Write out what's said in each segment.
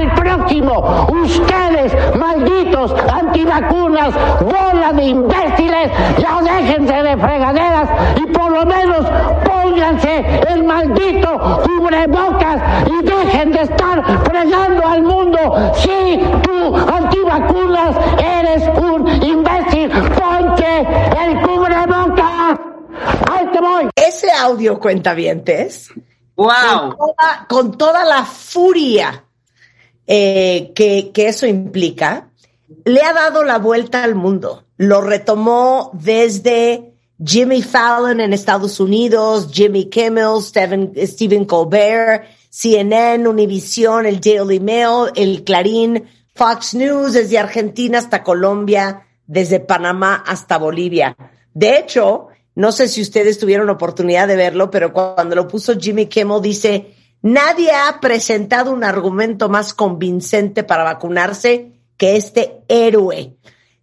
Al próximo, ustedes, malditos antivacunas, bola de imbéciles, ya déjense de fregaderas y por lo menos pónganse el maldito cubrebocas y dejen de estar fregando al mundo. Si tú, antivacunas, eres un imbécil, ponte el cubrebocas. Ahí te voy. Ese audio, cuentavientes, ¡Wow! con toda, con toda la furia eh, que, que eso implica, le ha dado la vuelta al mundo. Lo retomó desde Jimmy Fallon en Estados Unidos, Jimmy Kimmel, Stephen, Stephen Colbert, CNN, Univision, el Daily Mail, el Clarín, Fox News, desde Argentina hasta Colombia, desde Panamá hasta Bolivia. De hecho, no sé si ustedes tuvieron oportunidad de verlo, pero cuando lo puso Jimmy Kimmel dice, nadie ha presentado un argumento más convincente para vacunarse que este héroe.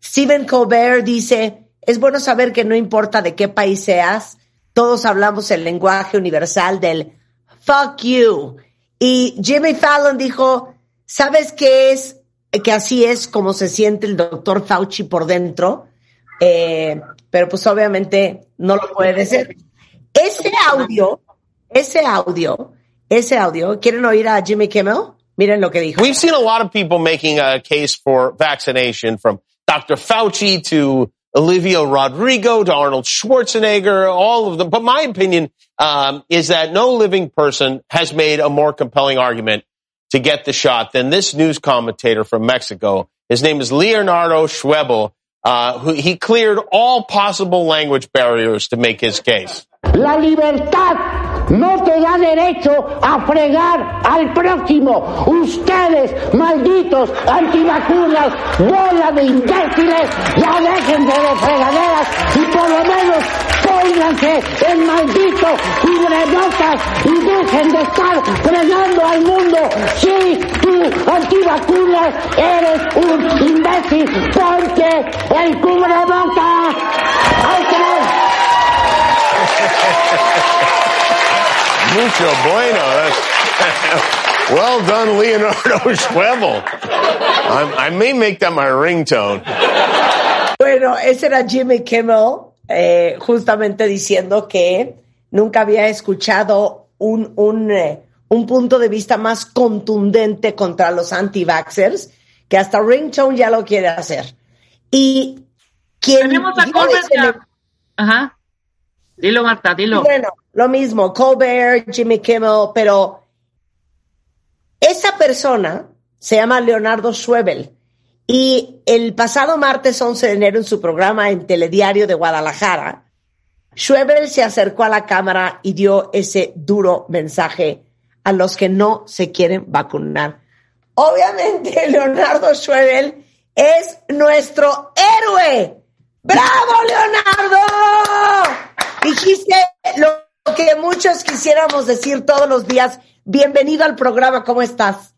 Stephen Colbert dice, es bueno saber que no importa de qué país seas, todos hablamos el lenguaje universal del fuck you. Y Jimmy Fallon dijo, ¿sabes qué es? Que así es como se siente el doctor Fauci por dentro. Eh, pero pues obviamente no lo puede ser. Ese audio, ese audio, ese audio, ¿quieren oír a Jimmy Kimmel? Miren lo que dijo. We've seen a lot of people making a case for vaccination from Dr. Fauci to Olivia Rodrigo to Arnold Schwarzenegger, all of them. But my opinion um, is that no living person has made a more compelling argument to get the shot than this news commentator from Mexico. His name is Leonardo Schwebel. Uh, who, he cleared all possible language barriers to make his case. La libertad no te da derecho a fregar al próximo. Ustedes, malditos antivacunas, bola de imbéciles, ya déjense de fregaderas y por lo menos pónganse el maldito cubrebocas y dejen de estar fregando al mundo. Si tú, antivacunas, eres un imbécil, ponte el cubrebocas. ¡Ahí tenés! Mucho bueno. That's- well done, Leonardo Schwebel. I, I may make that my ringtone. Bueno, ese era Jimmy Kimmel, eh, justamente diciendo que nunca había escuchado un, un, eh, un punto de vista más contundente contra los anti-vaxxers, que hasta Ringtone ya lo quiere hacer. Y quien Tenemos a. Ajá. Dilo, Marta, dilo. Bueno, lo mismo, Colbert, Jimmy Kimmel, pero esa persona se llama Leonardo Schwebel y el pasado martes 11 de enero en su programa en Telediario de Guadalajara, Schwebel se acercó a la cámara y dio ese duro mensaje a los que no se quieren vacunar. Obviamente, Leonardo Schwebel es nuestro héroe. ¡Bravo, Leonardo! Dijiste lo que muchos quisiéramos decir todos los días. Bienvenido al programa, ¿cómo estás?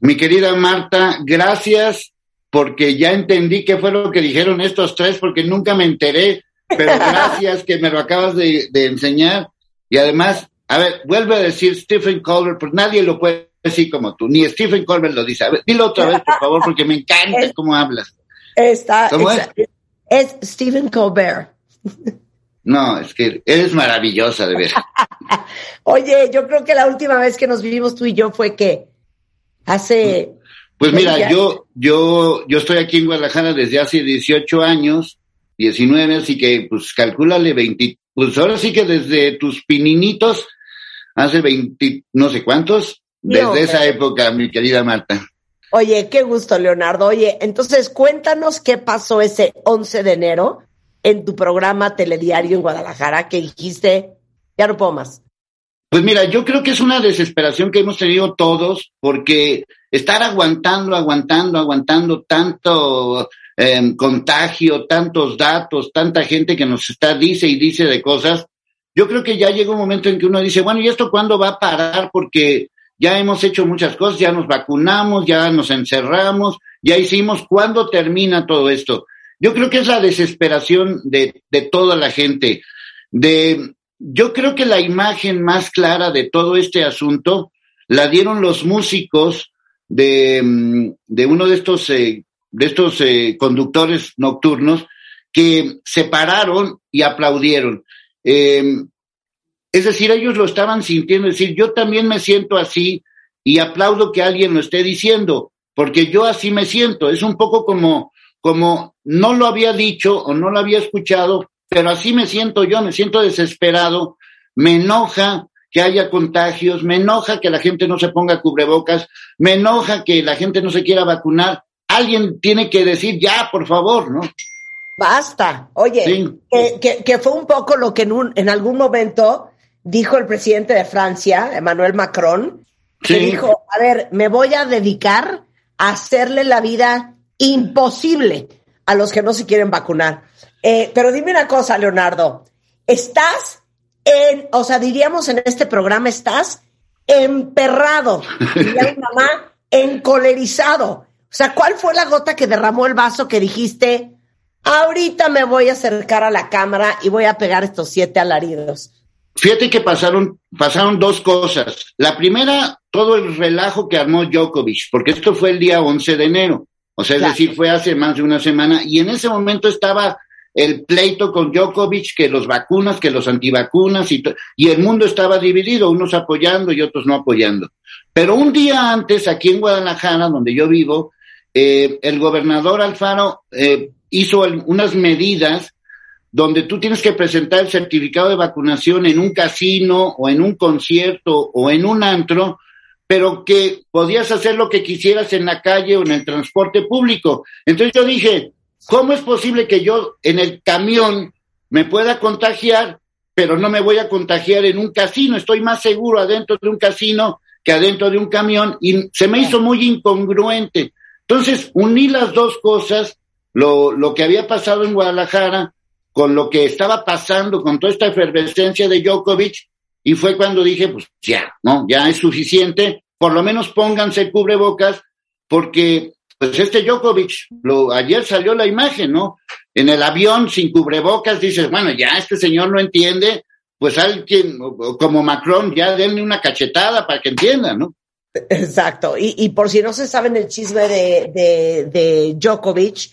Mi querida Marta, gracias porque ya entendí qué fue lo que dijeron estos tres porque nunca me enteré, pero gracias que me lo acabas de, de enseñar. Y además, a ver, vuelve a decir Stephen Colbert, pues nadie lo puede decir como tú, ni Stephen Colbert lo dice. A ver, dilo otra vez, por favor, porque me encanta cómo hablas. Está, ¿Cómo es? es Stephen Colbert. No, es que eres maravillosa, de ver. Oye, yo creo que la última vez que nos vimos tú y yo fue que hace... Pues mira, yo, yo, yo estoy aquí en Guadalajara desde hace 18 años, 19, así que pues calcúlale 20, pues ahora sí que desde tus pininitos, hace 20, no sé cuántos, desde esa época, mi querida Marta. Oye, qué gusto, Leonardo. Oye, entonces cuéntanos qué pasó ese 11 de enero en tu programa Telediario en Guadalajara que dijiste, ya no puedo más. Pues mira, yo creo que es una desesperación que hemos tenido todos porque estar aguantando, aguantando, aguantando tanto eh, contagio, tantos datos, tanta gente que nos está, dice y dice de cosas, yo creo que ya llega un momento en que uno dice, bueno, ¿y esto cuándo va a parar? Porque ya hemos hecho muchas cosas, ya nos vacunamos, ya nos encerramos, ya hicimos, ¿cuándo termina todo esto? Yo creo que es la desesperación de, de toda la gente. De, yo creo que la imagen más clara de todo este asunto la dieron los músicos de, mm, de uno de estos, eh, de estos eh, conductores nocturnos que se pararon y aplaudieron. Eh, es decir, ellos lo estaban sintiendo, es decir, yo también me siento así y aplaudo que alguien lo esté diciendo, porque yo así me siento. Es un poco como, como no lo había dicho o no lo había escuchado, pero así me siento yo, me siento desesperado, me enoja que haya contagios, me enoja que la gente no se ponga cubrebocas, me enoja que la gente no se quiera vacunar. Alguien tiene que decir ya, por favor, ¿no? Basta. Oye, que, que, fue un poco lo que en, un, en algún momento dijo el presidente de Francia, Emmanuel Macron, que dijo, a ver, me voy a dedicar a hacerle la vida imposible a los que no se quieren vacunar. Eh, pero dime una cosa, Leonardo, estás en, o sea, diríamos en este programa, estás emperrado, diría mi mamá, encolerizado. O sea, ¿cuál fue la gota que derramó el vaso que dijiste, ahorita me voy a acercar a la cámara y voy a pegar estos siete alaridos? Fíjate que pasaron, pasaron dos cosas. La primera, todo el relajo que armó Djokovic, porque esto fue el día 11 de enero. O sea, es decir, fue hace más de una semana. Y en ese momento estaba el pleito con Djokovic, que los vacunas, que los antivacunas, y, y el mundo estaba dividido, unos apoyando y otros no apoyando. Pero un día antes, aquí en Guadalajara, donde yo vivo, eh, el gobernador Alfaro eh, hizo unas medidas donde tú tienes que presentar el certificado de vacunación en un casino o en un concierto o en un antro, pero que podías hacer lo que quisieras en la calle o en el transporte público. Entonces yo dije, ¿cómo es posible que yo en el camión me pueda contagiar, pero no me voy a contagiar en un casino? Estoy más seguro adentro de un casino que adentro de un camión y se me hizo muy incongruente. Entonces uní las dos cosas, lo, lo que había pasado en Guadalajara, con lo que estaba pasando, con toda esta efervescencia de Djokovic, y fue cuando dije, pues ya, ¿no? Ya es suficiente, por lo menos pónganse cubrebocas, porque pues este Djokovic, lo, ayer salió la imagen, ¿no? En el avión sin cubrebocas, dices, bueno, ya este señor no entiende, pues alguien como Macron, ya denle una cachetada para que entienda, ¿no? Exacto. Y, y por si no se saben el chisme de, de, de Djokovic,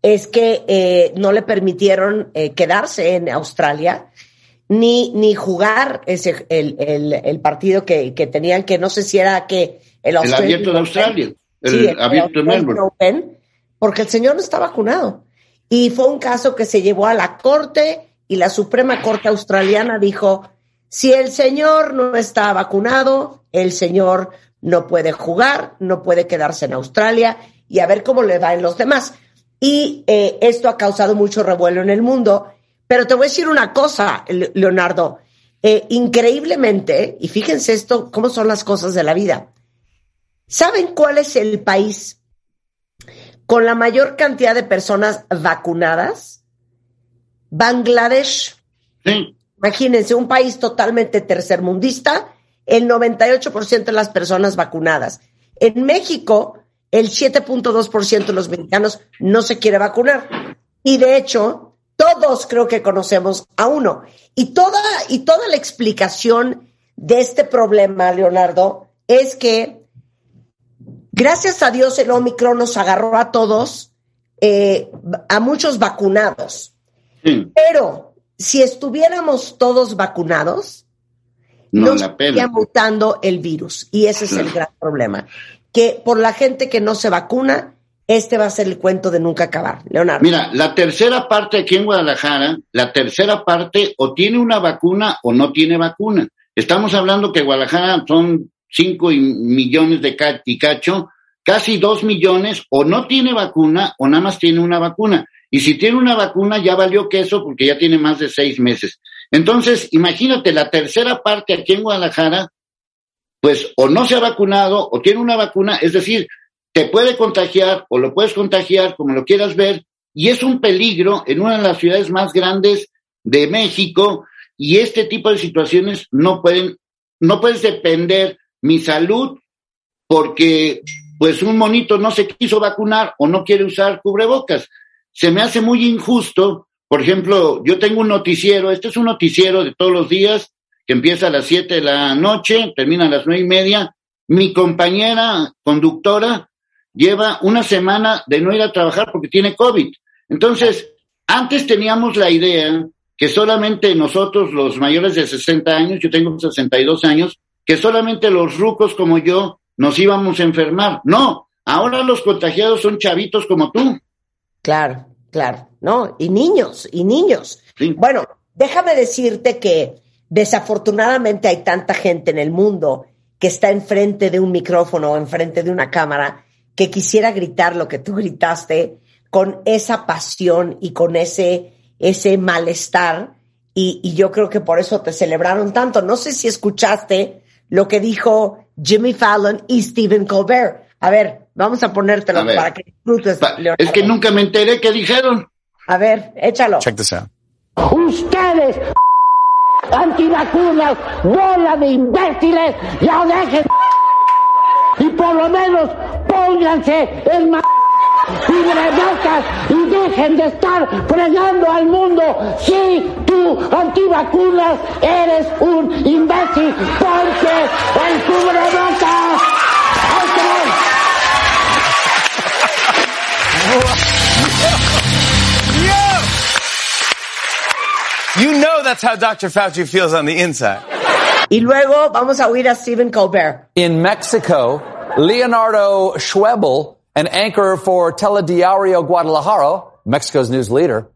es que eh, no le permitieron eh, quedarse en Australia ni, ni jugar ese, el, el, el partido que, que, tenían, que no sé si era que el, el abierto de Australia, el, sí, abierto de Melbourne. Open, porque el señor no está vacunado. Y fue un caso que se llevó a la corte y la Suprema Corte Australiana dijo, si el señor no está vacunado, el señor no puede jugar, no puede quedarse en Australia y a ver cómo le va en los demás. Y eh, esto ha causado mucho revuelo en el mundo. Pero te voy a decir una cosa, Leonardo. Eh, increíblemente, y fíjense esto, cómo son las cosas de la vida. ¿Saben cuál es el país con la mayor cantidad de personas vacunadas? Bangladesh. Imagínense, un país totalmente tercermundista, el 98% de las personas vacunadas. En México, el 7.2% de los mexicanos no se quiere vacunar. Y de hecho, todos creo que conocemos a uno. Y toda, y toda la explicación de este problema, Leonardo, es que gracias a Dios el Omicron nos agarró a todos, eh, a muchos vacunados. Pero si estuviéramos todos vacunados, no estaría mutando el virus. Y ese es el gran problema que por la gente que no se vacuna, este va a ser el cuento de nunca acabar. Leonardo. Mira, la tercera parte aquí en Guadalajara, la tercera parte o tiene una vacuna o no tiene vacuna. Estamos hablando que Guadalajara son cinco y millones de ca- y cacho, casi dos millones o no tiene vacuna o nada más tiene una vacuna. Y si tiene una vacuna ya valió queso porque ya tiene más de seis meses. Entonces, imagínate, la tercera parte aquí en Guadalajara, pues o no se ha vacunado o tiene una vacuna, es decir, te puede contagiar o lo puedes contagiar como lo quieras ver, y es un peligro en una de las ciudades más grandes de México, y este tipo de situaciones no pueden, no puedes depender mi salud porque pues un monito no se quiso vacunar o no quiere usar cubrebocas. Se me hace muy injusto, por ejemplo, yo tengo un noticiero, este es un noticiero de todos los días, que empieza a las siete de la noche, termina a las nueve y media. Mi compañera conductora lleva una semana de no ir a trabajar porque tiene COVID. Entonces, antes teníamos la idea que solamente nosotros, los mayores de 60 años, yo tengo 62 años, que solamente los rucos como yo nos íbamos a enfermar. No, ahora los contagiados son chavitos como tú. Claro, claro, ¿no? Y niños, y niños. Sí. Bueno, déjame decirte que desafortunadamente hay tanta gente en el mundo que está enfrente de un micrófono o enfrente de una cámara que quisiera gritar lo que tú gritaste con esa pasión y con ese, ese malestar. Y, y yo creo que por eso te celebraron tanto. No sé si escuchaste lo que dijo Jimmy Fallon y Stephen Colbert. A ver, vamos a ponértelo A ver. para que disfrutes. Pa- Leonardo. Es que nunca me enteré qué dijeron. A ver, échalo. Check this out. Ustedes, antivacunas, bola de imbéciles, ya dejen y por lo menos pónganse el ma cubrebocas y dejen de estar fregando al mundo. Si tú, antivacunas, eres un imbécil, ponte el cubrebocas. You know that's how Dr. Fauci feels on the inside. Y luego vamos a oír a Stephen Colbert. In Mexico, Leonardo Schwebel, an anchor for Telediario Guadalajara, Mexico's news leader,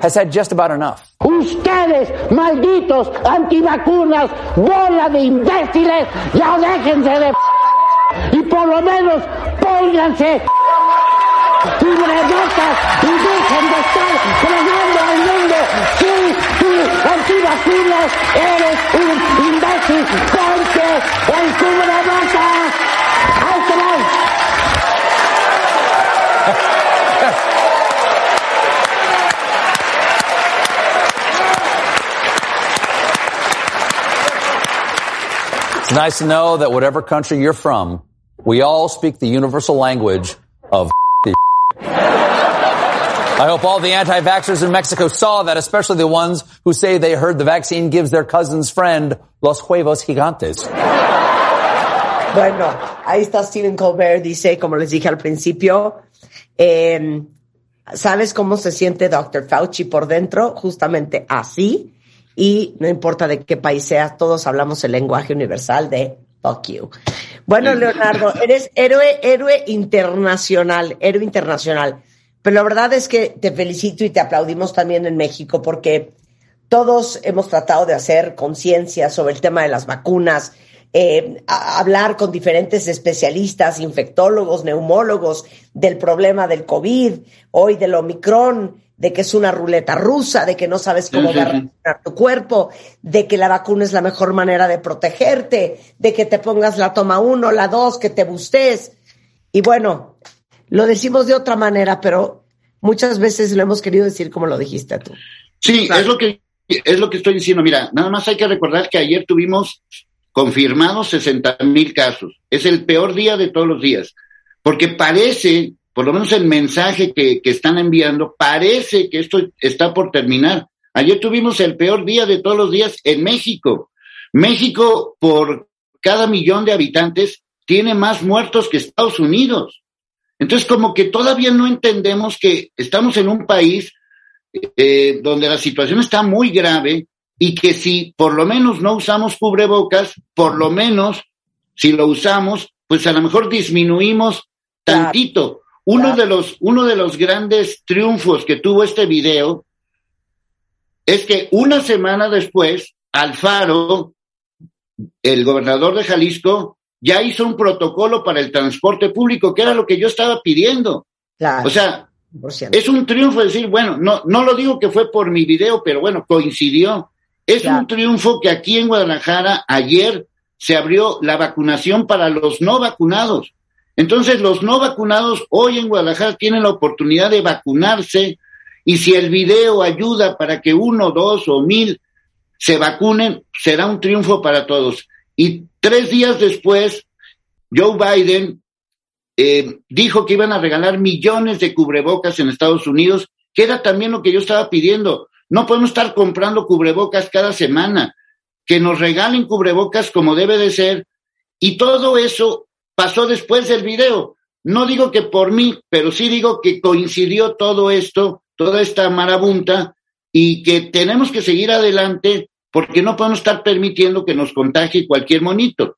has had just about enough. Ustedes, malditos antivacunas, bola de imbéciles, ya déjense de y por lo menos pónganse cubrebocas y dejen de estar fregando al mundo. Si tú, antivacunas, eres un imbécil, ponte el cubrebocas. It's nice to know that whatever country you're from, we all speak the universal language of I hope all the anti-vaxxers in Mexico saw that, especially the ones who say they heard the vaccine gives their cousin's friend los huevos gigantes. Bueno, ahí está Stephen Colbert, dice, como les dije al principio, eh, ¿sabes cómo se siente Dr. Fauci por dentro? Justamente así. Y no importa de qué país sea, todos hablamos el lenguaje universal de fuck you. Bueno, Leonardo, eres héroe, héroe internacional, héroe internacional. Pero la verdad es que te felicito y te aplaudimos también en México porque todos hemos tratado de hacer conciencia sobre el tema de las vacunas, eh, hablar con diferentes especialistas, infectólogos, neumólogos del problema del COVID, hoy del Omicron, de que es una ruleta rusa, de que no sabes cómo Sí, sí, va a reaccionar tu cuerpo, de que la vacuna es la mejor manera de protegerte, de que te pongas la toma uno, la dos, que te bustes. Y bueno, lo decimos de otra manera, pero muchas veces lo hemos querido decir como lo dijiste tú. Sí, es lo que es lo que estoy diciendo. Mira, nada más hay que recordar que ayer tuvimos confirmados 60 mil casos. Es el peor día de todos los días, porque parece, por lo menos el mensaje que, que están enviando, parece que esto está por terminar. Ayer tuvimos el peor día de todos los días en México. México, por cada millón de habitantes, tiene más muertos que Estados Unidos. Entonces, como que todavía no entendemos que estamos en un país eh, donde la situación está muy grave y que si por lo menos no usamos cubrebocas, por lo menos si lo usamos, pues a lo mejor disminuimos tantito. Uno Claro. de los uno de los grandes triunfos que tuvo este video es que una semana después Alfaro el gobernador de Jalisco ya hizo un protocolo para el transporte público, que era lo que yo estaba pidiendo. Claro. O sea, 100%. es un triunfo decir, bueno, no, no lo digo que fue por mi video, pero bueno, coincidió. Es Claro. un triunfo que aquí en Guadalajara ayer se abrió la vacunación para los no vacunados. Entonces, los no vacunados hoy en Guadalajara tienen la oportunidad de vacunarse y si el video ayuda para que uno, dos o mil se vacunen, será un triunfo para todos. Y tres días después, Joe Biden eh, dijo que iban a regalar millones de cubrebocas en Estados Unidos, que era también lo que yo estaba pidiendo. No podemos estar comprando cubrebocas cada semana, que nos regalen cubrebocas como debe de ser. Y todo eso pasó después del video. No digo que por mí, pero sí digo que coincidió todo esto, toda esta marabunta, y que tenemos que seguir adelante porque no podemos estar permitiendo que nos contagie cualquier monito.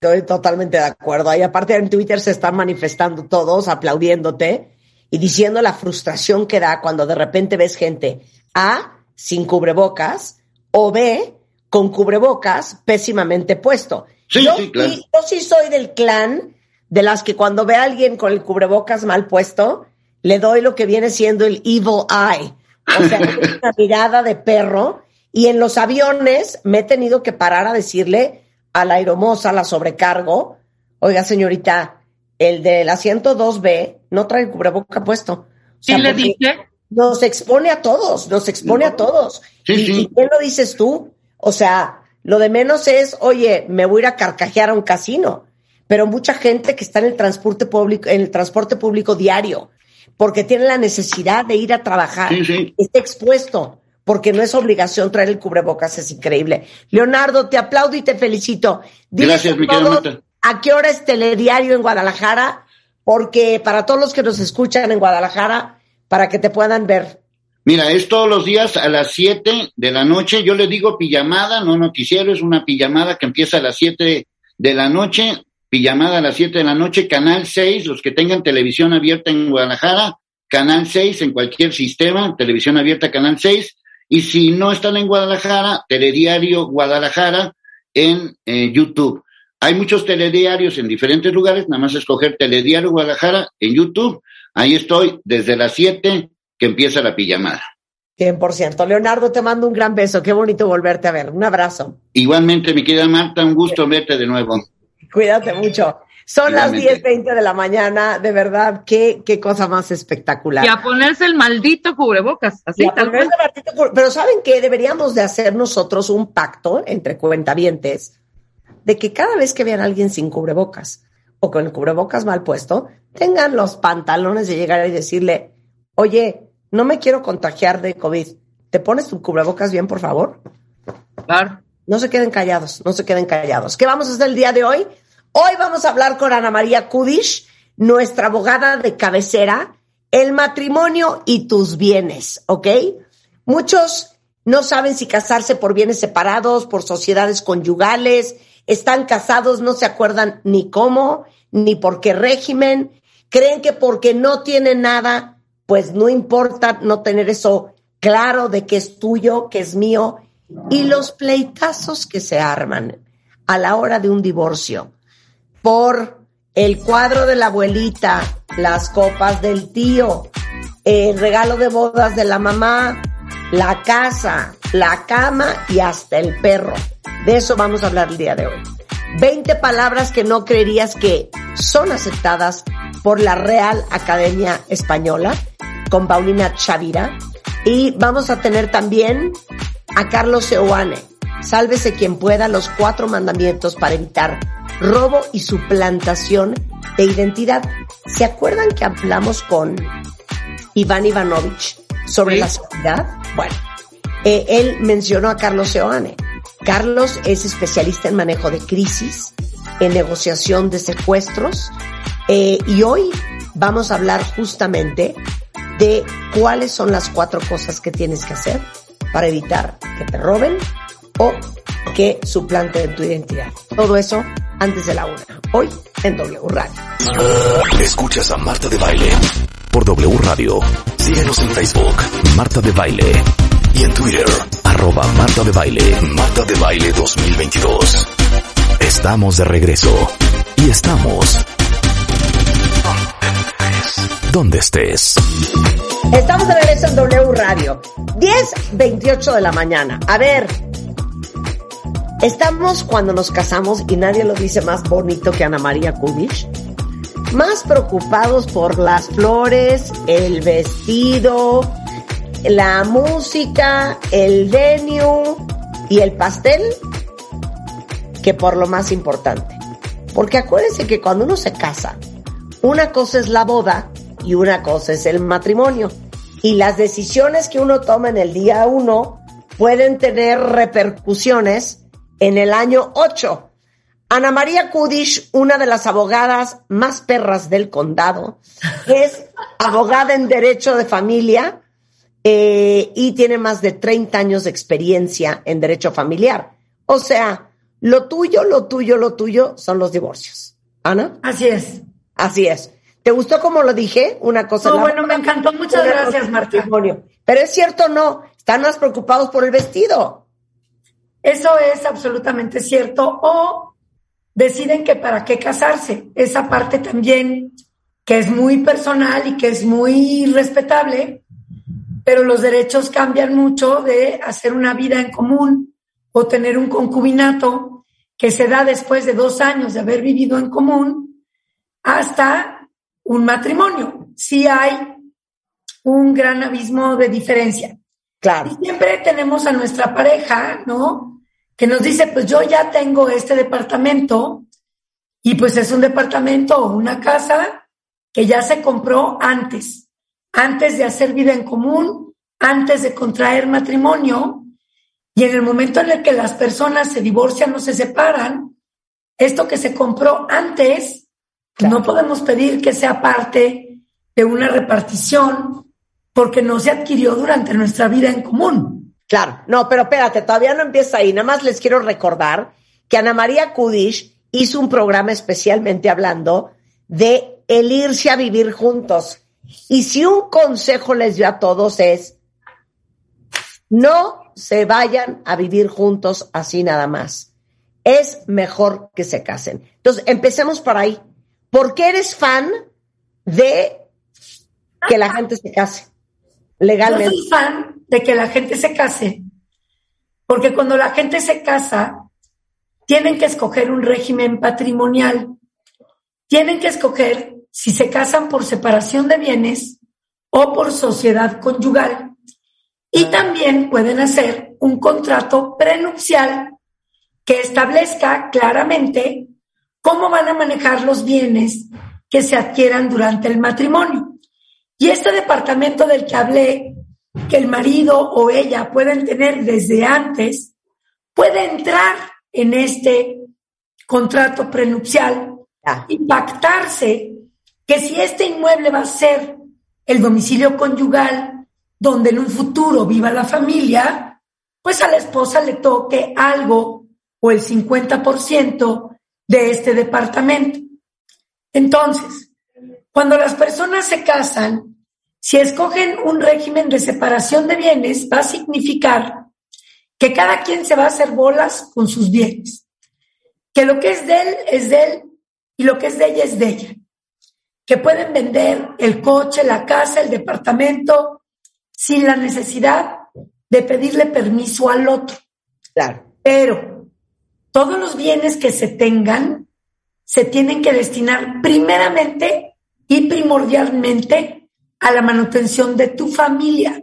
Estoy totalmente de acuerdo. Y aparte en Twitter se están manifestando todos, aplaudiéndote y diciendo la frustración que da cuando de repente ves gente A sin cubrebocas o B con cubrebocas pésimamente puesto. Sí, yo, sí, claro. yo sí soy del clan de las que cuando ve a alguien con el cubrebocas mal puesto, le doy lo que viene siendo el evil eye. O sea, una mirada de perro. Y en los aviones me he tenido que parar a decirle a la aeromoza, la sobrecargo, oiga señorita, el del asiento 2B no trae el cubreboca puesto. O ¿Sí le dije? Nos expone a todos, nos expone a todos. Sí, y, sí. ¿y quién lo dices tú? O sea, lo de menos es, oye, me voy a ir a carcajear a un casino. Pero mucha gente que está en el transporte público, en el transporte público diario, porque tiene la necesidad de ir a trabajar, Sí, sí. está expuesto, porque no es obligación traer el cubrebocas, es increíble. Leonardo, te aplaudo y te felicito. Gracias, mi querida. ¿A qué hora es telediario en Guadalajara? Porque para todos los que nos escuchan en Guadalajara, para que te puedan ver. Mira, es todos los días a las 7 de la noche. Yo le digo pijamada, no noticiero, es una pijamada que empieza a las 7 de la noche. Pijamada a las 7 de la noche, Canal 6, los que tengan televisión abierta en Guadalajara, Canal 6 en cualquier sistema, televisión abierta, Canal 6. Y si no están en Guadalajara, Telediario Guadalajara en eh, YouTube. Hay muchos telediarios en diferentes lugares, nada más escoger Telediario Guadalajara en YouTube. Ahí estoy desde las 7 que empieza la pijamada. 100%. Leonardo, te mando un gran beso. Qué bonito volverte a ver. Un abrazo. Igualmente, mi querida Marta, un gusto verte de nuevo. Cuídate mucho. Son las Igualmente. 10.20 de la mañana. De verdad, qué, qué cosa más espectacular. Y a ponerse el maldito cubrebocas, así Y a tal. Martito Cur- Pero ¿saben qué? Deberíamos de hacer nosotros un pacto entre cuentavientes de que cada vez que vean a alguien sin cubrebocas o con el cubrebocas mal puesto, tengan los pantalones de llegar y decirle, oye, no me quiero contagiar de COVID. ¿Te pones tu cubrebocas bien, por favor? Claro. No se queden callados, no se queden callados. ¿Qué vamos a hacer el día de hoy? Hoy vamos a hablar con Ana María Kudish, nuestra abogada de cabecera, el matrimonio y tus bienes, ¿ok? Muchos no saben si casarse por bienes separados, por sociedades conyugales, están casados, no se acuerdan ni cómo, ni por qué régimen, creen que porque no tienen nada, pues no importa no tener eso claro de que es tuyo, que es mío, y los pleitazos que se arman a la hora de un divorcio por el cuadro de la abuelita, las copas del tío, el regalo de bodas de la mamá, la casa, la cama y hasta el perro. De eso vamos a hablar el día de hoy. 20 palabras que no creerías que son aceptadas por la Real Academia Española con Paulina Chavira. Y vamos a tener también a Carlos Seoane. Sálvese quien pueda los cuatro mandamientos para evitar robo y suplantación de identidad. ¿Se acuerdan que hablamos con Iván Ivanovich sobre Sí. la seguridad? Bueno, eh, él mencionó a Carlos Seoane. Carlos es especialista en manejo de crisis, en negociación de secuestros, eh, y hoy vamos a hablar justamente de cuáles son las cuatro cosas que tienes que hacer para evitar que te roben o que suplanten tu identidad. Todo eso antes de la una. Hoy en W Radio. Escuchas a Marta de Baile por W Radio. Síguenos en Facebook, Marta de Baile. Y en Twitter, arroba Marta de Baile. Marta de Baile 2022. Estamos de regreso. Y estamos... Donde estés. Estamos de regreso en W Radio. 10.28 de la mañana. A ver. Estamos cuando nos casamos y nadie lo dice más bonito que Ana María Kubish. Más preocupados por las flores, el vestido, la música, el venue y el pastel que por lo más importante. Porque acuérdense que cuando uno se casa, una cosa es la boda y una cosa es el matrimonio. Y las decisiones que uno toma en el día uno pueden tener repercusiones en el año 8. Ana María Kudish, una de las abogadas más perras del condado, es abogada en derecho de familia eh, y tiene más de 30 años de experiencia en derecho familiar. O sea, lo tuyo, lo tuyo, lo tuyo son los divorcios. Ana. Así es. Así es. ¿Te gustó como lo dije? Una cosa. No, la- bueno, me encantó. Muchas una gracias, Marta. Pero es cierto, o no. Están más preocupados por el vestido. Eso es absolutamente cierto. O deciden que para qué casarse. Esa parte también que es muy personal y que es muy respetable, pero los derechos cambian mucho de hacer una vida en común o tener un concubinato que se da después de dos años de haber vivido en común hasta un matrimonio. Sí hay un gran abismo de diferencia. Claro. Y siempre tenemos a nuestra pareja, ¿no? Que nos dice, pues yo ya tengo este departamento y pues es un departamento o una casa que ya se compró antes, antes de hacer vida en común, antes de contraer matrimonio. Y en el momento en el que las personas se divorcian o se separan, esto que se compró antes, no podemos pedir que sea parte de una repartición porque no se adquirió durante nuestra vida en común. Claro, no, pero espérate, todavía no empieza ahí. Nada más les quiero recordar que Ana María Kudish hizo un programa especialmente hablando de el irse a vivir juntos. Y si un consejo les dio a todos es, no se vayan a vivir juntos así nada más. Es mejor que se casen. Entonces, empecemos por ahí. ¿Por qué eres fan de que la gente se case legalmente? Yo soy fan de que la gente se case, porque cuando la gente se casa, tienen que escoger un régimen patrimonial. Tienen que escoger si se casan por separación de bienes o por sociedad conyugal. Y también pueden hacer un contrato prenupcial que establezca claramente cómo van a manejar los bienes que se adquieran durante el matrimonio. Y este departamento del que hablé, que el marido o ella pueden tener desde antes, puede entrar en este contrato prenupcial y pactarse que si este inmueble va a ser el domicilio conyugal donde en un futuro viva la familia, pues a la esposa le toque algo o el 50% de este departamento. Entonces, cuando las personas se casan, si escogen un régimen de separación de bienes, va a significar que cada quien se va a hacer bolas con sus bienes, que lo que es de él es de él y lo que es de ella es de ella, que pueden vender el coche, la casa, el departamento, sin la necesidad de pedirle permiso al otro. claro. Pero todos los bienes que se tengan se tienen que destinar primeramente y primordialmente a la manutención de tu familia.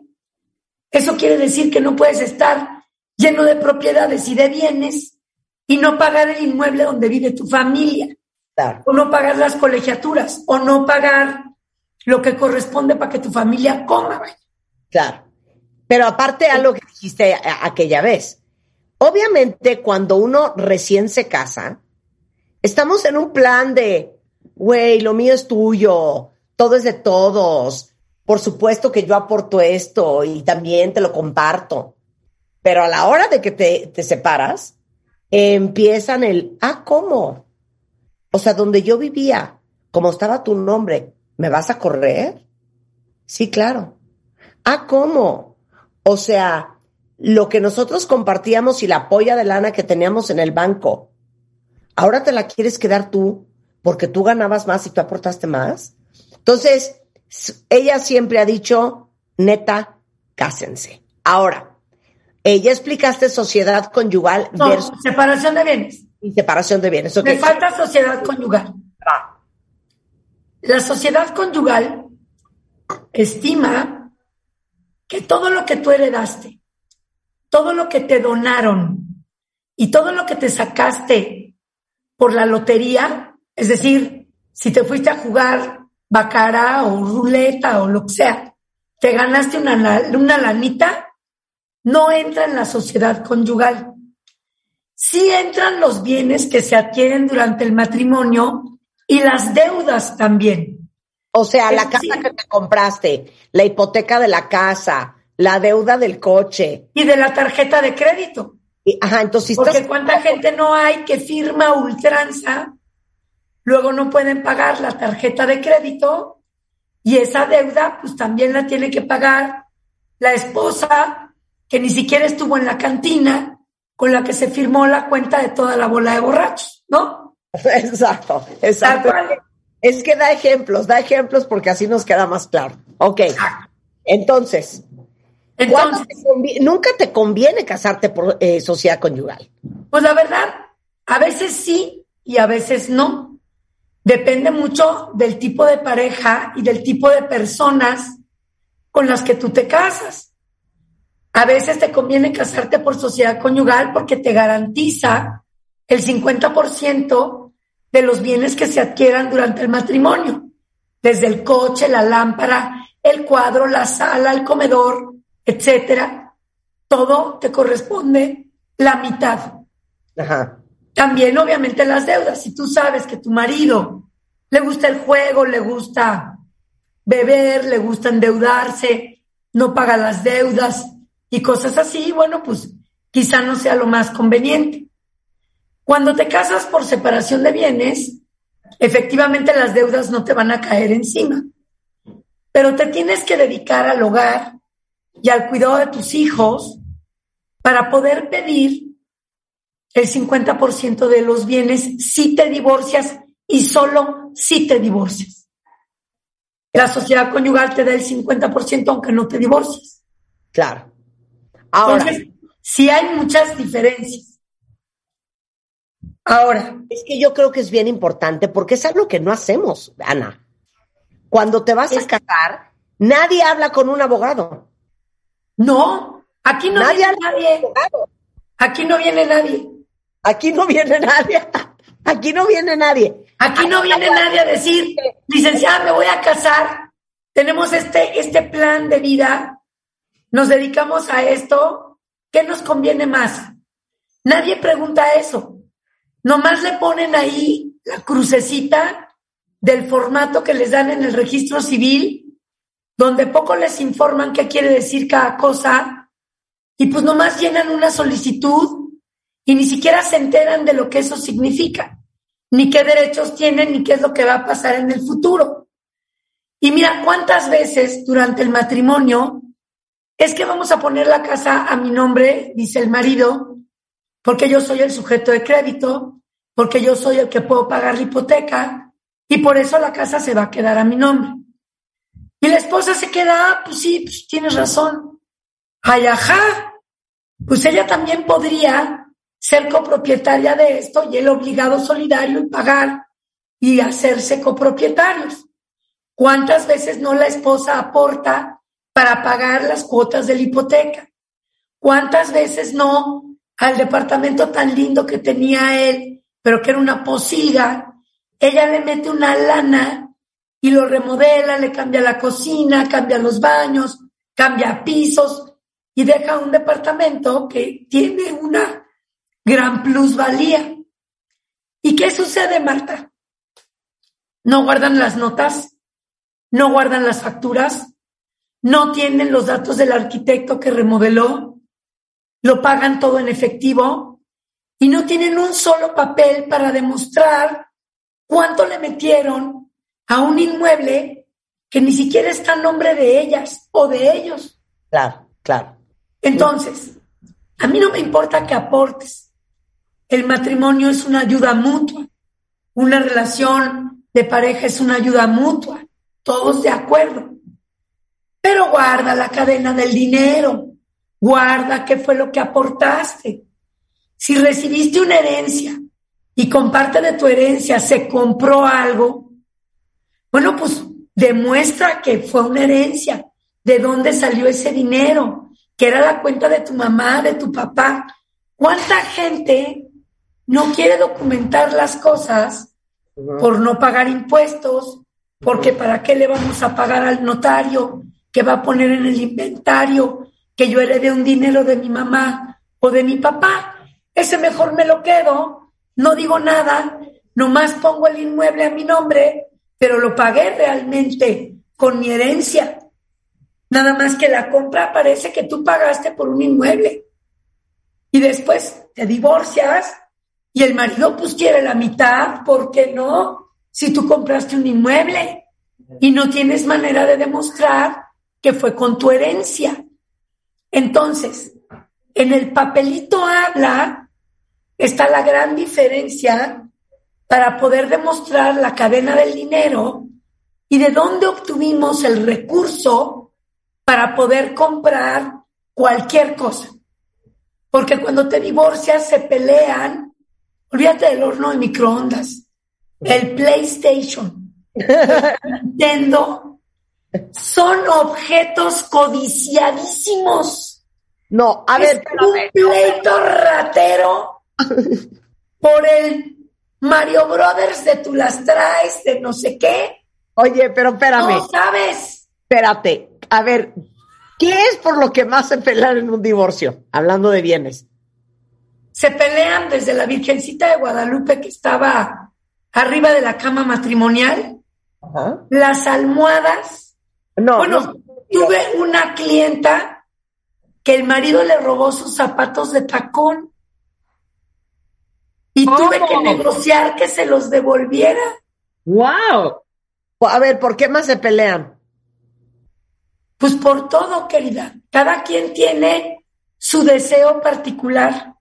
Eso quiere decir que no puedes estar lleno de propiedades y de bienes y no pagar el inmueble donde vive tu familia, Claro. o no pagar las colegiaturas, o no pagar lo que corresponde para que tu familia coma. vaya. Claro. Pero aparte a lo que dijiste aquella vez, obviamente cuando uno recién se casa, estamos en un plan de, güey, lo mío es tuyo, todo es de todos, por supuesto que yo aporto esto y también te lo comparto. Pero a la hora de que te, te separas, empiezan el, ah, ¿cómo? O sea, donde yo vivía, como estaba tu nombre, ¿me vas a correr? Sí, claro. Ah, ¿cómo? O sea, lo que nosotros compartíamos y la polla de lana que teníamos en el banco, ahora te la quieres quedar tú porque tú ganabas más y tú aportaste más. Entonces, ella siempre ha dicho, neta, cásense. Ahora, ella explicaste sociedad conyugal No, versus separación de bienes. Y separación de bienes. Me Ok. falta sociedad conyugal. La sociedad conyugal estima que todo lo que tú heredaste, todo lo que te donaron y todo lo que te sacaste por la lotería, es decir, si te fuiste a jugar bacara o ruleta o lo que sea, te ganaste una, una lanita, no entra en la sociedad conyugal. Sí entran los bienes que se adquieren durante el matrimonio y las deudas también. O sea, la Sí. casa que te compraste, la hipoteca de la casa, la deuda del coche. Y de la tarjeta de crédito. Y- ajá, entonces Porque estás cuánta gente no hay que firma ultranza, luego no pueden pagar la tarjeta de crédito y esa deuda pues también la tiene que pagar la esposa que ni siquiera estuvo en la cantina con la que se firmó la cuenta de toda la bola de borrachos, ¿no? Exacto, exacto. Es que da ejemplos, da ejemplos porque así nos queda más claro. Ok. Entonces, ¿cuándo Entonces, te nunca te conviene casarte por eh, sociedad conyugal. Pues la verdad, a veces sí y a veces no. Depende mucho del tipo de pareja y del tipo de personas con las que tú te casas. A veces te conviene casarte por sociedad conyugal porque te garantiza el 50% de los bienes que se adquieran durante el matrimonio, desde el coche, la lámpara, el cuadro, la sala, el comedor, etcétera. Todo te corresponde la mitad. Ajá. También, obviamente, las deudas. Si tú sabes que tu marido le gusta el juego, le gusta beber, le gusta endeudarse, no paga las deudas y cosas así, bueno, pues quizá no sea lo más conveniente. Cuando te casas por separación de bienes, efectivamente las deudas no te van a caer encima, pero te tienes que dedicar al hogar y al cuidado de tus hijos para poder pedir el 50% de los bienes si te divorcias y solo si te divorcias. La sociedad conyugal te da el 50% aunque no te divorcies. Claro. Ahora, Entonces, sí hay muchas diferencias. Ahora, es que yo creo que es bien importante porque es algo que no hacemos, Ana. Cuando te vas a casar, nadie habla con un abogado. no, aquí no Nadie viene nadie. Aquí no viene nadie. Aquí no viene nadie. Aquí no viene nadie. Aquí no viene nadie a decir, licenciada, me voy a casar, tenemos este, este plan de vida, nos dedicamos a esto, ¿qué nos conviene más? Nadie pregunta eso. Nomás le ponen ahí la crucecita del formato que les dan en el registro civil, donde poco les informan qué quiere decir cada cosa, y pues nomás llenan una solicitud y ni siquiera se enteran de lo que eso significa ni qué derechos tienen, ni qué es lo que va a pasar en el futuro. Y mira, cuántas veces durante el matrimonio es que vamos a poner la casa a mi nombre, dice el marido, porque yo soy el sujeto de crédito, porque yo soy el que puedo pagar la hipoteca, y por eso la casa se va a quedar a mi nombre. Y la esposa se queda, ah, pues sí, pues tienes razón. Ay, ajá. Pues ella también podría ser copropietaria de esto y el obligado solidario y pagar y hacerse copropietarios. ¿Cuántas veces no la esposa aporta para pagar las cuotas de la hipoteca? ¿Cuántas veces no al departamento tan lindo que tenía él, pero que era una posilga, ella le mete una lana y lo remodela, le cambia la cocina, cambia los baños, cambia pisos y deja un departamento que tiene una gran plusvalía. ¿Y qué sucede, Marta? No guardan las notas, no guardan las facturas, no tienen los datos del arquitecto que remodeló, lo pagan todo en efectivo y no tienen un solo papel para demostrar cuánto le metieron a un inmueble que ni siquiera está a nombre de ellas o de ellos. Claro, claro. Entonces, A mí no me importa que aportes. El matrimonio es una ayuda mutua. Una relación de pareja es una ayuda mutua. Todos de acuerdo. Pero guarda la cadena del dinero. Guarda qué fue lo que aportaste. Si recibiste una herencia y con parte de tu herencia se compró algo, bueno, pues demuestra que fue una herencia, de dónde salió ese dinero, que era la cuenta de tu mamá, de tu papá. ¿Cuánta gente no quiere documentar las cosas por no pagar impuestos? Porque para qué le vamos a pagar al notario que va a poner en el inventario que yo heredé un dinero de mi mamá o de mi papá. Ese mejor me lo quedo, no digo nada, nomás pongo el inmueble a mi nombre, pero lo pagué realmente con mi herencia. Nada más que la compra parece que tú pagaste por un inmueble. Y después te divorcias y el marido pues quiere la mitad, ¿por qué no? Si tú compraste un inmueble y no tienes manera de demostrar que fue con tu herencia. Entonces, en el papelito habla, está la gran diferencia para poder demostrar la cadena del dinero y de dónde obtuvimos el recurso para poder comprar cualquier cosa. Porque cuando te divorcias se pelean, olvídate del horno de microondas, el PlayStation, Nintendo, son objetos codiciadísimos. No, a ver, un pleito ratero por el Mario Brothers de tú las traes, de no sé qué. Oye, pero espérame. No sabes. Espérate, a ver, ¿qué es por lo que más se pelean en un divorcio? Hablando de bienes. Se pelean desde la Virgencita de Guadalupe que estaba arriba de la cama matrimonial, Ajá. las almohadas. No, bueno, no. tuve una clienta que el marido le robó sus zapatos de tacón y tuve que negociar que se los devolviera. ¡Wow! A ver, ¿por qué más se pelean? Pues por todo, querida. Cada quien tiene su deseo particular.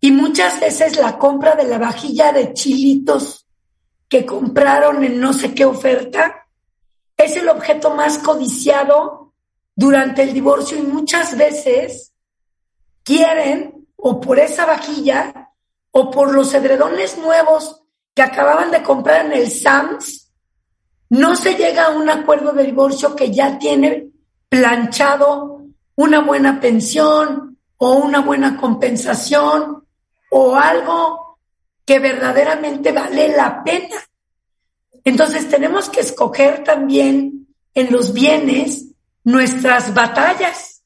Y muchas veces la compra de la vajilla de chilitos que compraron en no sé qué oferta es el objeto más codiciado durante el divorcio y muchas veces quieren o por esa vajilla o por los edredones nuevos que acababan de comprar en el Sams, no se llega a un acuerdo de divorcio que ya tiene planchado una buena pensión o una buena compensación o algo que verdaderamente vale la pena. Entonces tenemos que escoger también en los bienes nuestras batallas.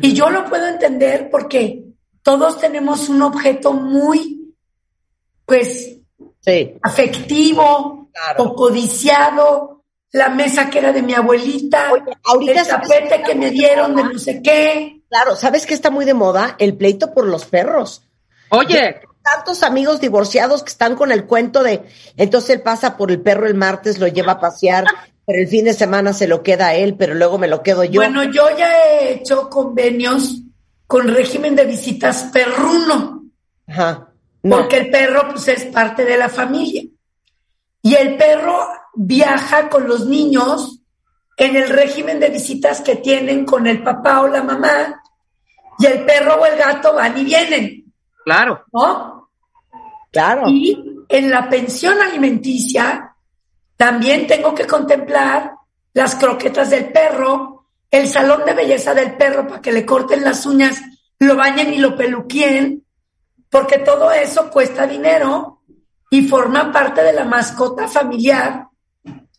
Y yo lo puedo entender porque todos tenemos un objeto muy, pues, Sí. afectivo Claro. o codiciado, la mesa que era de mi abuelita, Oye, ahorita el tapete que me dieron de muy no sé qué. Claro, ¿sabes qué está muy de moda? El pleito por los perros. Oye, Tantos amigos divorciados que están con el cuento de, entonces él pasa por el perro el martes, lo lleva a pasear, pero el fin de semana se lo queda a él, pero luego me lo quedo yo. Bueno, yo ya he hecho convenios con régimen de visitas perruno, Ajá. No. porque el perro pues es parte de la familia. Y el perro viaja con los niños en el régimen de visitas que tienen con el papá o la mamá, y el perro o el gato van y vienen, claro. ¿no? Claro. Y en la pensión alimenticia también tengo que contemplar las croquetas del perro, el salón de belleza del perro para que le corten las uñas, lo bañen y lo peluquien, porque todo eso cuesta dinero y forma parte de la mascota familiar,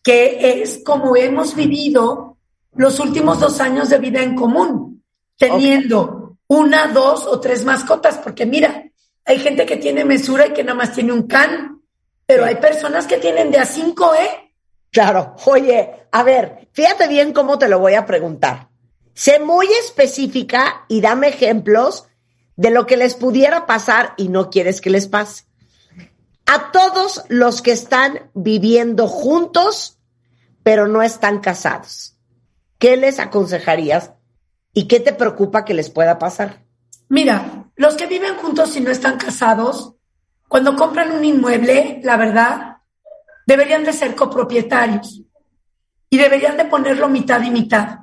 que es como hemos vivido los últimos dos años de vida en común, teniendo una, dos o tres mascotas, porque mira, hay gente que tiene mesura y que nada más tiene un can, pero hay personas que tienen de a cinco, ¿eh? Claro. Oye, a ver, fíjate bien cómo te lo voy a preguntar. Sé muy específica y dame ejemplos de lo que les pudiera pasar y no quieres que les pase. A todos los que están viviendo juntos, pero no están casados, ¿qué les aconsejarías y qué te preocupa que les pueda pasar? Mira, los que viven juntos y no están casados, cuando compran un inmueble, la verdad, deberían de ser copropietarios y deberían de ponerlo mitad y mitad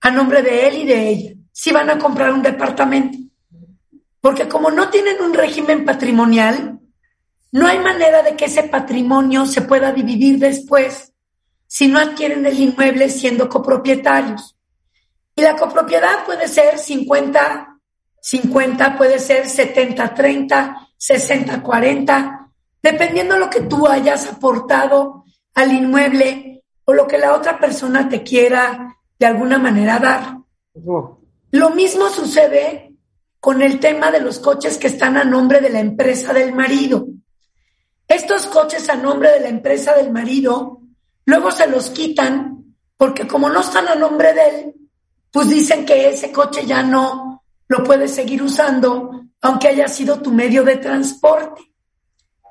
a nombre de él y de ella, si van a comprar un departamento. Porque como no tienen un régimen patrimonial, no hay manera de que ese patrimonio se pueda dividir después si no adquieren el inmueble siendo copropietarios. Y la copropiedad puede ser 50, 50, puede ser 70, 30, 60, 40, dependiendo lo que tú hayas aportado al inmueble o lo que la otra persona te quiera de alguna manera dar. Lo mismo sucede con el tema de los coches que están a nombre de la empresa del marido. Estos coches a nombre de la empresa del marido, luego se los quitan porque como no están a nombre de él, pues dicen que ese coche ya no lo puedes seguir usando, aunque haya sido tu medio de transporte.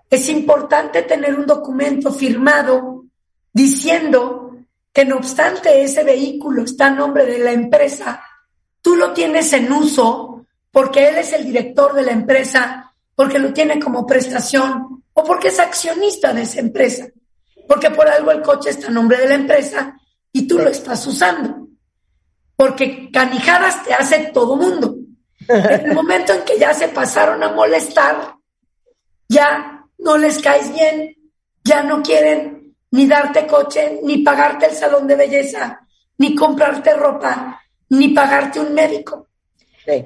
Es importante tener un documento firmado diciendo que no obstante ese vehículo está a nombre de la empresa, tú lo tienes en uso porque él es el director de la empresa, porque lo tiene como prestación o porque es accionista de esa empresa, porque por algo el coche está a nombre de la empresa y tú lo estás usando. Porque canijadas te hace todo mundo. En el momento en que ya se pasaron a molestar, ya no les caes bien, ya no quieren ni darte coche, ni pagarte el salón de belleza, ni comprarte ropa, ni pagarte un médico.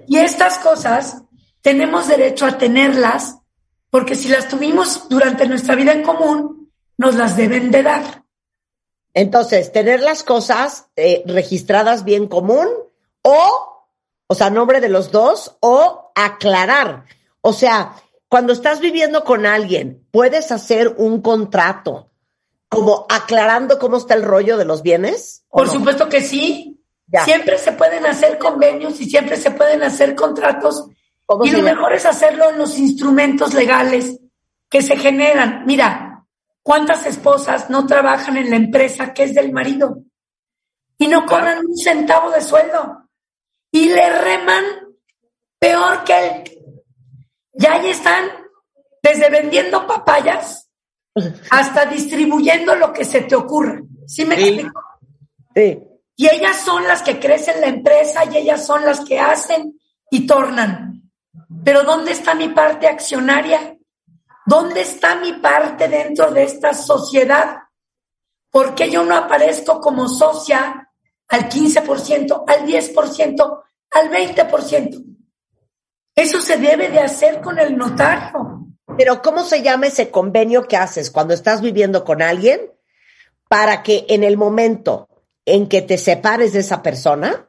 Y estas cosas tenemos derecho a tenerlas porque si las tuvimos durante nuestra vida en común, nos las deben de dar. Entonces, tener las cosas eh, registradas bien común o, o sea, nombre de los dos o aclarar. O sea, cuando estás viviendo con alguien, puedes hacer un contrato como aclarando cómo está el rollo de los bienes. ¿o Por no? supuesto que sí. Ya. Siempre se pueden hacer convenios y siempre se pueden hacer contratos. ¿Cómo Y lo llama? mejor es hacerlo en los instrumentos legales que se generan. Mira, ¿cuántas esposas no trabajan en la empresa que es del marido? Y no cobran un centavo de sueldo. Y le reman peor que él. Ya ahí están, desde vendiendo papayas hasta distribuyendo lo que se te ocurra. ¿Sí me Sí. explico? Sí. Y ellas son las que crecen la empresa y ellas son las que hacen y tornan. Pero ¿dónde está mi parte accionaria? ¿Dónde está mi parte dentro de esta sociedad? ¿Por qué yo no aparezco como socia al 15%, al 10%, al 20%? Eso se debe de hacer con el notario. Pero ¿cómo se llama ese convenio que haces cuando estás viviendo con alguien para que en el momento en que te separes de esa persona,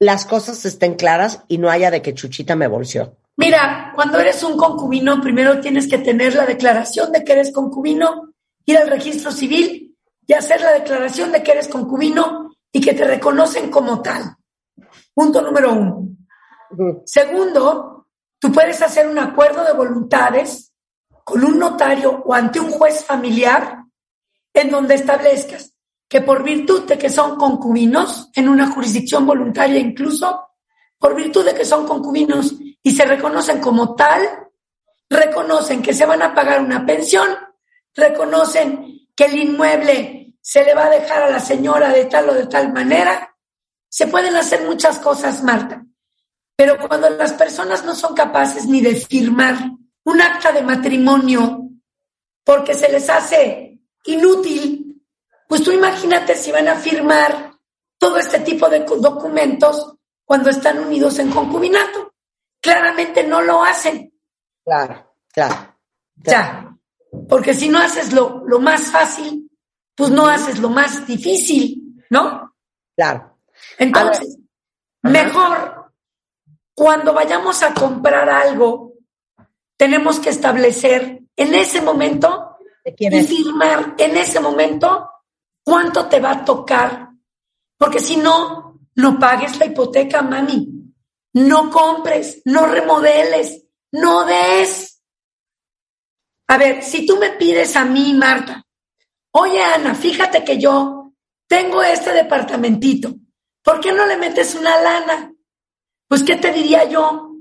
las cosas estén claras y no haya de que Chuchita me bolseó? Mira, cuando eres un concubino, primero tienes que tener la declaración de que eres concubino, ir al registro civil y hacer la declaración de que eres concubino y que te reconocen como tal. Punto número uno. Segundo, tú puedes hacer un acuerdo de voluntades con un notario o ante un juez familiar en donde establezcas que por virtud de que son concubinos en una jurisdicción voluntaria incluso, por virtud de que son concubinos y se reconocen como tal, reconocen que se van a pagar una pensión, reconocen que el inmueble se le va a dejar a la señora de tal o de tal manera. Se pueden hacer muchas cosas, Marta, pero cuando las personas no son capaces ni de firmar un acta de matrimonio porque se les hace inútil, pues tú imagínate si van a firmar todo este tipo de documentos cuando están unidos en concubinato. Claramente no lo hacen. Claro, claro. Ya, porque si no haces lo, lo más fácil, pues no haces lo más difícil, ¿no? Claro. Entonces, mejor cuando vayamos a comprar algo, tenemos que establecer en ese momento ¿De quién y firmar en ese momento cuánto te va a tocar. Porque si no, no pagues la hipoteca, mami. No compres, no remodeles, no des. A ver, si tú me pides a mí, Marta, oye Ana, fíjate que yo tengo este departamentito, ¿por qué no le metes una lana? pues, ¿qué te diría yo?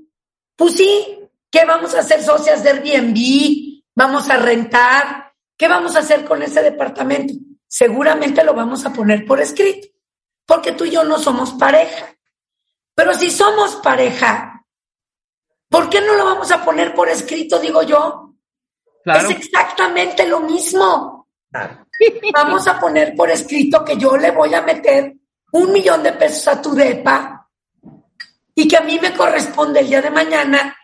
Pues sí, ¿qué vamos a hacer socias de Airbnb? ¿Vamos a rentar? ¿Qué vamos a hacer con ese departamento? Seguramente lo vamos a poner por escrito, porque tú y yo no somos pareja. Pero si somos pareja, ¿por qué no lo vamos a poner por escrito, digo yo? Claro. Es exactamente lo mismo. Vamos a poner por escrito que yo le voy a meter un millón de pesos a tu depa y que a mí me corresponde el día de mañana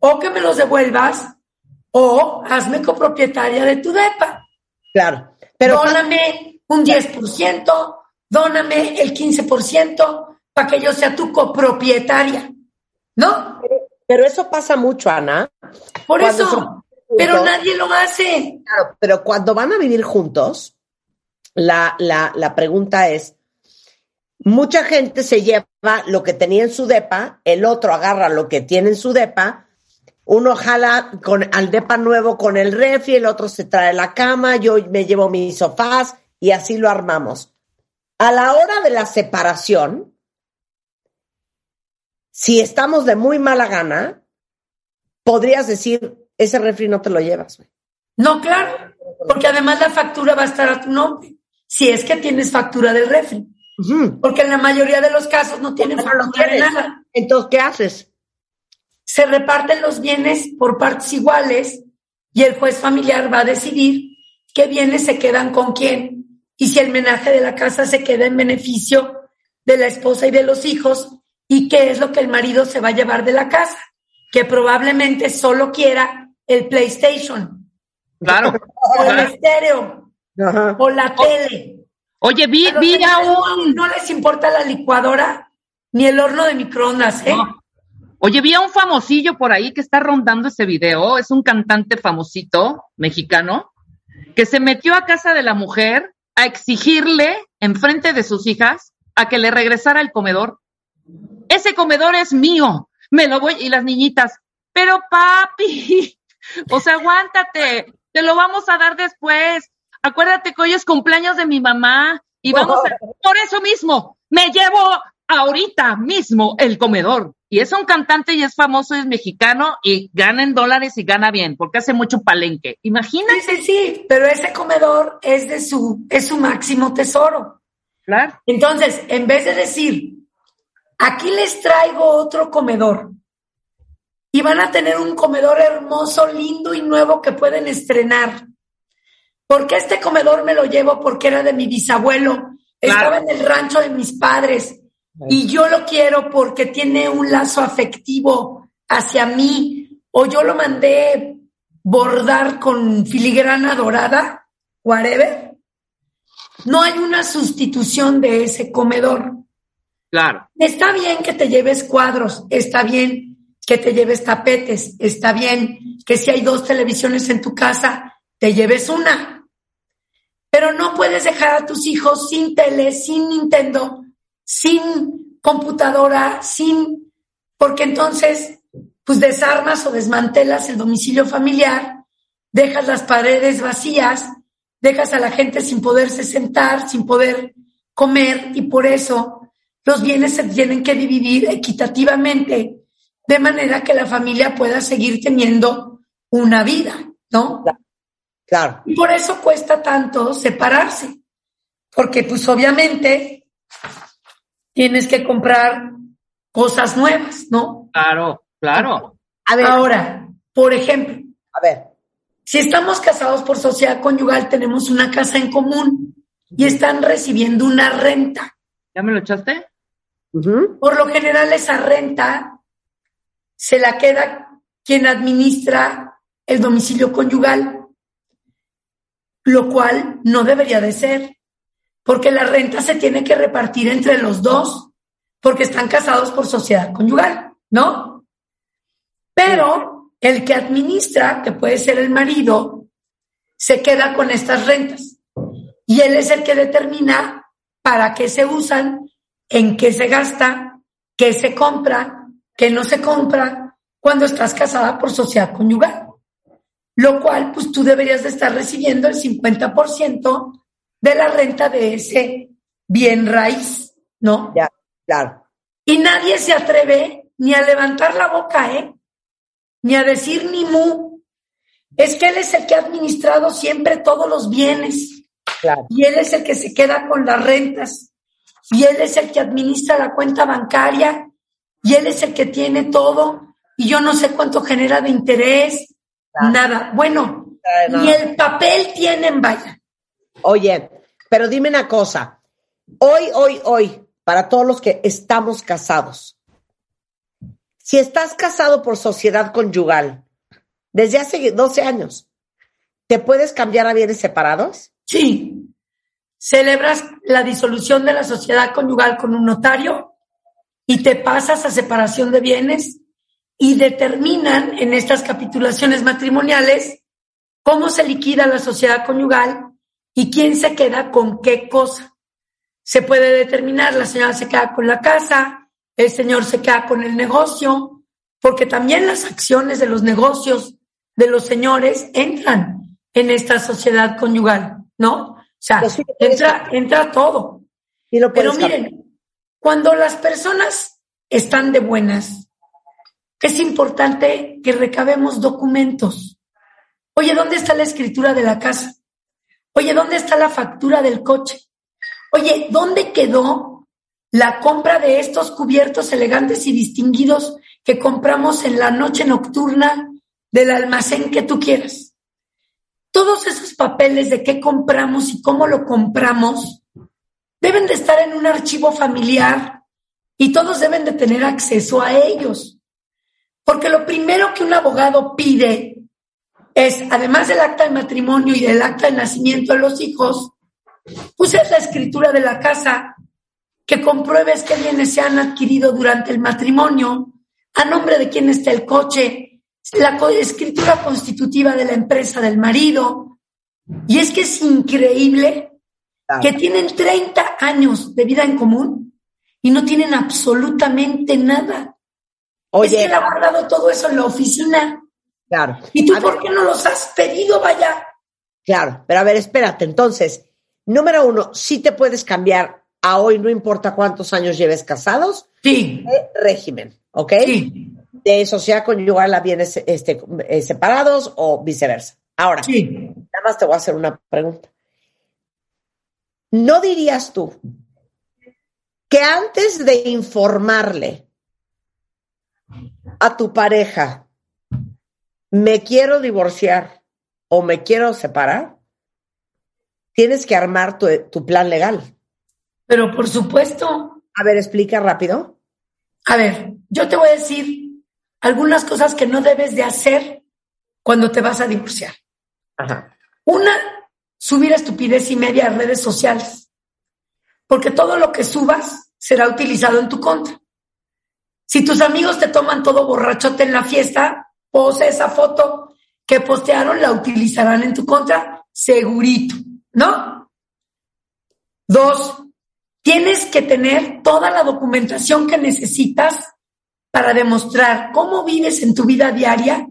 o que me los devuelvas o hazme copropietaria de tu depa. Claro. Pero dóname un 10%, dóname el 15% para que yo sea tu copropietaria. ¿No? Pero eso pasa mucho, Ana. Por Cuando eso, son- pero nadie lo hace. Claro, pero cuando van a vivir juntos, la, la, la pregunta es, mucha gente se lleva lo que tenía en su depa, el otro agarra lo que tiene en su depa, uno jala con, al depa nuevo con el refri, el otro se trae la cama, yo me llevo mis sofás y así lo armamos. A la hora de la separación, si estamos de muy mala gana, podrías decir, ese refri no te lo llevas. güey. No, claro, porque además la factura va a estar a tu nombre, si es que tienes factura del refri, porque en la mayoría de los casos no tienen No factura de nada. Entonces, ¿qué haces? Se reparten los bienes por partes iguales y el juez familiar va a decidir qué bienes se quedan con quién y si el menaje de la casa se queda en beneficio de la esposa y de los hijos y qué es lo que el marido se va a llevar de la casa, que probablemente solo quiera el PlayStation Claro. o el estéreo Ajá. o la tele. Oye, vi, A vi un. No les importa la licuadora ni el horno de microondas, ¿eh? No. Oye, vi a un famosillo por ahí que está rondando ese video. Es un cantante famosito mexicano que se metió a casa de la mujer a exigirle, enfrente de sus hijas, a que le regresara el comedor. Ese comedor es mío. Me lo voy. Y las niñitas, pero papi, o sea, aguántate. Te lo vamos a dar después. Acuérdate que hoy es cumpleaños de mi mamá y vamos a. Por eso mismo, me llevo ahorita mismo el comedor. Y es un cantante y es famoso, es mexicano y gana en dólares y gana bien, porque hace mucho palenque. Imagínate. Sí, sí, sí, pero ese comedor es de su, es su máximo tesoro. Claro. Entonces, en vez de decir, aquí les traigo otro comedor. Y van a tener un comedor hermoso, lindo y nuevo que pueden estrenar. Porque este comedor me lo llevo porque era de mi bisabuelo, estaba en el rancho de mis padres. Y yo lo quiero porque tiene un lazo afectivo hacia mí. O yo lo mandé bordar con filigrana dorada, whatever. No hay una sustitución de ese comedor. Claro. Está bien que te lleves cuadros, está bien que te lleves tapetes, está bien que si hay dos televisiones en tu casa, te lleves una. Pero no puedes dejar a tus hijos sin tele, sin Nintendo, sin computadora, sin... Porque entonces, pues desarmas o desmantelas el domicilio familiar, dejas las paredes vacías, dejas a la gente sin poderse sentar, sin poder comer y por eso los bienes se tienen que dividir equitativamente de manera que la familia pueda seguir teniendo una vida, ¿no? Claro. Y por eso cuesta tanto separarse, porque pues obviamente tienes que comprar cosas nuevas, ¿no? Claro, claro. A ver, Ahora, por ejemplo, a ver. si estamos casados por sociedad conyugal, tenemos una casa en común y están recibiendo una renta. ¿Ya me lo echaste? Por lo general esa renta se la queda quien administra el domicilio conyugal, lo cual no debería de ser, porque la renta se tiene que repartir entre los dos, porque están casados por sociedad conyugal, ¿no? Pero el que administra, que puede ser el marido, se queda con estas rentas. Y él es el que determina para qué se usan en qué se gasta, qué se compra, qué no se compra cuando estás casada por sociedad conyugal. Lo cual, pues tú deberías de estar recibiendo el 50% de la renta de ese bien raíz, ¿no? Ya, claro. Y nadie se atreve ni a levantar la boca, ¿eh? Ni a decir ni mu. Es que él es el que ha administrado siempre todos los bienes. Claro. Y él es el que se queda con las rentas. Y él es el que administra la cuenta bancaria. Y él es el que tiene todo. Y yo no sé cuánto genera de interés. Nada. Bueno, Nada. ni el papel tienen, vaya. Oye, pero dime una cosa. Hoy, hoy, hoy, para todos los que estamos casados, si estás casado por sociedad conyugal desde hace 12 años, ¿te puedes cambiar a bienes separados? Sí. Celebras la disolución de la sociedad conyugal con un notario y te pasas a separación de bienes y determinan en estas capitulaciones matrimoniales cómo se liquida la sociedad conyugal y quién se queda con qué cosa. Se puede determinar, la señora se queda con la casa, el señor se queda con el negocio, porque también las acciones de los negocios de los señores entran en esta sociedad conyugal, ¿no? O sea, entra, entra todo. Y lo Pero cambiar. miren, cuando las personas están de buenas, es importante que recabemos documentos. Oye, ¿dónde está la escritura de la casa? Oye, ¿dónde está la factura del coche? Oye, ¿dónde quedó la compra de estos cubiertos elegantes y distinguidos que compramos en la noche nocturna del almacén que tú quieras? Todos esos papeles de qué compramos y cómo lo compramos deben de estar en un archivo familiar y todos deben de tener acceso a ellos. Porque lo primero que un abogado pide es, además del acta de matrimonio y del acta de nacimiento de los hijos, pues es la escritura de la casa, que compruebes qué bienes se han adquirido durante el matrimonio, a nombre de quién está el coche, la escritura constitutiva de la empresa del marido. Y es que es increíble Claro. que tienen 30 años de vida en común y no tienen absolutamente nada. Oye, es que él ha guardado todo eso en la oficina. claro. ¿Y tú A por ver, qué no los has pedido, vaya? Claro, pero a ver, espérate. Entonces, número uno, sí te puedes cambiar a hoy, no importa cuántos años lleves casados, Sí, de régimen, ¿ok? sí, De sociedad conyugal a bienes este, eh, separados o viceversa. Ahora, sí. nada más te voy a hacer una pregunta. ¿No dirías tú que antes de informarle a tu pareja, me quiero divorciar o me quiero separar, tienes que armar tu, tu plan legal? Pero por supuesto, A ver, explica rápido. a ver, yo te voy a decir algunas cosas que no debes de hacer cuando te vas a divorciar. Ajá. Una, subir estupidez y media a redes sociales. Porque todo lo que subas será utilizado en tu contra. Si tus amigos te toman todo borrachote en la fiesta, pose esa foto que postearon, la utilizarán en tu contra, segurito, ¿no? Dos, tienes que tener toda la documentación que necesitas para demostrar cómo vives en tu vida diaria,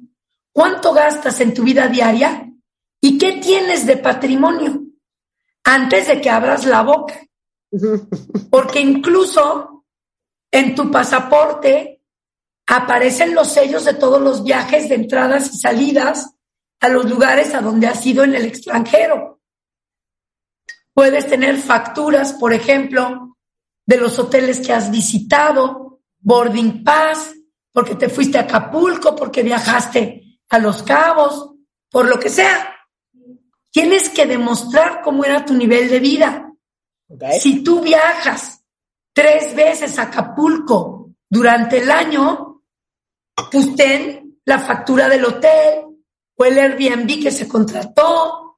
cuánto gastas en tu vida diaria y qué tienes de patrimonio antes de que abras la boca. Porque incluso en tu pasaporte aparecen los sellos de todos los viajes de entradas y salidas a los lugares a donde has ido en el extranjero. Puedes tener facturas, por ejemplo, de los hoteles que has visitado, boarding pass, porque te fuiste a Acapulco, porque viajaste a Los Cabos, por lo que sea. Tienes que demostrar cómo era tu nivel de vida. Si tú viajas tres veces a Acapulco durante el año, pues ten la factura del hotel o el Airbnb que se contrató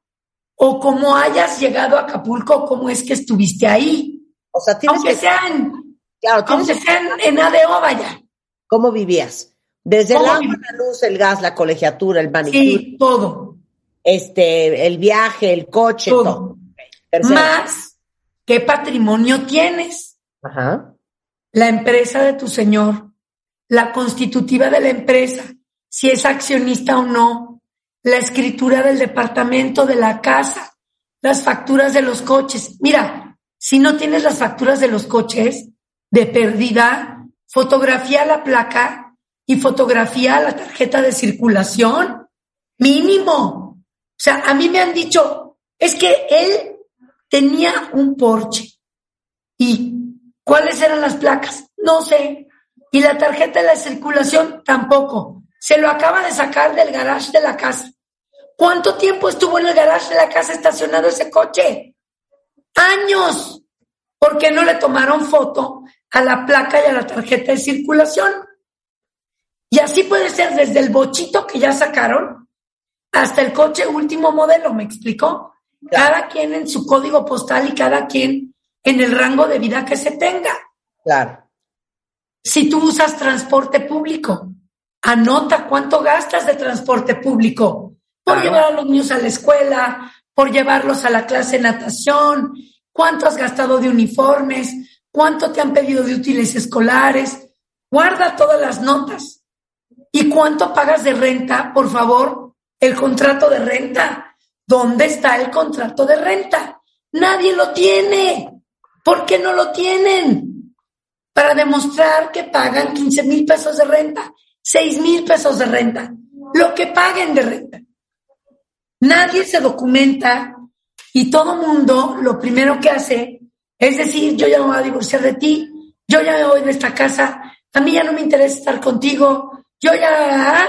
o cómo hayas llegado a Acapulco, cómo es que estuviste ahí. O sea, tienes Aunque que, sean, claro, aunque que sean en ADO, vaya. cómo vivías. Desde la luz, el gas, la colegiatura, el manicure, Sí, todo, este, el viaje, el coche, todo. Más, ¿qué patrimonio tienes? Ajá. la empresa de tu señor, la constitutiva de la empresa, si es accionista o no, la escritura del departamento de la casa, las facturas de los coches. Mira, si no tienes las facturas de los coches, de pérdida, fotografía la placa y fotografía la tarjeta de circulación. Mínimo. O sea, a mí me han dicho, es que él tenía un Porsche. ¿Y cuáles eran las placas? No sé. Y la tarjeta de la circulación tampoco. Se lo acaba de sacar del garage de la casa. ¿Cuánto tiempo estuvo en el garage de la casa estacionado ese coche? Años. ¿Por qué no le tomaron foto a la placa y a la tarjeta de circulación? Y así puede ser desde el bochito que ya sacaron hasta el coche último modelo, ¿me explicó? Cada quien en su código postal y cada quien en el rango de vida que se tenga. Claro. Si tú usas transporte público, anota cuánto gastas de transporte público por Claro. llevar a los niños a la escuela, por llevarlos a la clase de natación, cuánto has gastado de uniformes, cuánto te han pedido de útiles escolares. Guarda todas las notas. ¿Y cuánto pagas de renta? Por favor, el contrato de renta. ¿Dónde está el contrato de renta? Nadie lo tiene. ¿Por qué no lo tienen? Para demostrar que pagan 15 mil pesos de renta, 6 mil pesos de renta, lo que paguen de renta. Nadie se documenta y todo mundo lo primero que hace es decir, yo ya me voy a divorciar de ti, yo ya me voy de esta casa, a mí ya no me interesa estar contigo, yo ya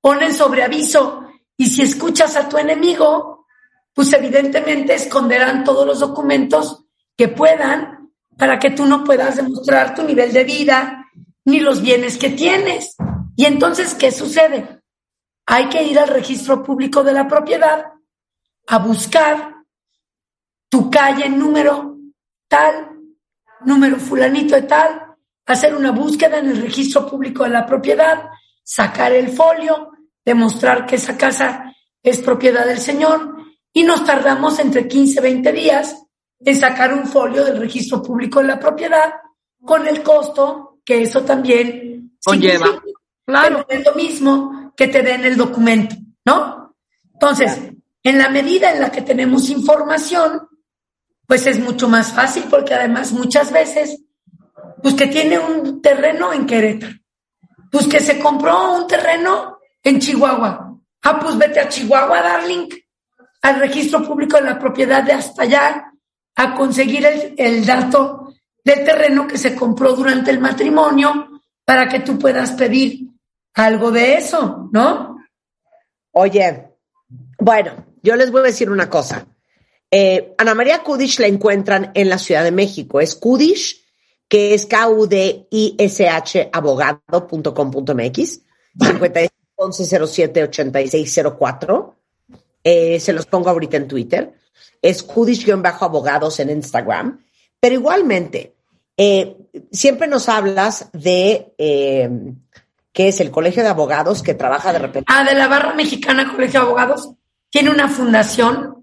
ponen sobre aviso y si escuchas a tu enemigo, pues evidentemente esconderán todos los documentos que puedan para que tú no puedas demostrar tu nivel de vida ni los bienes que tienes. Y entonces, ¿qué sucede? Hay que ir al registro público de la propiedad a buscar tu calle número tal, número fulanito de tal, hacer una búsqueda en el registro público de la propiedad, sacar el folio, demostrar que esa casa es propiedad del señor y nos tardamos entre 15 y 20 días en sacar un folio del registro público de la propiedad con el costo que eso también Conlleva. Claro. Pero es lo mismo que te den el documento, ¿no? Entonces, en la medida en la que tenemos información, pues es mucho más fácil porque además muchas veces, pues que tiene un terreno en Querétaro, pues que se compró un terreno en Chihuahua. Ah, pues vete a Chihuahua, darling, al registro público de la propiedad de hasta allá, a conseguir el, el dato del terreno que se compró durante el matrimonio para que tú puedas pedir algo de eso, ¿no? Oye, bueno, yo les voy a decir una cosa. Eh, Ana María Kudish la encuentran en la Ciudad de México. Es Kudish, que es K-U-D-I-S-H abogado.com.mx, 5607-8604. Eh, se los pongo ahorita en Twitter. Es Kudish-abogados en Instagram. Pero igualmente, eh, siempre nos hablas de eh, que es el Colegio de Abogados que trabaja de repente. Ah, de la Barra Mexicana Colegio de Abogados. Tiene una fundación,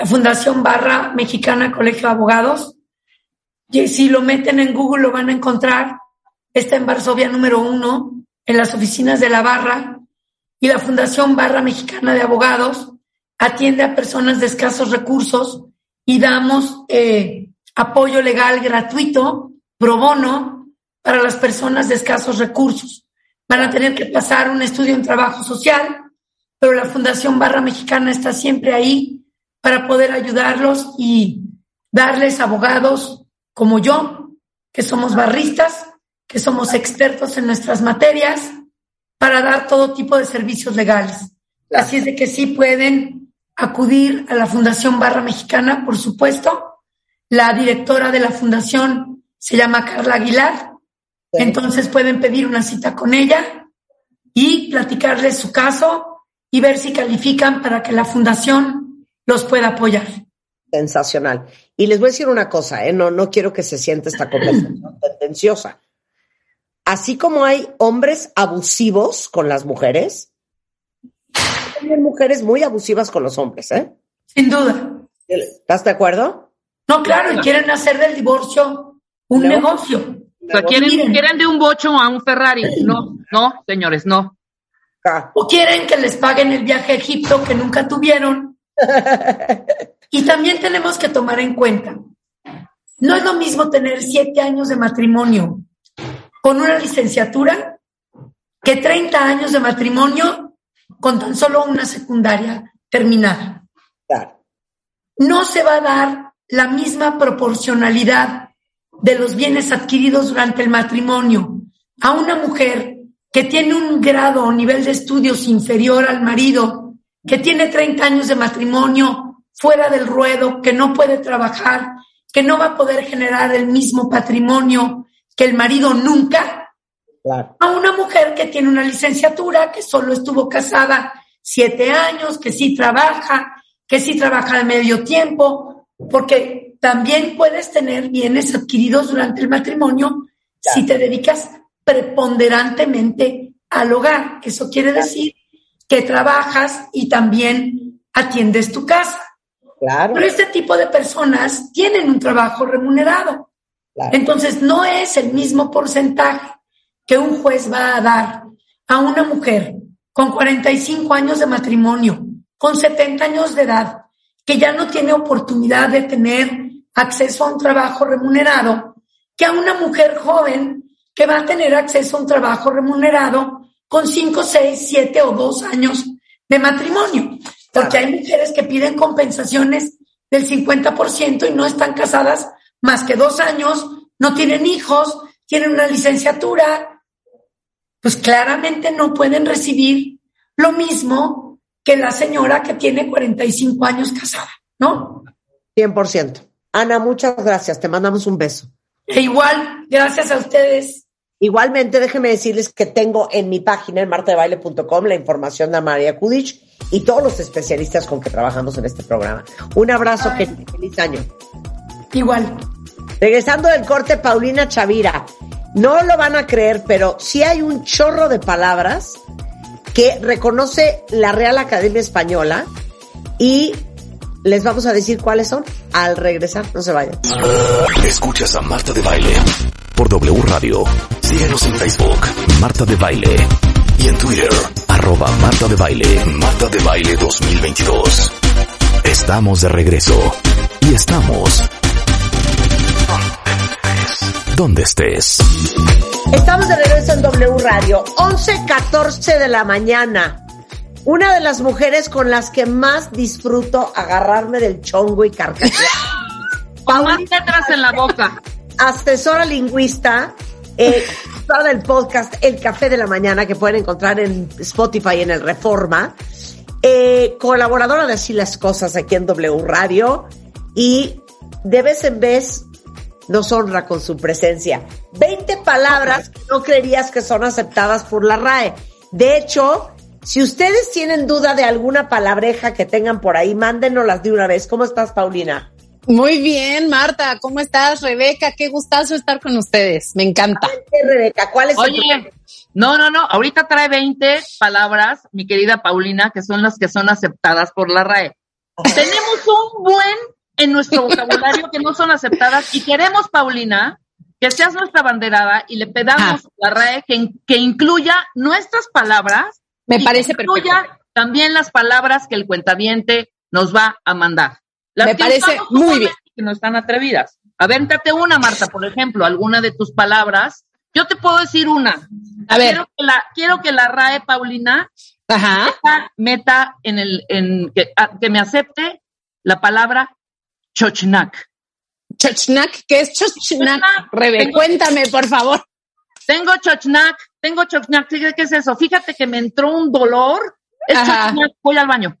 la Fundación Barra Mexicana Colegio de Abogados. Y si lo meten en Google lo van a encontrar. Está en Varsovia número uno, en las oficinas de la Barra. Y la Fundación Barra Mexicana de Abogados atiende a personas de escasos recursos y damos eh, apoyo legal gratuito, pro bono, para las personas de escasos recursos. Van a tener que pasar un estudio en trabajo social, pero la Fundación Barra Mexicana está siempre ahí para poder ayudarlos y darles abogados como yo, que somos barristas, que somos expertos en nuestras materias, para dar todo tipo de servicios legales. Así es de que sí pueden acudir a la Fundación Barra Mexicana, por supuesto. La directora de la fundación se llama Carla Aguilar. Entonces pueden pedir una cita con ella y platicarles su caso y ver si califican para que la fundación los pueda apoyar. Sensacional. Y les voy a decir una cosa, ¿eh? no, no quiero que se sienta esta conversación tendenciosa. Así como hay hombres abusivos con las mujeres, hay mujeres muy abusivas con los hombres, ¿eh? Sin duda. ¿Estás de acuerdo? No, claro, y quieren hacer del divorcio un negocio. O sea, quieren, quieren de un bocho a un Ferrari. No, no, señores, no. Ah, O quieren que les paguen el viaje a Egipto que nunca tuvieron. Y también tenemos que tomar en cuenta, no es lo mismo tener siete años de matrimonio con una licenciatura que 30 años de matrimonio con tan solo una secundaria terminada. Claro. No se va a dar la misma proporcionalidad de los bienes adquiridos durante el matrimonio a una mujer que tiene un grado o nivel de estudios inferior al marido, que tiene 30 años de matrimonio fuera del ruedo, que no puede trabajar, que no va a poder generar el mismo patrimonio que el marido nunca, Claro. a una mujer que tiene una licenciatura, que solo estuvo casada siete años, que sí trabaja, que sí trabaja al medio tiempo, porque también puedes tener bienes adquiridos durante el matrimonio si te dedicas preponderantemente al hogar. Eso quiere decir que trabajas y también atiendes tu casa. Claro. Pero este tipo de personas tienen un trabajo remunerado. Claro. Entonces, no es el mismo porcentaje que un juez va a dar a una mujer con 45 años de matrimonio, con 70 años de edad, que ya no tiene oportunidad de tener acceso a un trabajo remunerado, que a una mujer joven que va a tener acceso a un trabajo remunerado con 5, 6, 7 o 2 años de matrimonio. Porque hay mujeres que piden compensaciones del 50% y no están casadas más que dos años, no tienen hijos, tienen una licenciatura, pues claramente no pueden recibir lo mismo que la señora que tiene 45 años casada, ¿no? 100%. Ana, muchas gracias. Te mandamos un beso. E igual, gracias a ustedes. Igualmente, déjenme decirles que tengo en mi página, en martadebaile.com, la información de María Kudich y todos los especialistas con que trabajamos en este programa. Un abrazo, que feliz año. Igual. Regresando del corte, Paulina Chavira. No lo van a creer, pero sí hay un chorro de palabras que reconoce la Real Academia Española y les vamos a decir cuáles son al regresar. No se vayan. Escuchas a Marta de Baile por W Radio. Síguenos en Facebook, Marta de Baile. Y en Twitter, arroba Marta de Baile, Marta de Baile 2022. Estamos de regreso. Y estamos... Donde estés. Estamos de regreso en W Radio, 11.14 de la mañana. Una de las mujeres con las que más disfruto agarrarme del chongo y carcajear. Con más letras en la boca. Asesora lingüista, eh, del podcast El Café de la Mañana, que pueden encontrar en Spotify en el Reforma, eh, colaboradora de Así las Cosas aquí en W Radio, y de vez en vez nos honra con su presencia. 20 palabras que no creerías que son aceptadas por la RAE. De hecho, si ustedes tienen duda de alguna palabreja que tengan por ahí, mándenoslas de una vez. ¿Cómo estás, Paulina? Muy bien, Marta. ¿Cómo estás, Rebeca? Qué gustazo estar con ustedes. Me encanta. Rebeca, ¿cuál es el Oye, no, no, no. Ahorita trae 20 palabras, mi querida Paulina, que son las que son aceptadas por la RAE. Tenemos un buen en nuestro vocabulario que no son aceptadas y queremos, Paulina, que seas nuestra banderada y le pedamos a la RAE que, que incluya nuestras palabras. Me y parece que incluya perfecto. también las palabras que el cuentaviente nos va a mandar. Las Me parece usamos muy bien. Que no están atrevidas. Avéntate una, Marta, por ejemplo, alguna de tus palabras. Yo te puedo decir una. A ver. Quiero que la, quiero que la RAE, Paulina, Ajá. meta, meta en el, en, que, a- que me acepte la palabra chochnak. Chochnak, ¿qué es chochnak? Chochnak. Rebe, Tengo- cuéntame, por favor. Tengo chochnak, tengo chochnak. ¿Qué, es eso? Fíjate que me entró un dolor. Es Ajá. chochnak, voy al baño.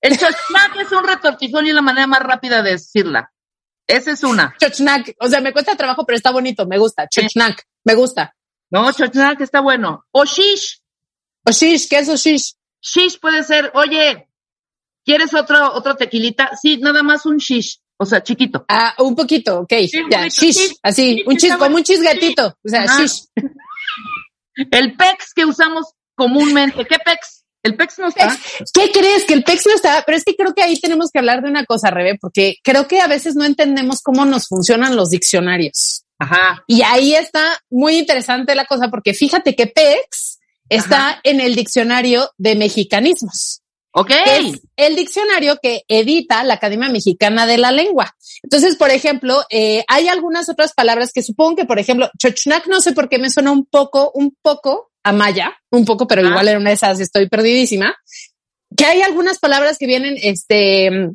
El chochnak es un retortijón y la manera más rápida de decirla. Esa es una. Chochnak. O sea, me cuesta trabajo, pero está bonito. Me gusta. Chochnak. Me gusta. No, chochnak está bueno. O shish. O shish, ¿qué es o shish? Shish puede ser, oye, ¿quieres otro, otro tequilita? Sí, nada más un shish. O sea, chiquito. Ah, un poquito, ok. Sí, ya, poquito, shish. sí. Así, Sí, un chis, como un chisgatito. O sea, Ajá. shish. El pex que usamos comúnmente. ¿Qué pex? El pex no está. ¿Qué crees? Que el PEX no está, pero es que creo que ahí tenemos que hablar de una cosa, Rebe, porque creo que a veces no entendemos cómo nos funcionan los diccionarios. Ajá. Y ahí está muy interesante la cosa, porque fíjate que PEX está en el diccionario de mexicanismos. Ok. es el diccionario que edita la Academia Mexicana de la Lengua. Entonces, por ejemplo, eh, hay algunas otras palabras que supongo que, por ejemplo, chochnac, no sé por qué me suena un poco, un poco a maya, un poco, pero Ah. igual en una de esas estoy perdidísima. Que hay algunas palabras que vienen, este,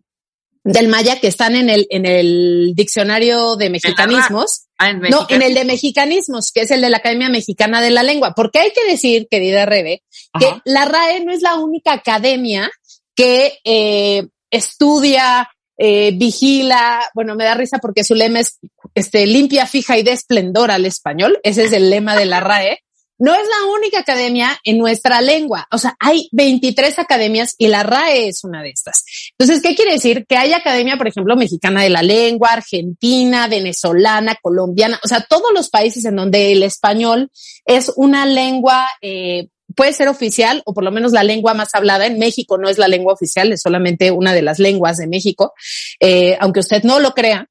del maya que están en el, en el diccionario de mexicanismos. Ah, en No, en el de mexicanismo. mexicanismos, que es el de la Academia Mexicana de la Lengua. Porque hay que decir, querida Rebe, que la RAE no es la única academia que eh, estudia, eh, vigila, bueno, me da risa porque su lema es este, limpia, fija y de esplendor al español. Ese es el lema de la RAE. No es la única academia en nuestra lengua. O sea, hay 23 academias y la RAE es una de estas. Entonces, ¿qué quiere decir? Que hay academia, por ejemplo, mexicana de la lengua, argentina, venezolana, colombiana, o sea, todos los países en donde el español es una lengua, eh, puede ser oficial o por lo menos la lengua más hablada. En México no es la lengua oficial, es solamente una de las lenguas de México, eh, aunque usted no lo crea.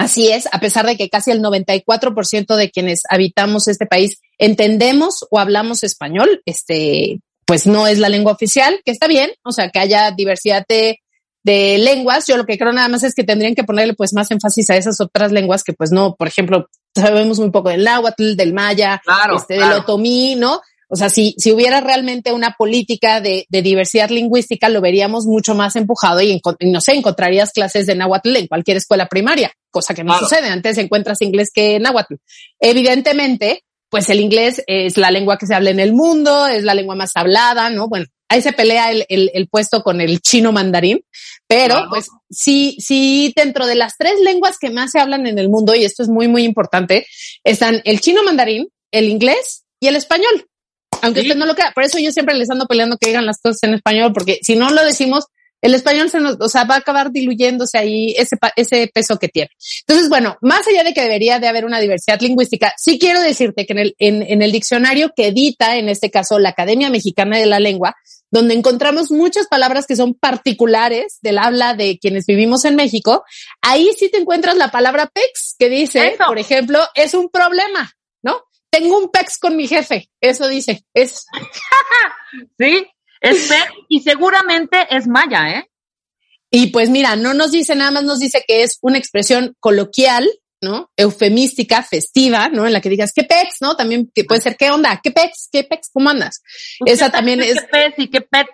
Así es, a pesar de que casi el 94% de quienes habitamos este país entendemos o hablamos español, este, pues no es la lengua oficial, que está bien, o sea, que haya diversidad de, de lenguas. Yo lo que creo nada más es que tendrían que ponerle pues más énfasis a esas otras lenguas que pues no, por ejemplo, sabemos muy poco del náhuatl, del maya, Claro, este, claro. del otomí, ¿no? O sea, si, si hubiera realmente una política de, de diversidad lingüística, lo veríamos mucho más empujado y, y no sé, encontrarías clases de náhuatl en cualquier escuela primaria, cosa que no Claro. sucede. Antes encuentras inglés que náhuatl. Evidentemente, pues el inglés es la lengua que se habla en el mundo, es la lengua más hablada, ¿no? Bueno, ahí se pelea el, el, el puesto con el chino mandarín, pero Claro. pues sí, sí, dentro de las tres lenguas que más se hablan en el mundo, y esto es muy, muy importante, están el chino mandarín, el inglés y el español. Aunque Sí. usted no lo crea, por eso yo siempre les ando peleando que digan las cosas en español, porque si no lo decimos, el español se nos, o sea, va a acabar diluyéndose ahí ese, ese peso que tiene. Entonces, bueno, más allá de que debería de haber una diversidad lingüística, sí quiero decirte que en el, en, en el diccionario que edita, en este caso, la Academia Mexicana de la Lengua, donde encontramos muchas palabras que son particulares del habla de quienes vivimos en México, ahí sí te encuentras la palabra pex, que dice, Eso. por ejemplo, es un problema. Tengo un pex con mi jefe, eso dice, es, Sí, es pe- y seguramente es maya, ¿eh? Y pues mira, no nos dice nada más, nos dice que es una expresión coloquial, ¿no? Eufemística, festiva, ¿no? En la que digas, ¿qué pex? ¿No? También que puede ser, ¿qué onda? ¿Qué pex? ¿Qué pex? ¿Cómo andas? Pues, Esa ¿qué también es- ¿Qué pez y qué peti?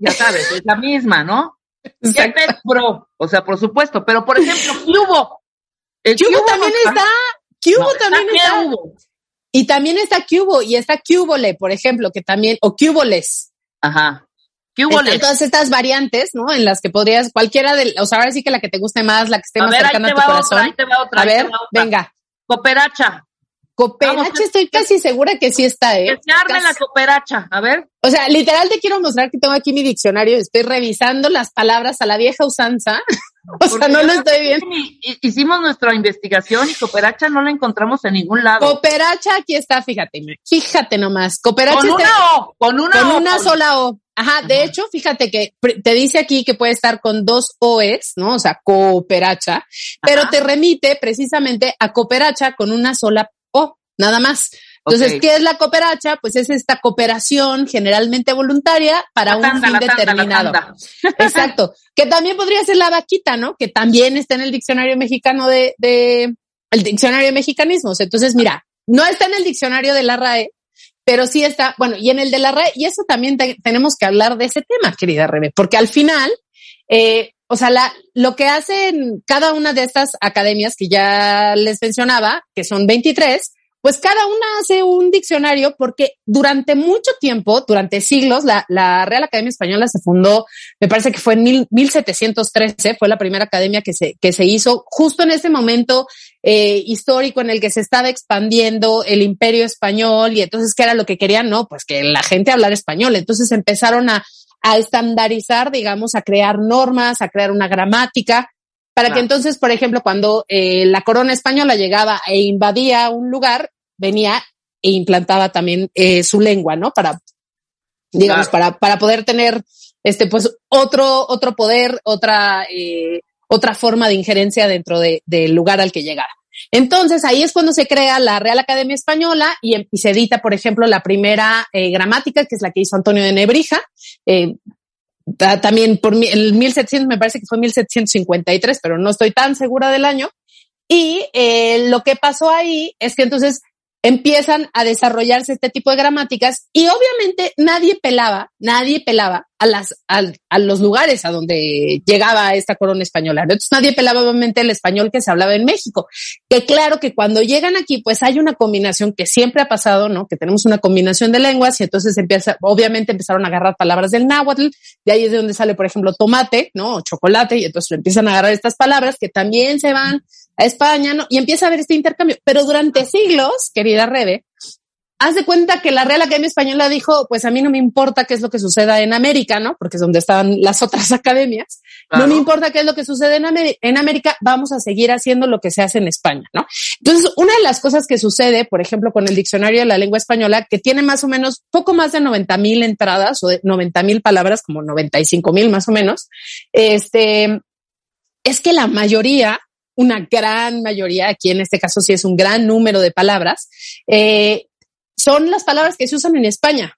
Ya sabes, es la misma, ¿no? ¿Qué pez, bro? O sea, por supuesto. Pero, por ejemplo, ¿qué hubo? El Cubo ¿qué hubo también está, Cubo No, también ¿qué está. Y también está Cubo y está Cubole, por ejemplo, que también, o Cuboles. Ajá. Están todas estas variantes, ¿no? En las que podrías, cualquiera de, o sea, ahora sí que la que te guste más, la que esté A más ver, ahí cercana te a tu va corazón. otra, ahí te va otra. a ver, otra. venga. Cooperacha. Cooperacha, Vamos, estoy casi segura que sí está, ¿eh? Que se arme Casi. la cooperacha. A ver. O sea, literal te quiero mostrar que tengo aquí mi diccionario, estoy revisando las palabras a la vieja usanza. O sea, no lo estoy viendo. hi- Hicimos nuestra investigación y cooperacha no la encontramos en ningún lado. Cooperacha, aquí está, fíjate, fíjate nomás. Cooperacha Con está una O, con una con O. una con- sola O. Ajá, de hecho, fíjate que te dice aquí que puede estar con dos O's, ¿no? O sea, cooperacha, pero te remite precisamente a cooperacha con una sola O, nada más. Entonces. ¿qué es la cooperacha? Pues es esta cooperación generalmente voluntaria para un fin tanda, determinado. Exacto. Que también podría ser la vaquita, ¿no? Que también está en el diccionario mexicano de, de el diccionario de mexicanismos. Entonces, mira, no está en el diccionario de la RAE, pero sí está, bueno, y en el de la RAE, y eso también te- tenemos que hablar de ese tema, querida Rebe, porque al final, eh, o sea, la, lo que hacen cada una de estas academias que ya les mencionaba, que son 23, pues cada una hace un diccionario porque durante mucho tiempo, durante siglos, la, Real Academia Española se fundó, me parece que fue en mil, 1713, fue la primera academia que se, que se hizo justo en ese momento eh, histórico en el que se estaba expandiendo el imperio español y entonces, ¿qué era lo que querían? No, pues que la gente hablara español. Entonces empezaron a, a estandarizar, digamos, a crear normas, a crear una gramática, para que entonces, por ejemplo, cuando eh, la corona española llegaba e invadía un lugar, venía e implantaba también eh, su lengua, ¿no? Para, digamos, para, para poder tener, este, pues, otro, otro poder, otra, eh, otra forma de injerencia dentro de- del lugar al que llegara. Entonces, ahí es cuando se crea la Real Academia Española y, em- y se edita, por ejemplo, la primera eh, gramática, que es la que hizo Antonio de Nebrija, eh, también por el 1700, me parece que fue 1753, pero no estoy tan segura del año. Y eh, lo que pasó ahí es que entonces empiezan a desarrollarse este tipo de gramáticas y obviamente nadie pelaba, nadie pelaba a las a, los lugares a donde llegaba esta corona española. Entonces nadie pelaba obviamente el español que se hablaba en México. Que claro que cuando llegan aquí, pues hay una combinación que siempre ha pasado, ¿no? Que tenemos una combinación de lenguas y entonces empieza, obviamente empezaron a agarrar palabras del náhuatl, de ahí es de donde sale, por ejemplo, tomate, ¿no? O chocolate, y entonces empiezan a agarrar estas palabras que también se van a España, ¿no? Y empieza a haber este intercambio. Pero durante siglos, querida Rebe, haz de cuenta que la Real Academia Española dijo, pues a mí no me importa qué es lo que suceda en América, ¿no? Porque es donde estaban las otras academias. No me importa qué es lo que sucede en, América, vamos a seguir haciendo lo que se hace en España, ¿no? Entonces, una de las cosas que sucede, por ejemplo, con el diccionario de la lengua española, que tiene más o menos poco más de 90 mil entradas o de 90 mil palabras, como 95 mil más o menos, este, es que la mayoría, una gran mayoría, aquí en este caso sí es un gran número de palabras, eh, son las palabras que se usan en España.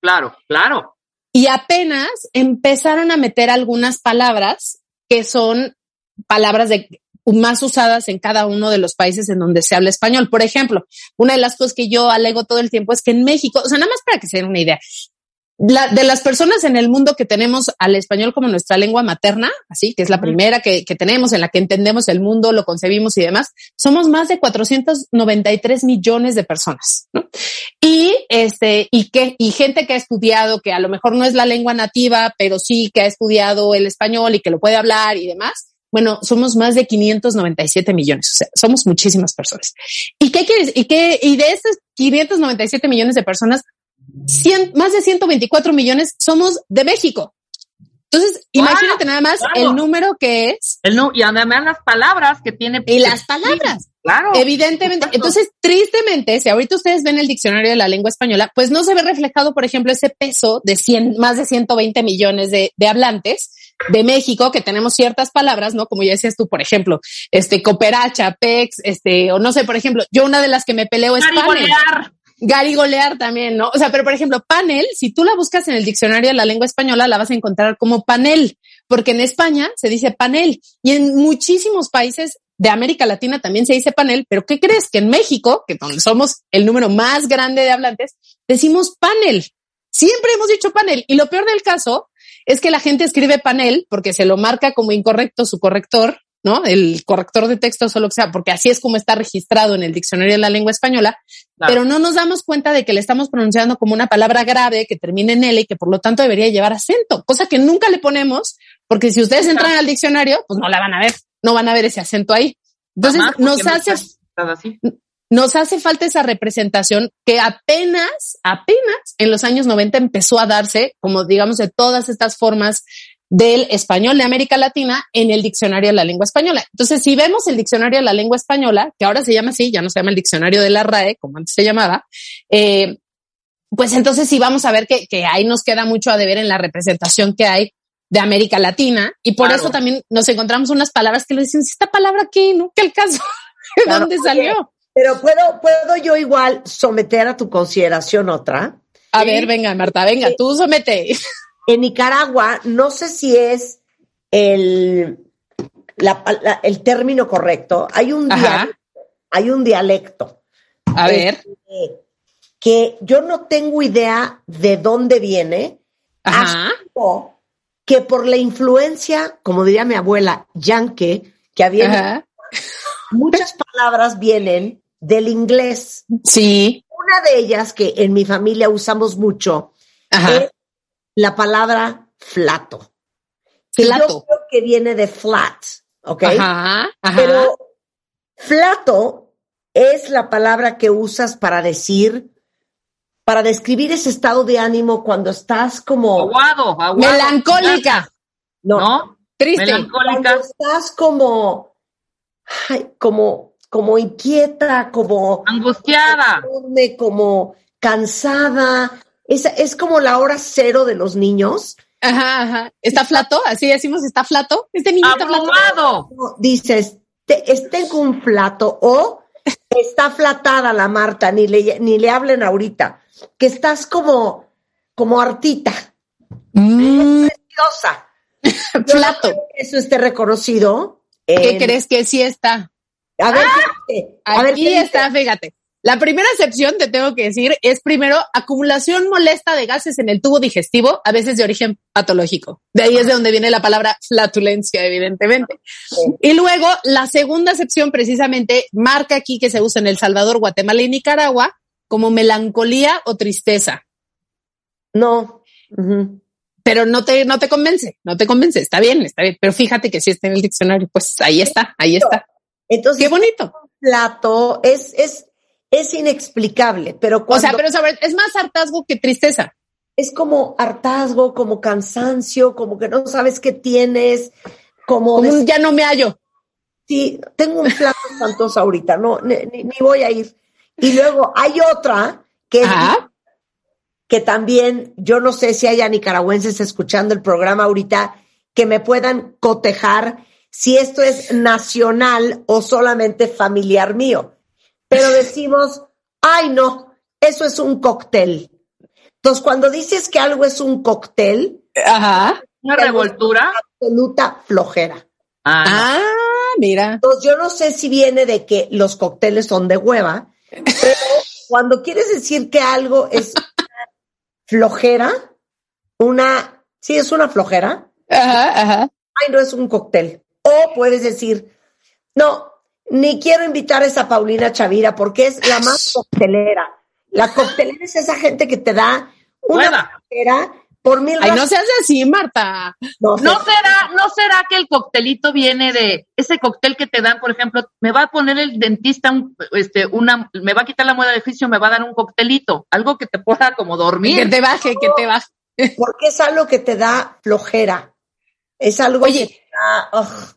Claro, claro. Y apenas empezaron a meter algunas palabras que son palabras de más usadas en cada uno de los países en donde se habla español. Por ejemplo, una de las cosas que yo alego todo el tiempo es que en México, o sea, nada más para que se den una idea, la, de las personas en el mundo que tenemos al español como nuestra lengua materna, así que es la primera que, que tenemos en la que entendemos el mundo, lo concebimos y demás, somos más de 493 millones de personas, ¿no? Y este, y que, y gente que ha estudiado, que a lo mejor no es la lengua nativa, pero sí que ha estudiado el español y que lo puede hablar y demás. Bueno, somos más de 597 millones, o sea, somos muchísimas personas. ¿Y qué quieres? ¿Y qué? Y de estos 597 millones de personas, 100, más de 124 millones somos de México. Entonces, Wow, imagínate nada más claro. el número que es El no, y además las palabras que tiene. y las palabras. Claro. Evidentemente. Exacto. Entonces, tristemente, si ahorita ustedes ven el diccionario de la lengua española, pues no se ve reflejado, por ejemplo, ese peso de 100, más de 120 millones de, de hablantes de México, que tenemos ciertas palabras, ¿no? Como ya decías tú, por ejemplo, este, cooperacha, pex, este, o no sé, por ejemplo, yo una de las que me peleo es panel. Garigolear. También, ¿no? O sea, pero por ejemplo, panel, si tú la buscas en el diccionario de la lengua española, la vas a encontrar como panel, porque en España se dice panel y en muchísimos países de América Latina también se dice panel, pero ¿qué crees? Que en México, que donde somos el número más grande de hablantes, decimos panel. Siempre hemos dicho panel. Y lo peor del caso es que la gente escribe panel porque se lo marca como incorrecto su corrector, ¿no? El corrector de texto o lo que sea, porque así es como está registrado en el diccionario de la lengua española, Claro. pero no nos damos cuenta de que le estamos pronunciando como una palabra grave que termina en L y que por lo tanto debería llevar acento, cosa que nunca le ponemos, porque si ustedes entran al diccionario, pues no la van a ver, no van a ver ese acento ahí. Entonces nos no hace, así. nos hace falta esa representación que apenas, apenas en los años 90 empezó a darse, como digamos, de todas estas formas del español de América Latina en el diccionario de la lengua española. Entonces, si vemos el diccionario de la lengua española, que ahora se llama así, ya no se llama el diccionario de la RAE, como antes se llamaba, eh, pues entonces sí vamos a ver que, que ahí nos queda mucho a deber en la representación que hay de América Latina y por Claro. eso también nos encontramos unas palabras que le decimos, ¿esta palabra qué? ¿No? ¿Qué el caso? ¿De Claro, dónde oye, salió? Pero puedo, puedo yo igual someter a tu consideración otra. A ver, venga, Marta, venga, tú somete. En Nicaragua, no sé si es el, la- la- el término correcto. Hay un, dialecto, hay un dialecto A ver, este, que yo no tengo idea de dónde viene, ajá, que por la influencia, como diría mi abuela, yankee, que había ajá. muchas palabras vienen del inglés. Sí, Una de ellas que en mi familia usamos mucho ajá. es la palabra flato. Que Flato. Yo creo que viene de flat, ¿ok? Ajá, ajá. Pero flato es la palabra que usas para decir, para describir ese estado de ánimo cuando estás como, Aguado, aguado. Melancólica, no, ¿No? triste. cuando Melancólica. estás como, ay, como, como inquieta, como Angustiada. enorme, como cansada. Es, es como la hora cero de los niños. Ajá, ajá. ¿Está flato? Así decimos, ¿está flato? Este niño está flato. Dices, te, tengo un plato o está flatada la Marta, ni le, ni le hablen ahorita, que estás como, como hartita. Mm, Mentirosa. Flato. Eso esté reconocido. ¿Qué crees que sí está? A ver, fíjate, a ver, Aquí ¿qué dice? está, fíjate. La primera excepción, te tengo que decir, es primero acumulación molesta de gases en el tubo digestivo, a veces de origen patológico. De ahí es de donde viene la palabra flatulencia, evidentemente. Y luego, la segunda excepción precisamente marca aquí que se usa en El Salvador, Guatemala y Nicaragua como melancolía o tristeza. No. Pero no te, no te convence, no te convence. Está bien, está bien. Pero fíjate que si está en el diccionario, pues ahí está, ahí está. Entonces, Qué bonito. plato es, es, es inexplicable, pero O cuando sea, pero sobre, es más hartazgo que tristeza. es como hartazgo, como cansancio, como que no sabes qué tienes, como, Como de- un ya no me hallo. sí, tengo un plato espantoso ahorita, no, ni, ni- voy a ir. Y luego hay otra que es Ajá. que también, yo no sé si haya nicaragüenses escuchando el programa ahorita que me puedan cotejar si esto es nacional o solamente familiar mío. Pero decimos, ay no, eso es un cóctel. Entonces, cuando dices que algo es un cóctel, Ajá. Una revoltura. absoluta flojera. Ah, no. Ah, mira. Entonces, yo no sé si viene de que los cócteles son de hueva, pero cuando quieres decir que algo es una flojera, una, sí es una flojera, Ajá, ajá. ay, no es un cóctel. O puedes decir, no, ni quiero invitar a esa Paulina Chavira porque es la más coctelera. La coctelera es esa gente que te da una Hueva. flojera por mil Ay, no seas así, Marta. No sé. ¿No será, ¿No será que el coctelito viene de ese cóctel que te dan, por ejemplo, me va a poner el dentista un, este, una, me va a quitar la muela de juicio, me va a dar un coctelito, algo que te pueda como Que dormir. te baje, que te baje. Porque es algo que te da flojera. Es algo Oye. que te da, ugh.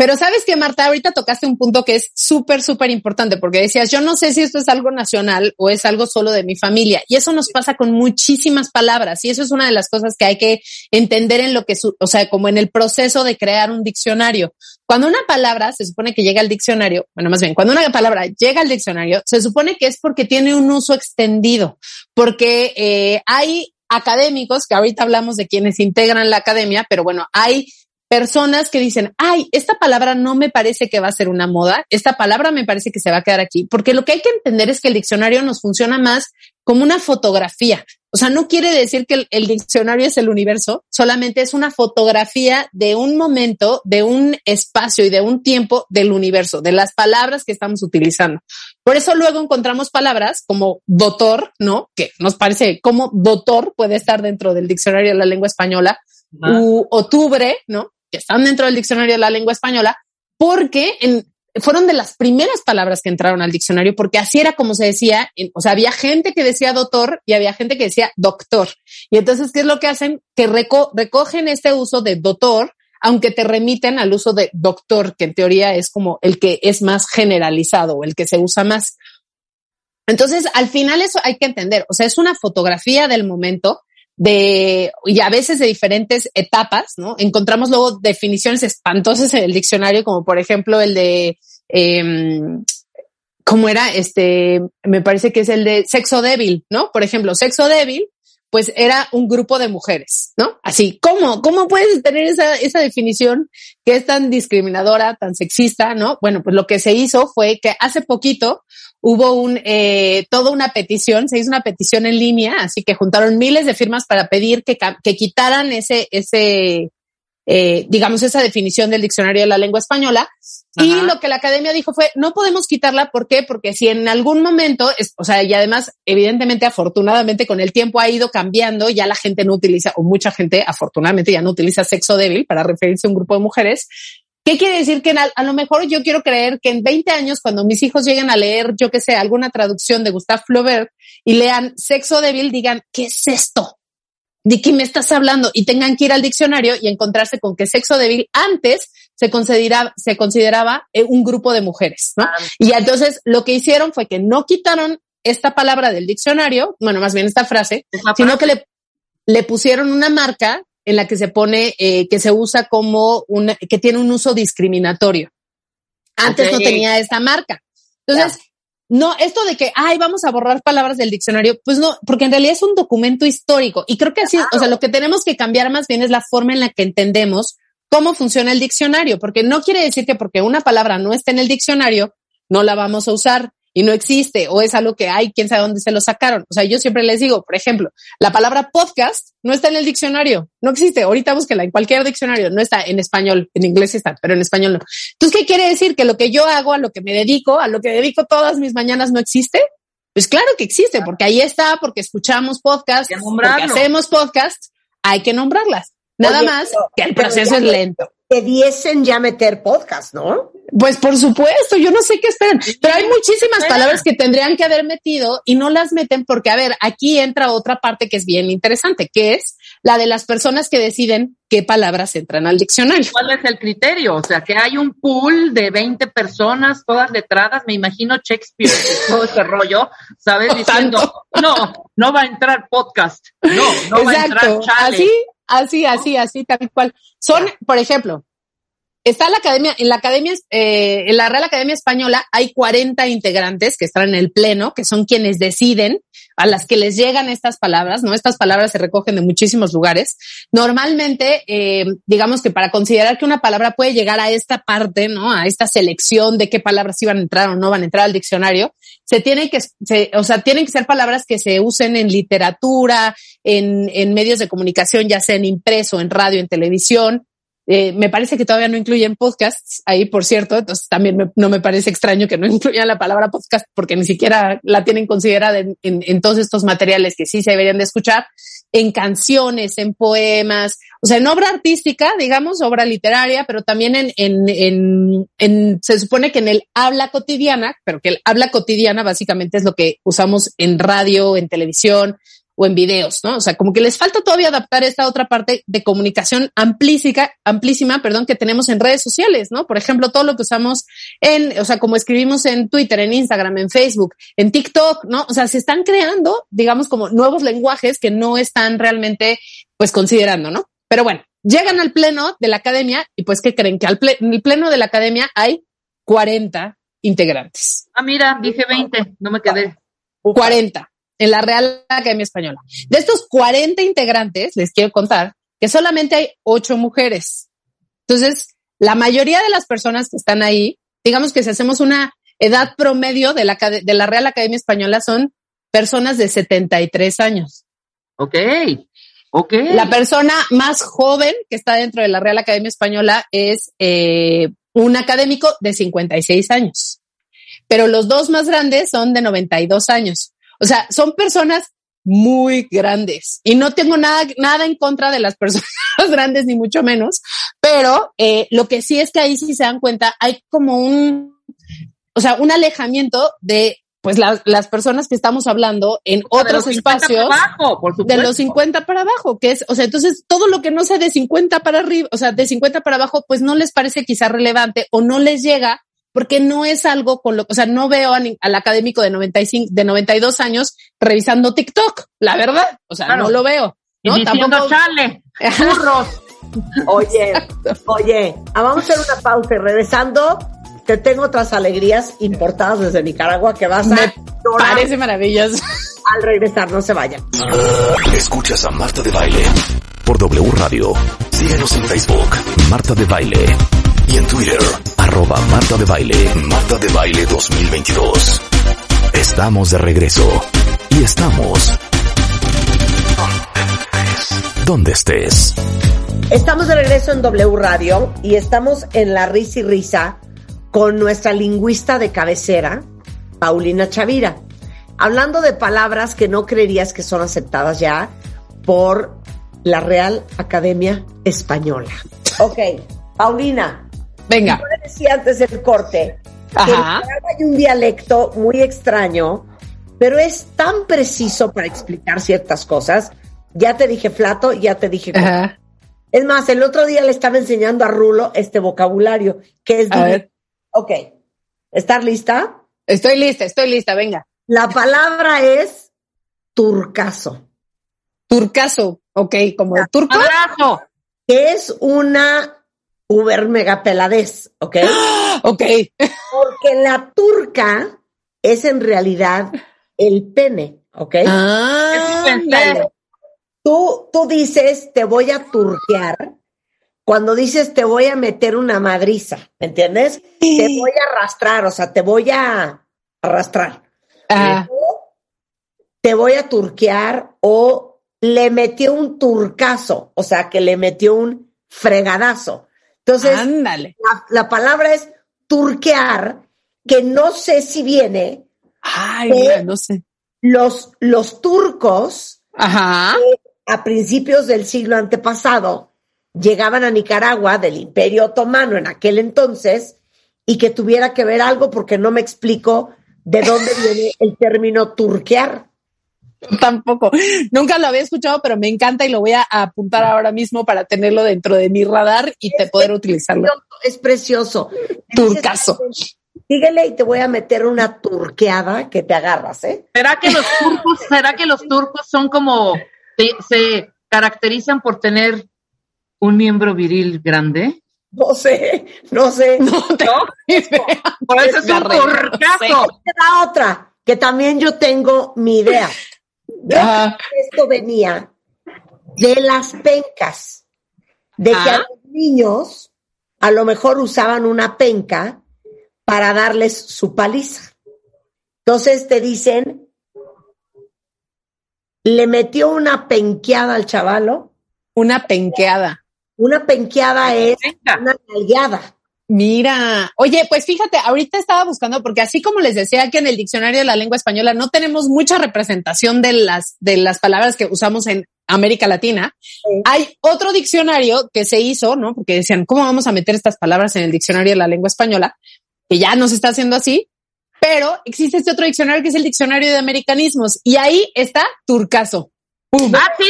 Pero sabes que, Marta, ahorita tocaste un punto que es súper, súper importante, porque decías, yo no sé si esto es algo nacional o es algo solo de mi familia. Y eso nos pasa con muchísimas palabras. Y eso es una de las cosas que hay que entender en lo que, su- o sea, como en el proceso de crear un diccionario. Cuando una palabra se supone que llega al diccionario, bueno, más bien, cuando una palabra llega al diccionario, se supone que es porque tiene un uso extendido, porque eh, hay académicos, que ahorita hablamos de quienes integran la academia, pero bueno, hay personas que dicen, ay, esta palabra no me parece que va a ser una moda, esta palabra me parece que se va a quedar aquí, porque lo que hay que entender es que el diccionario nos funciona más como una fotografía. O sea, no quiere decir que el, el diccionario es el universo, solamente es una fotografía de un momento, de un espacio y de un tiempo del universo, de las palabras que estamos utilizando. Por eso luego encontramos palabras como doctor, ¿no? Que nos parece como doctor puede estar dentro del diccionario de la lengua española, Ajá. u octubre, ¿no? Que están dentro del diccionario de la lengua española, porque en- fueron de las primeras palabras que entraron al diccionario, porque así era como se decía, o sea, había gente que decía doctor y había gente que decía doctor. Y entonces, ¿qué es lo que hacen? Que reco- recogen este uso de doctor, aunque te remiten al uso de doctor, que en teoría es como el que es más generalizado o el que se usa más. Entonces, al final eso hay que entender, o sea, es una fotografía del momento de, y a veces de diferentes etapas, ¿no? Encontramos luego definiciones espantosas en el diccionario, como por ejemplo el de, eh, ¿cómo era? Este, me parece que es el de sexo débil, ¿no? Por ejemplo, sexo débil, pues era un grupo de mujeres, ¿no? Así, ¿cómo? ¿Cómo puedes tener esa, esa definición que es tan discriminadora, tan sexista, ¿no? Bueno, pues lo que se hizo fue que hace poquito hubo un, eh, toda una petición, se hizo una petición en línea, así que juntaron miles de firmas para pedir que, que quitaran ese, ese, eh, digamos, esa definición del diccionario de la lengua española. Y lo que la academia dijo fue, no podemos quitarla, ¿por qué? Porque si en algún momento, es, o sea, y además, evidentemente, afortunadamente, con el tiempo ha ido cambiando, ya la gente no utiliza, o mucha gente, afortunadamente, ya no utiliza sexo débil para referirse a un grupo de mujeres. ¿Qué quiere decir? Que a, a lo mejor yo quiero creer que en 20 años, cuando mis hijos lleguen a leer, yo que sé, alguna traducción de Gustave Flaubert y lean sexo débil, digan, ¿qué es esto? ¿De qué me estás hablando? Y tengan que ir al diccionario y encontrarse con que sexo débil antes se consideraba, se consideraba eh, un grupo de mujeres, ¿no? Y entonces lo que hicieron fue que no quitaron esta palabra del diccionario, bueno, más bien esta frase, sino que le, le pusieron una marca en la que se pone, eh, que se usa como una, que tiene un uso discriminatorio. Antes no tenía esta marca. Entonces, no, esto de que, ay, vamos a borrar palabras del diccionario, pues no, porque en realidad es un documento histórico. Y creo que así, o sea, lo que tenemos que cambiar más bien es la forma en la que entendemos cómo funciona el diccionario, porque no quiere decir que porque una palabra no esté en el diccionario, no la vamos a usar y no existe o es algo que hay, quién sabe dónde se lo sacaron. O sea, yo siempre les digo, por ejemplo, la palabra podcast no está en el diccionario, no existe. Ahorita búsquela en cualquier diccionario, no está en español, en inglés está, pero en español no. Entonces, ¿qué quiere decir? Que lo que yo hago, a lo que me dedico, a lo que dedico todas mis mañanas no existe? Pues claro que existe, porque ahí está, porque escuchamos podcasts, porque hacemos podcasts, hay que nombrarlas. Nada Oye, más que el proceso es lento. Debiesen ya meter podcast, ¿no? Pues por supuesto, yo no sé qué esperan, pero hay muchísimas palabras que tendrían que haber metido y no las meten porque, a ver, aquí entra otra parte que es bien interesante, que es la de las personas que deciden qué palabras entran al diccionario. ¿Cuál es el criterio? O sea, que hay un pool de 20 personas, todas letradas, me imagino Shakespeare, todo ese rollo, ¿sabes? Diciendo, no, no va a entrar podcast, no, no va a entrar chale. así, así, así, así, tal cual. Son, por ejemplo, está la academia, en la academia, eh, en la Real Academia Española hay 40 integrantes que están en el pleno, que son quienes deciden a las que les llegan estas palabras, ¿no? Estas palabras se recogen de muchísimos lugares. Normalmente, eh, digamos que para considerar que una palabra puede llegar a esta parte, ¿no? A esta selección de qué palabras iban a entrar o no van a entrar al diccionario, se tiene que, se, o sea, tienen que ser palabras que se usen en literatura, en, en medios de comunicación, ya sea en impreso, en radio, en televisión. Eh, me parece que todavía no incluyen podcasts ahí, por cierto, entonces también no me parece extraño que no incluyan la palabra podcast porque ni siquiera la tienen considerada en, en- en todos estos materiales que sí se deberían de escuchar, en canciones, en poemas, o sea, en obra artística, digamos, obra literaria, pero también en, en, en, en- se supone que en el habla cotidiana, pero que el habla cotidiana básicamente es lo que usamos en radio, en televisión, o en videos, ¿no? O sea, como que les falta todavía adaptar esta otra parte de comunicación amplísima, amplísima, perdón, que tenemos en redes sociales, ¿no? Por ejemplo, todo lo que usamos en, o sea, como escribimos en Twitter, en Instagram, en Facebook, en TikTok, ¿no? O sea, se están creando, digamos, como nuevos lenguajes que no están realmente, pues, considerando, ¿no? Pero bueno, llegan al pleno de la academia y pues, ¿qué creen? Que al ple- en el pleno de la academia hay 40 integrantes. Ah, mira, dije 20, no me quedé. 40 en la Real Academia Española. De estos 40 integrantes, les quiero contar que solamente hay ocho mujeres. Entonces, la mayoría de las personas que están ahí, digamos que si hacemos una edad promedio de la, de la Real Academia Española, son personas de 73 años. Ok, ok. La persona más joven que está dentro de la Real Academia Española es eh, un académico de 56 años. Pero los dos más grandes son de 92 años. O sea, son personas muy grandes y no tengo nada, nada en contra de las personas grandes, ni mucho menos, pero eh, lo que sí es que ahí sí se dan cuenta, hay como un, o sea, un alejamiento de pues las, las personas que estamos hablando en de otros los 50 espacios para abajo, por de los 50 para abajo, que es, o sea, entonces todo lo que no sea de 50 para arriba, o sea, de 50 para abajo, pues no les parece quizá relevante o no les llega porque no es algo con lo, o sea, no veo a ni- al académico de 95, de 92 años revisando TikTok, la verdad, o sea, Claro. no lo veo. Y ¿no? diciendo Tampoco- chale, churros. Oye, oye, ah, vamos a hacer una pausa y regresando, te tengo otras alegrías importadas desde Nicaragua que vas a Me parece maravilloso. al regresar, no se vayan. Escuchas a Marta de Baile por W Radio. Síguenos en Facebook, Marta de Baile. Y en Twitter, arroba Marta de Baile, Marta de Baile 2022. Estamos de regreso. Y estamos... Donde estés. Estamos de regreso en W Radio y estamos en la risa y risa con nuestra lingüista de cabecera, Paulina Chavira, hablando de palabras que no creerías que son aceptadas ya por la Real Academia Española. Ok, Paulina, Venga. yo le decía antes del corte que Ajá. Nicaragua hay un dialecto muy extraño, pero es tan preciso para explicar ciertas cosas. Ya te dije flato, ya te dije. Ajá. Es más, el otro día le estaba enseñando a Rulo este vocabulario, que es... Ok, ¿estás lista? Estoy lista, estoy lista, venga. La palabra es turcaso, Turcaso, ok, como de turco. Abrazo. que es una uber mega peladez, ¿ok? Ok. Porque la turca es en realidad el pene, ¿ok? Ah. Tú, tú dices, te voy a turquear. Cuando dices, te voy a meter una madriza, ¿me entiendes? Te voy a arrastrar, o sea, te voy a arrastrar. ah, Te voy a turquear o le metió un turcazo, o sea, que le metió un fregadazo. Entonces, ándale. la, la palabra es turquear, que no sé si viene Ay, no sé. los, los turcos Ajá. a principios del siglo antepasado llegaban a Nicaragua del Imperio Otomano en aquel entonces y que tuviera que ver algo porque no me explico de dónde viene el término turquear. Tampoco. Nunca lo había escuchado, pero me encanta y lo voy a apuntar ahora mismo para tenerlo dentro de mi radar y te poder utilizarlo. Es precioso. Turcazo. Síguele y te voy a meter una turqueada que te agarras, ¿eh? ¿Será que los turcos, será que los turcos son como se, se caracterizan por tener un miembro viril grande? No sé, no sé. No te Por eso es un turcazo. La otra, que también yo tengo mi idea. Ajá. Esto venía de las pencas, de que a Ah. los niños a lo mejor usaban una penca para darles su paliza. Entonces te dicen, le metió una penqueada al chavalo. Una penqueada. Una penqueada es una nalgueada. Mira, oye, pues fíjate, ahorita estaba buscando, porque así como les decía que en el diccionario de la lengua española no tenemos mucha representación de las, de las palabras que usamos en América Latina, hay otro diccionario que se hizo, ¿no? Porque decían, ¿cómo vamos a meter estas palabras en el diccionario de la lengua española? Que ya no se está haciendo así, pero existe este otro diccionario que es el diccionario de americanismos y ahí está turcaso. ¡Pum! ¿Ah, sí?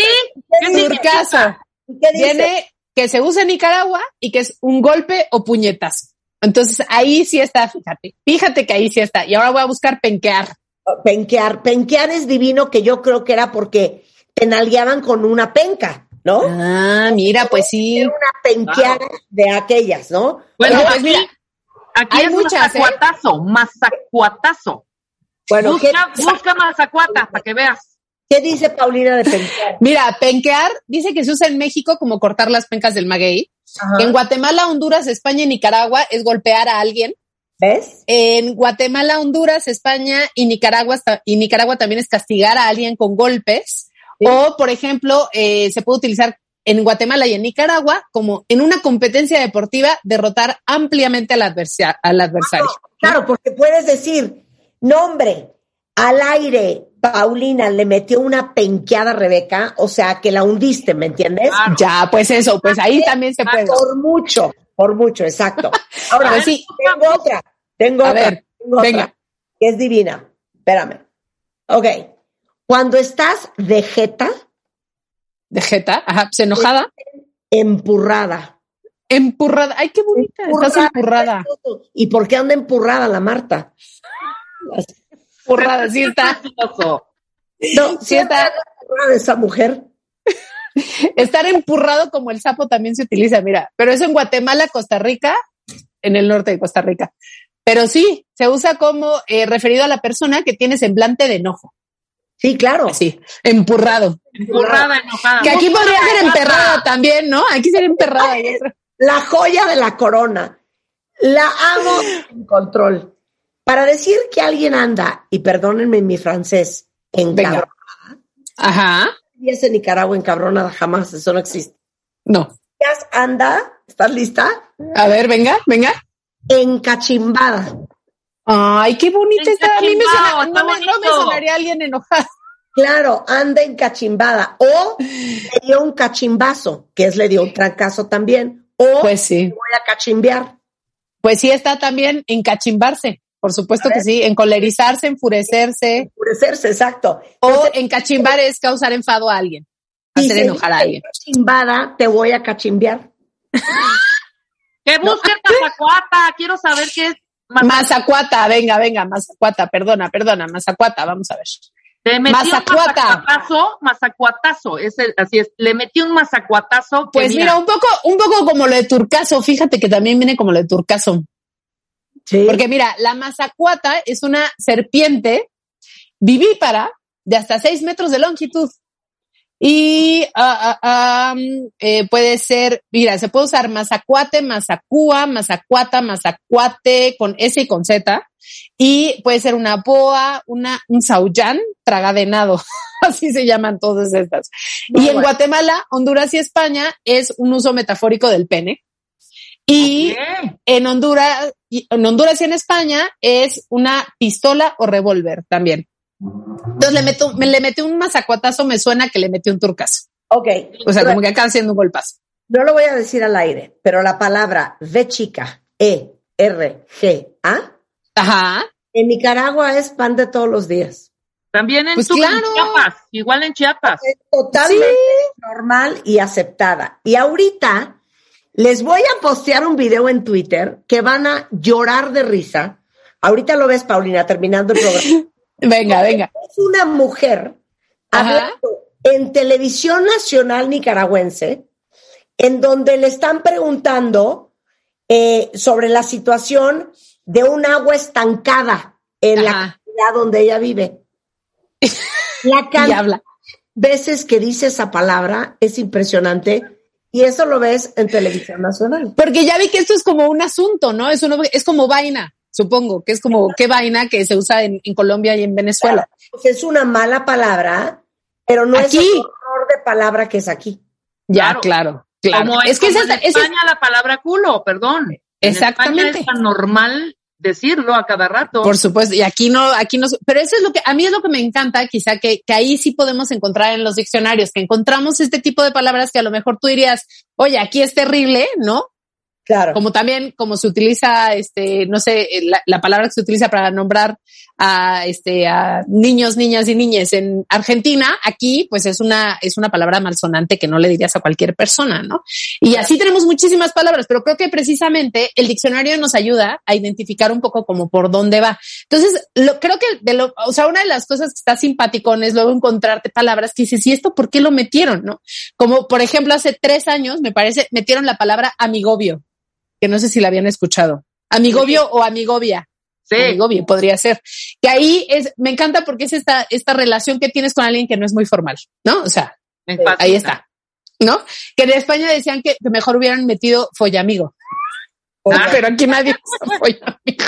¿Qué? Turcaso. ¿Y qué dice? Viene que se usa en Nicaragua y que es un golpe o puñetazo. Entonces ahí sí está, fíjate, fíjate que ahí sí está. Y ahora voy a buscar penquear. Penquear. Penquear es divino que yo creo que era porque te nalgueaban con una penca, ¿no? Ah, mira, pues sí. Era una penqueada de aquellas, ¿no? Bueno, Oye, pues aquí, mira, aquí hay es muchas, ¿eh? mazacuatazo, mazacuatazo. Bueno, ¿qué, busca, busca mazacuata para que veas. Qué dice Paulina de penquear? Mira, penquear dice que se usa en México como cortar las pencas del maguey. Ajá. En Guatemala, Honduras, España y Nicaragua es golpear a alguien. ¿Ves? En Guatemala, Honduras, España y Nicaragua, y Nicaragua también es castigar a alguien con golpes. O, por ejemplo, eh, se puede utilizar en Guatemala y en Nicaragua como en una competencia deportiva derrotar ampliamente al adversario. Claro, porque puedes decir, nombre, al aire, Paulina le metió una penqueada a Rebeca, o sea, que la hundiste, ¿me entiendes? Claro. Ya, pues eso, pues ahí también se puede. Por mucho, por mucho, exacto. Ahora, Pues sí. tengo otra, tengo A otra, ver, tengo otra, venga. que es divina. Espérame. Ok. Cuando estás de jeta, De jeta, ajá, pues enojada, empurrada. empurrada. Ay, qué bonita, estás empurrada. ¿Y por qué anda empurrada la Marta? Empurrada, sí está. No, Sí está. esa mujer. Estar empurrado como el sapo también se utiliza, mira, pero eso en Guatemala, Costa Rica, en el norte de Costa Rica. Pero sí, se usa como eh, referido a la persona que tiene semblante de enojo. Sí, claro. Así, empurrado. Empurrada, enojada. Que aquí podría ser emperrada también, ¿no? Aquí sería emperrada. La joya de la corona. La amo en control. Para decir que alguien anda, y perdónenme mi francés, en Venga. Ajá. días en Nicaragua encabronada, jamás, eso no existe. No. Anda, ¿estás lista? A ver, venga, venga. Encachimbada. Ay, qué bonita está. A mí me suena, no, me, no me bonito. sonaría alguien enojado. Claro, anda encachimbada. O le dio un cachimbazo, que es le dio un trancazo también. O Pues sí. voy a cachimbear. Pues sí está también en cachimbarse. Por supuesto que sí, en colerizarse, enfurecerse. Enfurecerse, exacto. O en cachimbar es causar enfado a alguien, hacer enojar a alguien. Cachimbada, te voy a cachimbear. Que busquen mazacuata. Quiero saber qué es mazacuata. Mazacuata, venga, venga, mazacuata, perdona, perdona, mazacuata, vamos a ver. Te metió Mazacuata. un mazacuatazo, mazacuatazo, es el- así es, le metió un mazacuatazo. Pues mira, un poco, un poco como lo de Turcaso, fíjate que también viene como lo de Turcaso. Sí. Porque mira, la mazacuata es una serpiente vivípara de hasta 6 metros de longitud. Y ah, mm, eh, puede ser, mira, se puede usar mazacuate, mazacúa, mazacuata, mazacuate con S y con Z. Y puede ser una boa, una, un sauyán tragadenado. Así se llaman todas estas. y en Guatemala, Honduras y España es un uso metafórico del pene. Y en Honduras, y en Honduras y en España es una pistola o revólver también. Entonces le meto, me le metí un mazacuatazo, me suena que le metí un turcazo. Ok. O sea, como que acaba haciendo un golpazo. No lo voy a decir al aire, pero la palabra V chica, E, R, G, A, Ajá. en Nicaragua es pan de todos los días. También en, Pues tu- en claro. Chiapas, igual en Chiapas. Es totalmente normal y aceptada. Y ahorita les voy a postear un video en Twitter que van a llorar de risa. Ahorita lo ves, Paulina, terminando el programa. Venga, venga. Es una mujer hablando en televisión nacional nicaragüense, en donde le están preguntando eh, sobre la situación de un agua estancada en la comunidad donde ella vive. La Y cantidad habla. veces que dice esa palabra es impresionante y eso lo ves en televisión nacional. Porque ya vi que esto es como un asunto, ¿no? Es, uno, es como vaina, supongo, que es como qué vaina que se usa en, en Colombia y en Venezuela. Pues es una mala palabra, pero no Aquí. es el horror de palabra que es aquí. Ya, Claro. claro, claro. Como, es que como esa, en esa- España la palabra culo, perdón. En Exactamente. España es tan normal decirlo a cada rato. Por supuesto, y aquí no, aquí no, pero eso es lo que, a mí es lo que me encanta, quizá que, que ahí sí podemos encontrar en los diccionarios, que encontramos este tipo de palabras que a lo mejor tú dirías, oye, aquí es terrible, ¿no? Claro. Como también, como se utiliza, este, no sé, la, la palabra que se utiliza para nombrar a, este, a niños, niñas y niñas en Argentina, aquí, pues es una, es una palabra malsonante que no le dirías a cualquier persona, ¿no? Y así tenemos muchísimas palabras, pero creo que precisamente el diccionario nos ayuda a identificar un poco como por dónde va. Entonces, lo, creo que de lo, o sea, una de las cosas que está simpaticón es luego encontrarte palabras que dices, ¿y esto por qué lo metieron, no? Como, por ejemplo, hace tres años, me parece, metieron la palabra amigobio, que no sé si la habían escuchado. Amigobio o amigovia. Sí. Amigobio podría ser. Que ahí es, me encanta porque es esta, esta relación que tienes con alguien que no es muy formal, ¿no? O sea, fascina. ahí está. ¿No? Que en España decían que, que mejor hubieran metido follamigo. Ah, pero aquí nadie.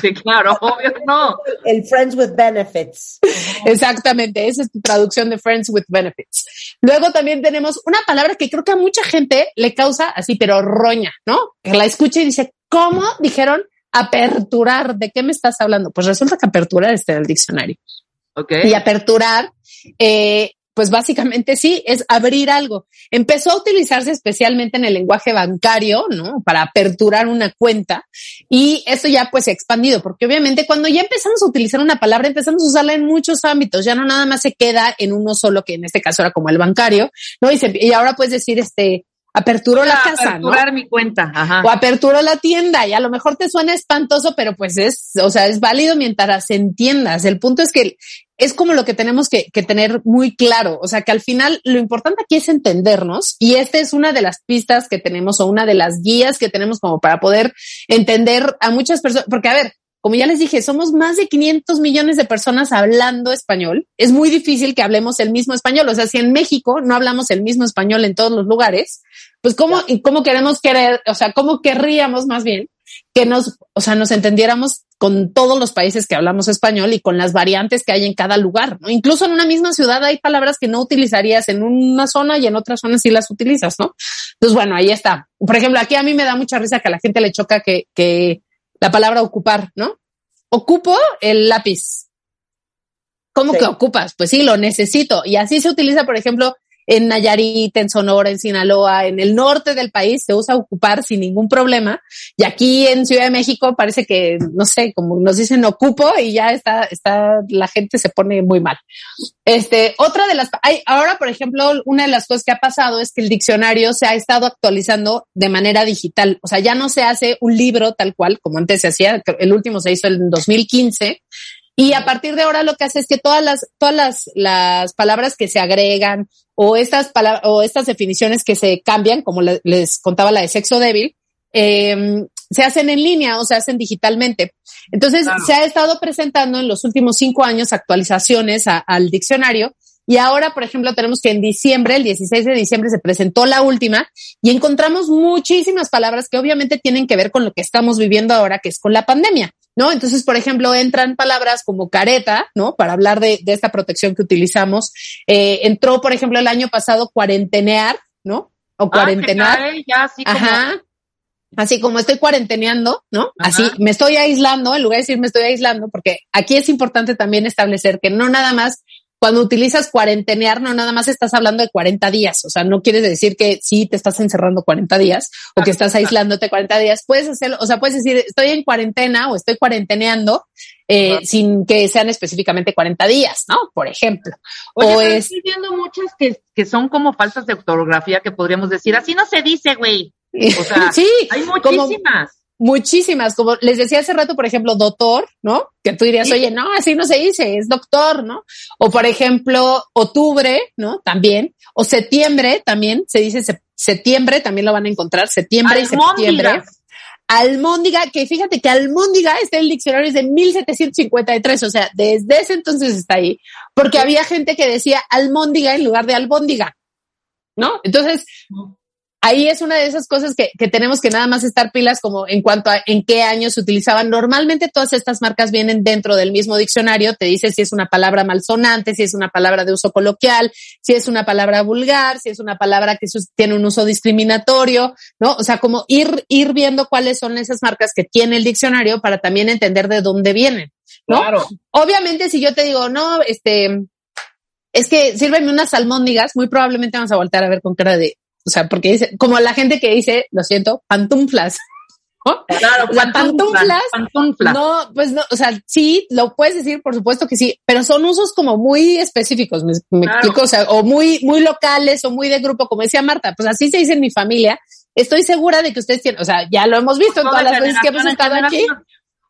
Sí, claro, obvio no. El Friends with Benefits. Exactamente, esa es tu traducción de Friends with Benefits. Luego también tenemos una palabra que creo que a mucha gente le causa así, pero roña, ¿no? Que la escucha y dice, ¿cómo dijeron aperturar? ¿De qué me estás hablando? Pues resulta que aperturar está en el diccionario. Ok. Y aperturar, eh, pues básicamente sí, es abrir algo. Empezó a utilizarse especialmente en el lenguaje bancario, ¿no? Para aperturar una cuenta. Y eso ya pues se ha expandido, porque obviamente cuando ya empezamos a utilizar una palabra, empezamos a usarla en muchos ámbitos. Ya no nada más se queda en uno solo, que en este caso era como el bancario, ¿no? Y, se- y ahora puedes decir, este, aperturó la casa, ¿no? aperturar mi cuenta. Ajá. o aperturó la tienda y a lo mejor te suena espantoso, pero pues es, o sea, es válido mientras entiendas. El punto es que es como lo que tenemos que, que tener muy claro. O sea, que al final lo importante aquí es entendernos y esta es una de las pistas que tenemos o una de las guías que tenemos como para poder entender a muchas personas. Porque a ver, como ya les dije, somos más de 500 millones de personas hablando español. Es muy difícil que hablemos el mismo español. O sea, si en México no hablamos el mismo español en todos los lugares, pues cómo, y cómo queremos querer, o sea, cómo querríamos más bien que nos, o sea, nos entendiéramos con todos los países que hablamos español y con las variantes que hay en cada lugar, ¿no? Incluso en una misma ciudad hay palabras que no utilizarías en una zona y en otra zona sí las utilizas, ¿no? Entonces, bueno, ahí está. Por ejemplo, aquí a mí me da mucha risa que a la gente le choca que, que la palabra ocupar, ¿no? Ocupo el lápiz. ¿Cómo Sí. que ocupas? Pues sí, lo necesito. Y así se utiliza, por ejemplo, en Nayarit, en Sonora, en Sinaloa, en el norte del país se usa ocupar sin ningún problema. Y aquí en Ciudad de México parece que, no sé, como nos dicen ocupo y ya está, está, la gente se pone muy mal. Este, otra de las, hay, ahora, por ejemplo, una de las cosas que ha pasado es que el diccionario se ha estado actualizando de manera digital. O sea, ya no se hace un libro tal cual, como antes se hacía. El último se hizo en 2015. Y a partir de ahora lo que hace es que todas las, todas las, las palabras que se agregan o estas palabras o estas definiciones que se cambian, como le- les contaba la de sexo débil, eh, se hacen en línea o se hacen digitalmente. Entonces, se ha estado presentando en los últimos cinco años actualizaciones al diccionario y ahora, por ejemplo, tenemos que en diciembre, el 16 de diciembre, se presentó la última y encontramos muchísimas palabras que obviamente tienen que ver con lo que estamos viviendo ahora, que es con la pandemia. ¿No? Entonces, por ejemplo, entran palabras como careta, ¿no? Para hablar de, esta protección que utilizamos. Eh, entró, por ejemplo, el año pasado cuarentenear, ¿no? O ah, cuarentenar. ya, así como... Ajá. Así como estoy cuarenteneando, ¿no? Así me estoy aislando, en lugar de decir me estoy aislando, porque aquí es importante también establecer que no nada más cuando utilizas cuarentenear, no nada más estás hablando de 40 días. O sea, no quieres decir que sí te estás encerrando 40 días o que estás aislándote 40 días. Puedes hacerlo, o sea, puedes decir estoy en cuarentena o estoy cuarenteneando eh, sin que sean específicamente 40 días, ¿no? Por ejemplo. o estoy viendo muchas que, que son como faltas de ortografía que podríamos decir, así no se dice, güey. O sea, sí, hay muchísimas. Muchísimas, como les decía hace rato, por ejemplo, doctor, ¿no? Que tú dirías, oye, no, así no se dice, es doctor, ¿no? O por ejemplo, octubre, ¿no? También. O septiembre, también se dice septiembre, también lo van a encontrar, septiembre y septiembre. Almóndiga, que fíjate que almóndiga está en el diccionario desde 1753, o sea, desde ese entonces está ahí, porque había gente que decía almóndiga en lugar de albóndiga, ¿no? Entonces, ahí es una de esas cosas que, que, tenemos que nada más estar pilas como en cuanto a en qué años se utilizaban. Normalmente todas estas marcas vienen dentro del mismo diccionario, te dice si es una palabra malsonante, si es una palabra de uso coloquial, si es una palabra vulgar, si es una palabra que tiene un uso discriminatorio, ¿no? O sea, como ir, ir viendo cuáles son esas marcas que tiene el diccionario para también entender de dónde vienen, ¿no? Claro. Obviamente si yo te digo, no, este, es que sírveme unas almóndigas, muy probablemente vamos a voltear a ver con cara de, o sea, porque dice, como la gente que dice, lo siento, pantuflas. Claro, pantuflas, pantuflas. No, pues no, o sea, sí, lo puedes decir, por supuesto que sí, pero son usos como muy específicos, me, explico, o sea, o muy, muy locales o muy de grupo, como decía Marta, pues así se dice en mi familia. Estoy segura de que ustedes tienen, o sea, ya lo hemos visto en todas las veces que hemos estado aquí,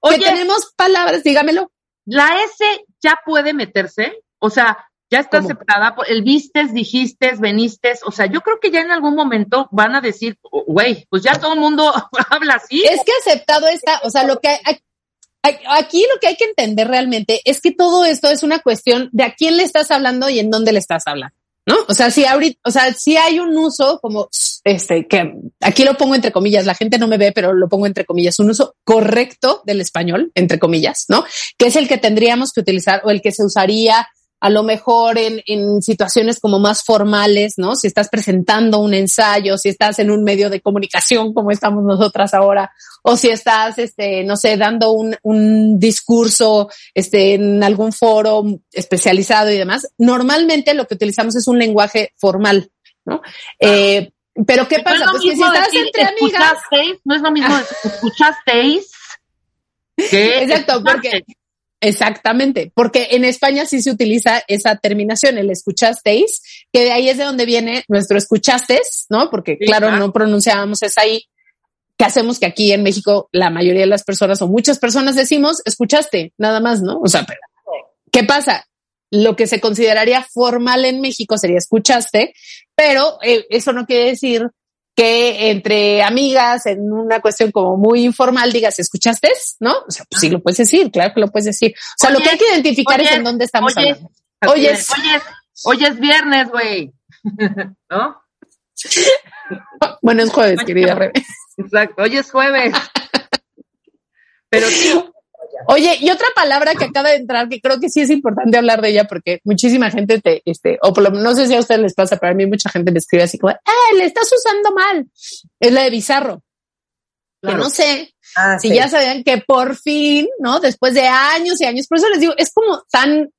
Oye, que tenemos palabras, dígamelo. La S ya puede meterse, o sea, ya está aceptada por el vistes, dijiste, veniste, o sea, yo creo que ya en algún momento van a decir, güey, pues ya todo el mundo habla así. Es que aceptado está, o sea, lo que aquí lo que hay que entender realmente es que todo esto es una cuestión de a quién le estás hablando y en dónde le estás hablando. ¿No? O sea, si ahorita, o sea, si hay un uso como este, que aquí lo pongo entre comillas, la gente no me ve, pero lo pongo entre comillas, un uso correcto del español, entre comillas, ¿no? Que es el que tendríamos que utilizar o el que se usaría a lo mejor en, en situaciones como más formales, ¿no? Si estás presentando un ensayo, si estás en un medio de comunicación como estamos nosotras ahora, o si estás, este, no sé, dando un, un discurso, este, en algún foro especializado y demás, normalmente lo que utilizamos es un lenguaje formal, ¿no? Eh, pero ¿qué pasa? pues que si estás entre amigas. No es lo mismo, escuchasteis. Que Exacto, porque Exactamente, porque en España sí se utiliza esa terminación, el escuchasteis, que de ahí es de donde viene nuestro escuchastes, ¿no? Porque claro, no pronunciábamos esa ahí, que hacemos que aquí en México la mayoría de las personas o muchas personas decimos escuchaste, nada más, ¿no? O sea, pero, ¿qué pasa? Lo que se consideraría formal en México sería escuchaste, pero eh, eso no quiere decir que entre amigas, en una cuestión como muy informal, digas, ¿escuchaste? ¿No? O sea, pues sí lo puedes decir, claro que lo puedes decir. O sea, lo que hay que identificar es en dónde estamos hablando. Hoy es, hoy es viernes, güey. ¿No? bueno, es jueves, querida Rebe. Exacto, hoy es jueves. Pero sí, Oye, y otra palabra que acaba de entrar, que creo que sí es importante hablar de ella, porque muchísima gente te, este, o por lo no sé si a ustedes les pasa, pero a mí mucha gente me escribe así como, ¡eh, le estás usando mal! Es la de bizarro. Que no sé ah, si ya sabían que por fin, ¿no? Después de años y años, por eso les digo, es como tan,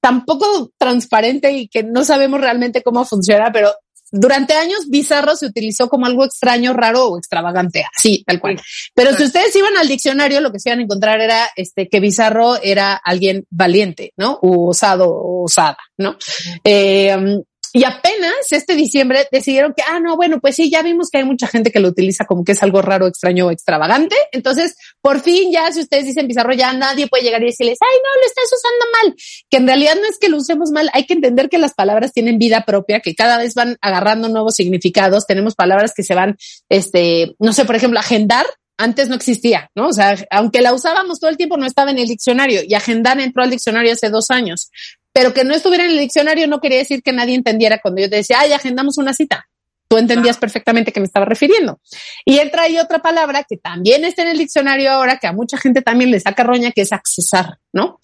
tan poco transparente y que no sabemos realmente cómo funciona, pero durante años bizarro se utilizó como algo extraño, raro o extravagante, así, tal cual. Pero si ustedes iban al diccionario, lo que se iban a encontrar era este que bizarro era alguien valiente, ¿no? O osado o osada, ¿no? Eh, y apenas este diciembre decidieron que, ah, no, bueno, pues sí, ya vimos que hay mucha gente que lo utiliza como que es algo raro, extraño o extravagante. Entonces, por fin ya, si ustedes dicen bizarro, ya nadie puede llegar y decirles, ay, no, lo estás usando mal. Que en realidad no es que lo usemos mal, hay que entender que las palabras tienen vida propia, que cada vez van agarrando nuevos significados. Tenemos palabras que se van, este, no sé, por ejemplo, agendar antes no existía, ¿no? O sea, aunque la usábamos todo el tiempo, no estaba en el diccionario y agendar entró al diccionario hace dos años. Pero que no estuviera en el diccionario no quería decir que nadie entendiera cuando yo te decía, ay, agendamos una cita. Tú entendías perfectamente que me estaba refiriendo. Y entra ahí otra palabra que también está en el diccionario ahora, que a mucha gente también le saca roña, que es accesar, ¿no?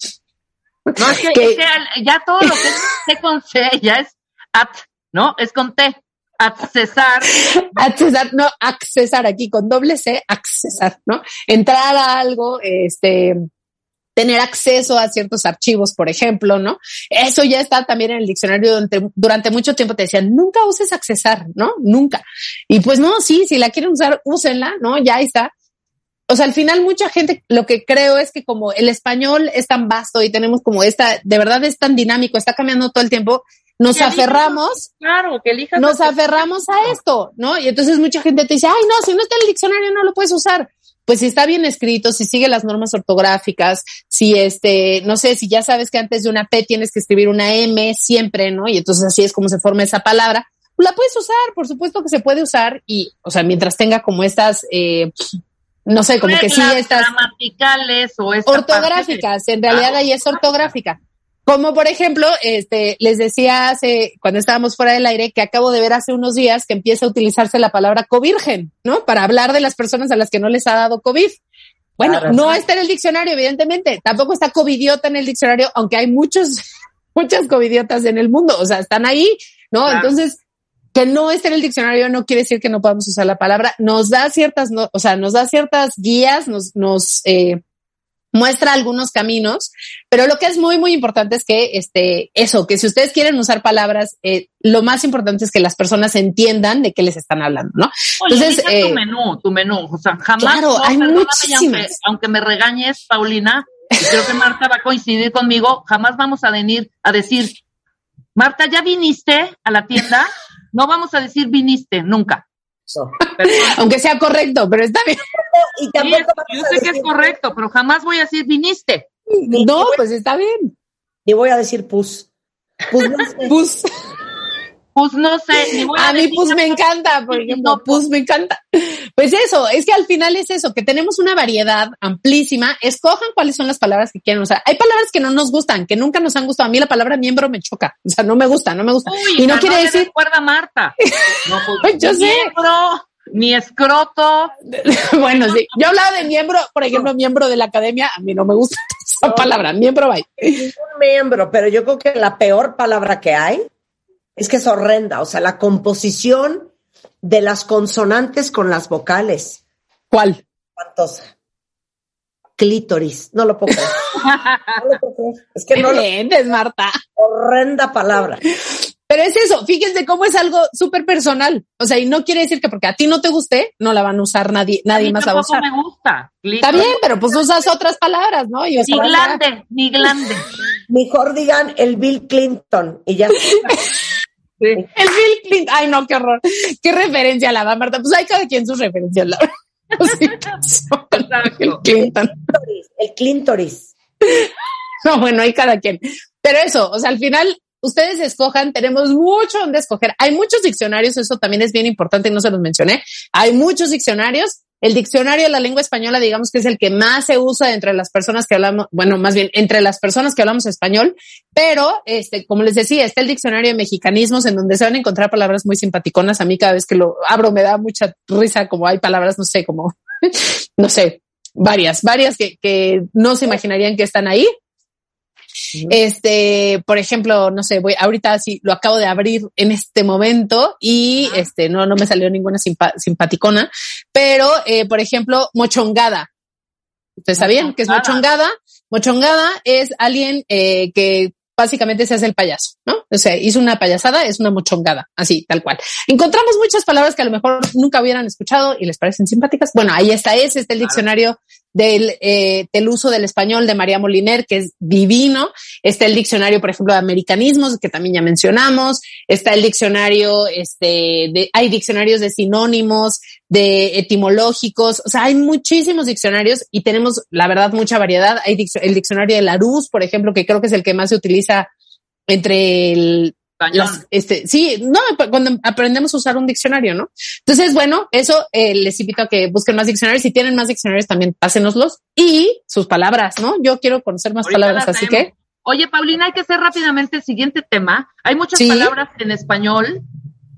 No, es que, Que- es que al- ya todo lo que es C con C ya es at, ¿no? Es con T. Accesar. accesar, no, accesar aquí con doble C, accesar, ¿no? Entrar a algo, este, tener acceso a ciertos archivos, por ejemplo, ¿no? Eso ya está también en el diccionario durante, durante mucho tiempo te decían, nunca uses accesar, ¿no? Nunca. Y pues no, sí, si la quieren usar, úsenla, ¿no? Ya está. O sea, al final mucha gente, lo que creo es que como el español es tan vasto y tenemos como esta, de verdad es tan dinámico, está cambiando todo el tiempo, nos Que elijas- aferramos Claro, que elijas. nos aferramos a esto, ¿no? Y entonces mucha gente te dice, ay, no, si no está en el diccionario no lo puedes usar. Pues si está bien escrito, si sigue las normas ortográficas, si este, no sé, si ya sabes que antes de una P tienes que escribir una M siempre, ¿no? Y entonces así es como se forma esa palabra, pues la puedes usar, por supuesto que se puede usar y, o sea, mientras tenga como estas, eh, no sé, como que sí estas gramaticales o esta ortográficas, en realidad ahí es ortográfica. Como por ejemplo, este, les decía hace, cuando estábamos fuera del aire, que acabo de ver hace unos días que empieza a utilizarse la palabra covirgen, ¿no? Para hablar de las personas a las que no les ha dado COVID. Bueno, Claro. no está en el diccionario, evidentemente. Tampoco está covidiota en el diccionario, aunque hay muchos, muchas covidiotas en el mundo. O sea, están ahí, ¿no? Claro. Entonces, que no esté en el diccionario no quiere decir que no podamos usar la palabra. Nos da ciertas, no, o sea, nos da ciertas guías, nos, nos, eh, muestra algunos caminos, pero lo que es muy, muy importante es que, este, eso, que si ustedes quieren usar palabras, eh, lo más importante es que las personas entiendan de qué les están hablando, ¿no? Oye, Entonces, elija eh, tu menú, tu menú. O sea, jamás. Claro, no, hay Aunque, muchísimas. aunque me regañes, Paulina, y creo que Marta va a coincidir conmigo, jamás vamos a venir a decir, Marta, ¿ya viniste a la tienda? No vamos a decir viniste, nunca. Aunque sea correcto, pero está bien. Y Sí, tampoco vamos yo sé que es correcto, pero jamás voy a decir viniste. No, pues está bien. Ni voy a decir pus. Pus no sé. Pus. Pues no sé, ni voy a, A mí pus me encanta, por ejemplo, pus me encanta. Pues eso, es que al final es eso, que tenemos una variedad amplísima. Escojan cuáles son las palabras que quieren usar. Hay palabras que no nos gustan, que nunca nos han gustado. A mí la palabra miembro me choca. O sea, no me gusta, no me gusta. Uy, y no quiere le decir, recuerda Marta. No, pues, Yo sé. miembro, ni escroto. bueno, sí. Yo hablaba de miembro, por ejemplo, miembro de la academia. A mí no me gusta esa palabra, miembro, bye. un miembro, pero yo creo que la peor palabra que hay es que es horrenda, o sea, la composición de las consonantes con las vocales. ¿Cuál? Espantosa. Clítoris, no lo puedo creer. No lo puedo creer. Es que ¿Qué no lo, entiendes, Marta? horrenda palabra. Pero es eso, fíjense cómo es algo súper personal. O sea, y no quiere decir que porque a ti no te guste, no la van a usar nadie, A nadie mí más va a usar. me gusta. Está bien, pero pues usas otras palabras, ¿no? Y Ni a- glande, ni glande. Mejor digan el Bill Clinton y ya. El Bill Clinton. Ay, no, qué horror. Qué referencia la da Marta. Pues hay cada quien sus referencias, la verdad. El. Clinton. El clíntoris. No, bueno, hay cada quien. Pero eso, o sea, al final ustedes escojan, tenemos mucho donde escoger. Hay muchos diccionarios, eso también es bien importante no se los mencioné. Hay muchos diccionarios. El diccionario de la lengua española, digamos que es el que más se usa entre las personas que hablamos, bueno, más bien entre las personas que hablamos español, pero este, como les decía, está el diccionario de mexicanismos en donde se van a encontrar palabras muy simpaticonas. A mí cada vez que lo abro me da mucha risa, como hay palabras, no sé, como, no sé, varias, varias que, que no se imaginarían que están ahí. Este, por ejemplo, no sé, voy ahorita sí lo acabo de abrir en este momento y este no no me salió ninguna simpa- simpaticona, pero eh, por ejemplo, mochongada. ¿Ustedes sabían qué es mochongada? Mochongada es alguien eh, que básicamente se hace el payaso, ¿no? O sea, hizo una payasada, es una mochongada, así, tal cual. Encontramos muchas palabras que a lo mejor nunca hubieran escuchado y les parecen simpáticas. Bueno, ahí está ese, está el diccionario del, eh, del uso del español de María Moliner, que es divino. Está el diccionario, por ejemplo, de americanismos, que también ya mencionamos. Está el diccionario, este, de, hay diccionarios de sinónimos, de etimológicos. O sea, hay muchísimos diccionarios y tenemos, la verdad, mucha variedad. Hay dic- el diccionario de Larousse, por ejemplo, que creo que es el que más se utiliza entre el, las, este, sí, no, cuando aprendemos a usar un diccionario, ¿no? Entonces, bueno, eso eh, les invito a que busquen más diccionarios. Si tienen más diccionarios, también pásenoslos y sus palabras, ¿no? Yo quiero conocer más Ahorita palabras, así que Oye, Paulina, hay que hacer rápidamente el siguiente tema. Hay muchas Sí. palabras en español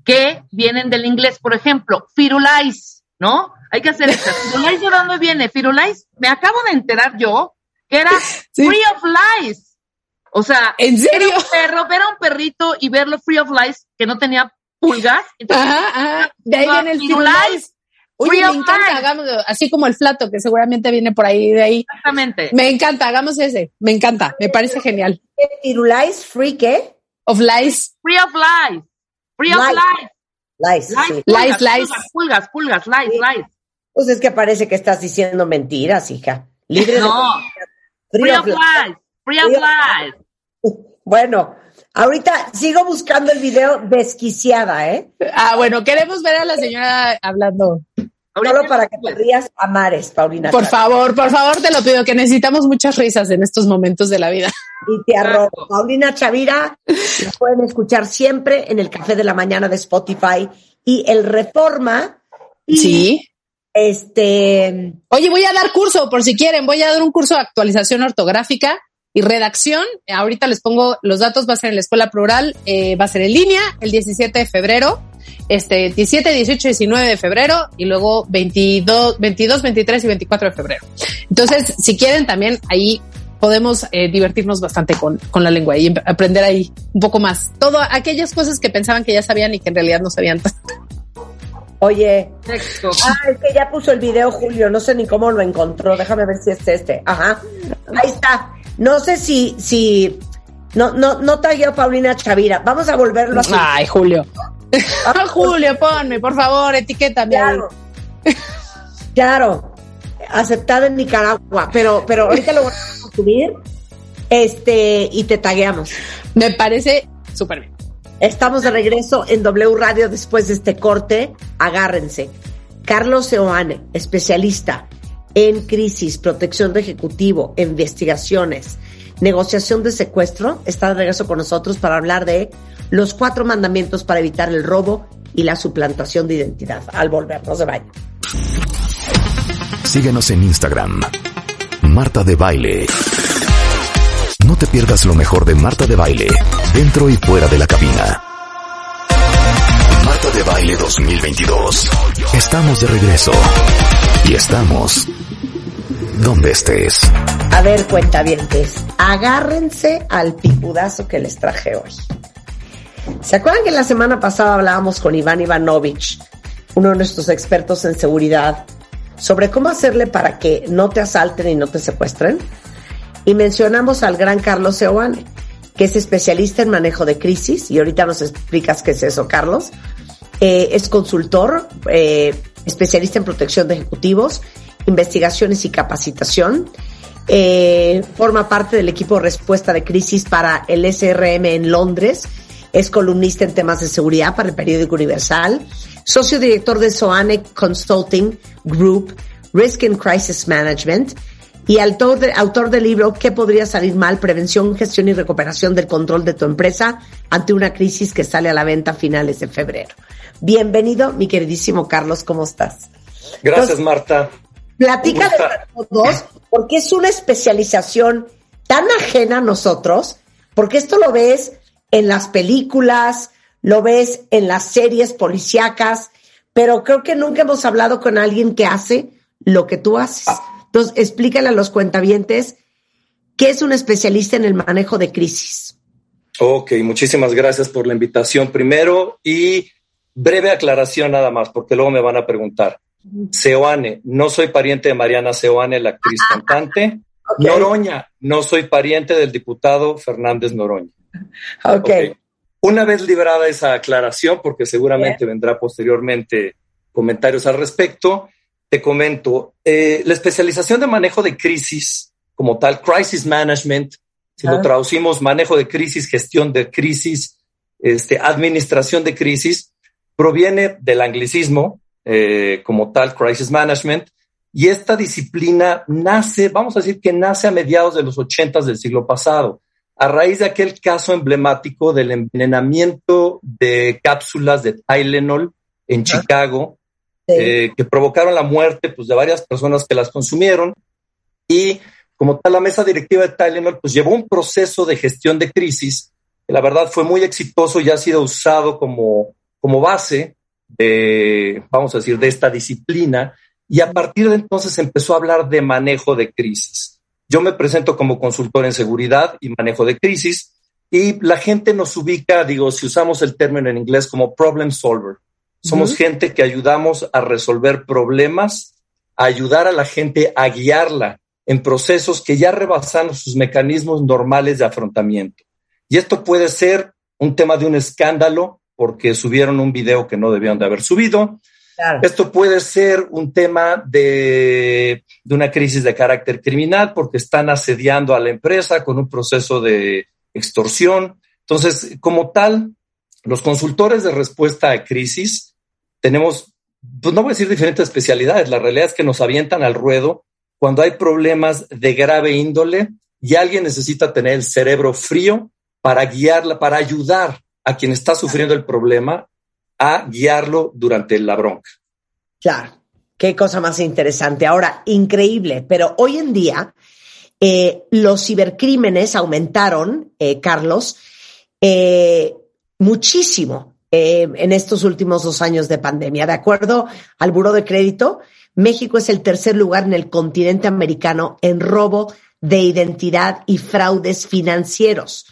que vienen del inglés. Por ejemplo, firulais, ¿no? Hay que hacer esto. ¿Firulais de dónde viene? Firulais, me acabo de enterar yo que era Sí. free of lies. O sea, ¿En serio? Era un perro, ver a un perrito y verlo free of lies que no tenía pulgas. Entonces, Ajá, ajá. De ahí Ah, viene el. Oye, Free me of encanta, hagámoslo, así como el flato, que seguramente viene por ahí de ahí. Exactamente. Me encanta, hagamos ese. Me encanta, me parece genial. ¿Firulais free qué? Of lies. Free of lies. Free of Lies. lies. Lies, Lies, sí. Lies, pulgas, lies. Pulgas, pulgas, lies, Sí. lies. Pues es que parece que estás diciendo mentiras, hija. Libre de No. free Free of lies. lies. Free of Free of lies. Bueno, ahorita sigo buscando el video desquiciada, ¿eh? Ah, bueno, queremos ver a la señora hablando. Solo para que te rías a mares, Paulina. Por favor, por favor, te lo pido, que necesitamos muchas risas en estos momentos de la vida. Y te arrobo. Paulina Chavira, la pueden escuchar siempre en el Café de la Mañana de Spotify y el Reforma. Y Sí. este, Oye, voy a dar curso, por si quieren, voy a dar un curso de actualización ortográfica y redacción. Ahorita les pongo los datos, va a ser en la escuela plural, eh, va a ser en línea el 17 de febrero, este 17, 18, 19 de febrero y luego 22, 22, 23 y 24 de febrero. Entonces, si quieren también ahí podemos eh, divertirnos bastante con, con la lengua y aprender ahí un poco más. Todo aquellas cosas que pensaban que ya sabían y que en realidad no sabían tanto. oye, Texto. ah, es que ya puso el video Julio, no sé ni cómo lo encontró, déjame ver si es este. Ajá, ahí está. No sé si, si, no, no, no tagueó a Paulina Chavira. Vamos a volverlo así. Ay, Julio. Ah, Julio, ponme, por favor, etiquétame. Claro. Claro. Aceptada en Nicaragua. Pero, pero ahorita lo vamos a subir. Este, y te tagueamos. Me parece súper bien. Estamos de regreso en W Radio después de este corte. Agárrense. Carlos Seoane, especialista en crisis, protección de ejecutivo, investigaciones, negociación de secuestro, está de regreso con nosotros para hablar de los cuatro mandamientos para evitar el robo y la suplantación de identidad. Al volver, no se vayan. Síguenos en Instagram. Marta de Baile. No te pierdas lo mejor de Marta de Baile, dentro y fuera de la cabina. De Baile 2022. Estamos de regreso. Y estamos donde estés. A ver, cuentavientes, agárrense al picudazo que les traje hoy. ¿Se acuerdan que la semana pasada hablábamos con Iván Ivanovich, uno de nuestros expertos en seguridad, sobre cómo hacerle para que no te asalten y no te secuestren? Y mencionamos al gran Carlos Seoane, que es especialista en manejo de crisis, y ahorita nos explicas qué es eso, Carlos. Eh, es consultor, eh, especialista en protección de ejecutivos, investigaciones y capacitación. Eh, forma parte del equipo de respuesta de crisis para el SRM en Londres. Es columnista en temas de seguridad para el periódico Universal. Socio director de Soane Consulting Group, Risk and Crisis Management. Y autor, de- autor del libro ¿Qué podría salir mal? Prevención, gestión y recuperación del control de tu empresa ante una crisis que sale a la venta a finales de febrero. Bienvenido, mi queridísimo Carlos, ¿cómo estás? Gracias, Marta. Platícales Me gusta. a todos, porque es una especialización tan ajena a nosotros, porque esto lo ves en las películas, lo ves en las series policíacas, pero creo que nunca hemos hablado con alguien que hace lo que tú haces. Entonces, explícale a los cuentavientes qué es un especialista en el manejo de crisis. Ok, muchísimas gracias por la invitación primero y breve aclaración nada más, porque luego me van a preguntar. Seoane, no soy pariente de Mariana Seoane, la actriz cantante. Ok. Noroña, no soy pariente del diputado Fernández Noroña. Ok. Ok. Una vez librada esa aclaración, porque seguramente vendrá posteriormente comentarios al respecto, te comento, eh, la especialización de manejo de crisis, como tal, crisis management, si Ah. lo traducimos, manejo de crisis, gestión de crisis, este, administración de crisis, proviene del anglicismo, eh, como tal, crisis management, y esta disciplina nace, vamos a decir que nace a mediados de los ochentas del siglo pasado. a raíz de aquel caso emblemático del envenenamiento de cápsulas de Tylenol en Chicago, eh, que provocaron la muerte pues, de varias personas que las consumieron. Y como tal, la mesa directiva de Tylenol pues, llevó un proceso de gestión de crisis que la verdad fue muy exitoso y ha sido usado como, como base de, vamos a decir, de esta disciplina. Y a partir de entonces empezó a hablar de manejo de crisis. Yo me presento como consultor en seguridad y manejo de crisis y la gente nos ubica, digo, si usamos el término en inglés como problem solver. Somos gente que ayudamos a resolver problemas, a ayudar a la gente a guiarla en procesos que ya rebasan sus mecanismos normales de afrontamiento. Y esto puede ser un tema de un escándalo porque subieron un video que no debían de haber subido. Esto puede ser un tema de, de, una crisis de carácter criminal porque están asediando a la empresa con un proceso de extorsión. Entonces, como tal, los consultores de respuesta a crisis tenemos, pues no voy a decir diferentes especialidades, la realidad es que nos avientan al ruedo cuando hay problemas de grave índole y alguien necesita tener el cerebro frío para guiarla, para ayudar a quien está sufriendo el problema a guiarlo durante la bronca. Claro, qué cosa más interesante. Ahora, increíble, pero hoy en día eh, los cibercrímenes aumentaron, eh, Carlos, eh, muchísimo. Eh, en estos últimos dos años de pandemia. De acuerdo al Buró de Crédito, México es el tercer lugar en el continente americano en robo de identidad y fraudes financieros.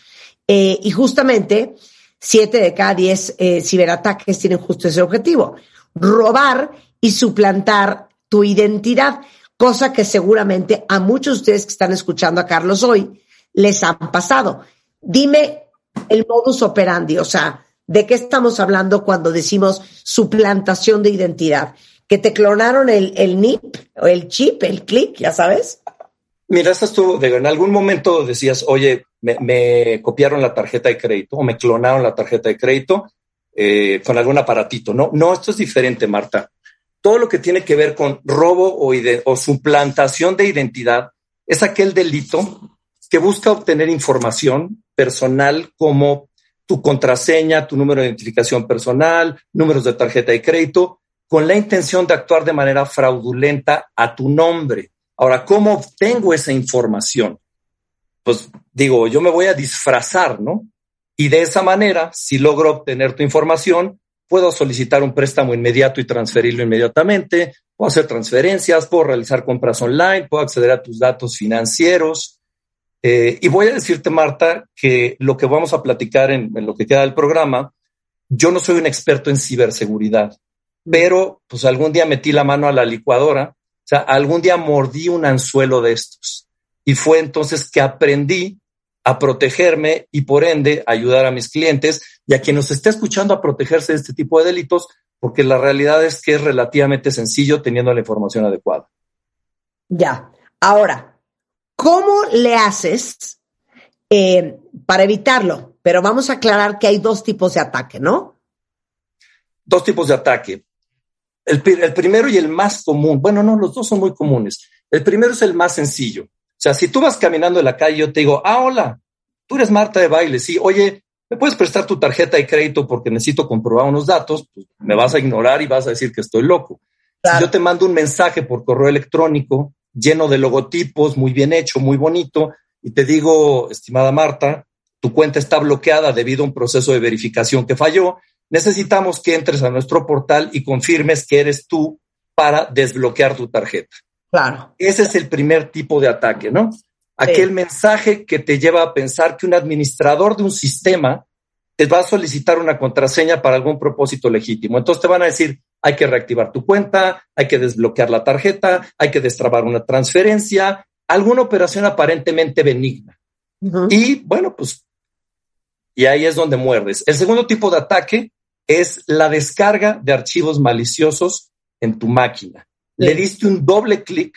Eh, y justamente, siete de cada diez eh, ciberataques tienen justo ese objetivo, robar y suplantar tu identidad, cosa que seguramente a muchos de ustedes que están escuchando a Carlos hoy les han pasado. Dime el modus operandi, o sea, ¿De qué estamos hablando cuando decimos suplantación de identidad? ¿Que te clonaron el, el NIP o el chip, el click, ya sabes? Mira, estás tú, en algún momento decías, oye, me, copiaron la tarjeta de crédito o me clonaron la tarjeta de crédito eh, con algún aparatito. No, no, esto es diferente, Marta. Todo lo que tiene que ver con robo o, o suplantación de identidad es aquel delito que busca obtener información personal como tu contraseña, tu número de identificación personal, números de tarjeta de crédito, con la intención de actuar de manera fraudulenta a tu nombre. Ahora, ¿cómo obtengo esa información? Pues digo, yo me voy a disfrazar, ¿no? Y de esa manera, si logro obtener tu información, puedo solicitar un préstamo inmediato y transferirlo inmediatamente, puedo hacer transferencias, puedo realizar compras online, puedo acceder a tus datos financieros, eh, y voy a decirte, Marta, que lo que vamos a platicar en, lo que queda del programa, yo no soy un experto en ciberseguridad, mm. pero pues algún día metí la mano a la licuadora, o sea, algún día mordí un anzuelo de estos. Y fue entonces que aprendí a protegerme y por ende ayudar a mis clientes y a quien nos esté escuchando a protegerse de este tipo de delitos, porque la realidad es que es relativamente sencillo teniendo la información adecuada. Ya. Ahora, ¿Cómo le haces eh, para evitarlo? Pero vamos a aclarar que hay dos tipos de ataque, ¿no? Dos tipos de ataque. El, primero y el más común, bueno, no, los dos son muy comunes. El primero es el más sencillo. O sea, si tú vas caminando en la calle, yo te digo, ah, hola, tú eres Marta de baile, sí, oye, ¿me puedes prestar tu tarjeta de crédito porque necesito comprobar unos datos? Pues me vas a ignorar y vas a decir que estoy loco. Si yo te mando un mensaje por correo electrónico lleno de logotipos, muy bien hecho, muy bonito, y te digo, estimada Marta, tu cuenta está bloqueada debido a un proceso de verificación que falló, necesitamos que entres a nuestro portal y confirmes que eres tú para desbloquear tu tarjeta. Claro. Ese es el primer tipo de ataque, ¿no? Aquel mensaje que te lleva a pensar que un administrador de un sistema te va a solicitar una contraseña para algún propósito legítimo. Entonces te van a decir, hay que reactivar tu cuenta, hay que desbloquear la tarjeta, hay que destrabar una transferencia, alguna operación aparentemente benigna. Y bueno, pues, y ahí es donde muerdes. El segundo tipo de ataque es la descarga de archivos maliciosos en tu máquina. Le diste un doble clic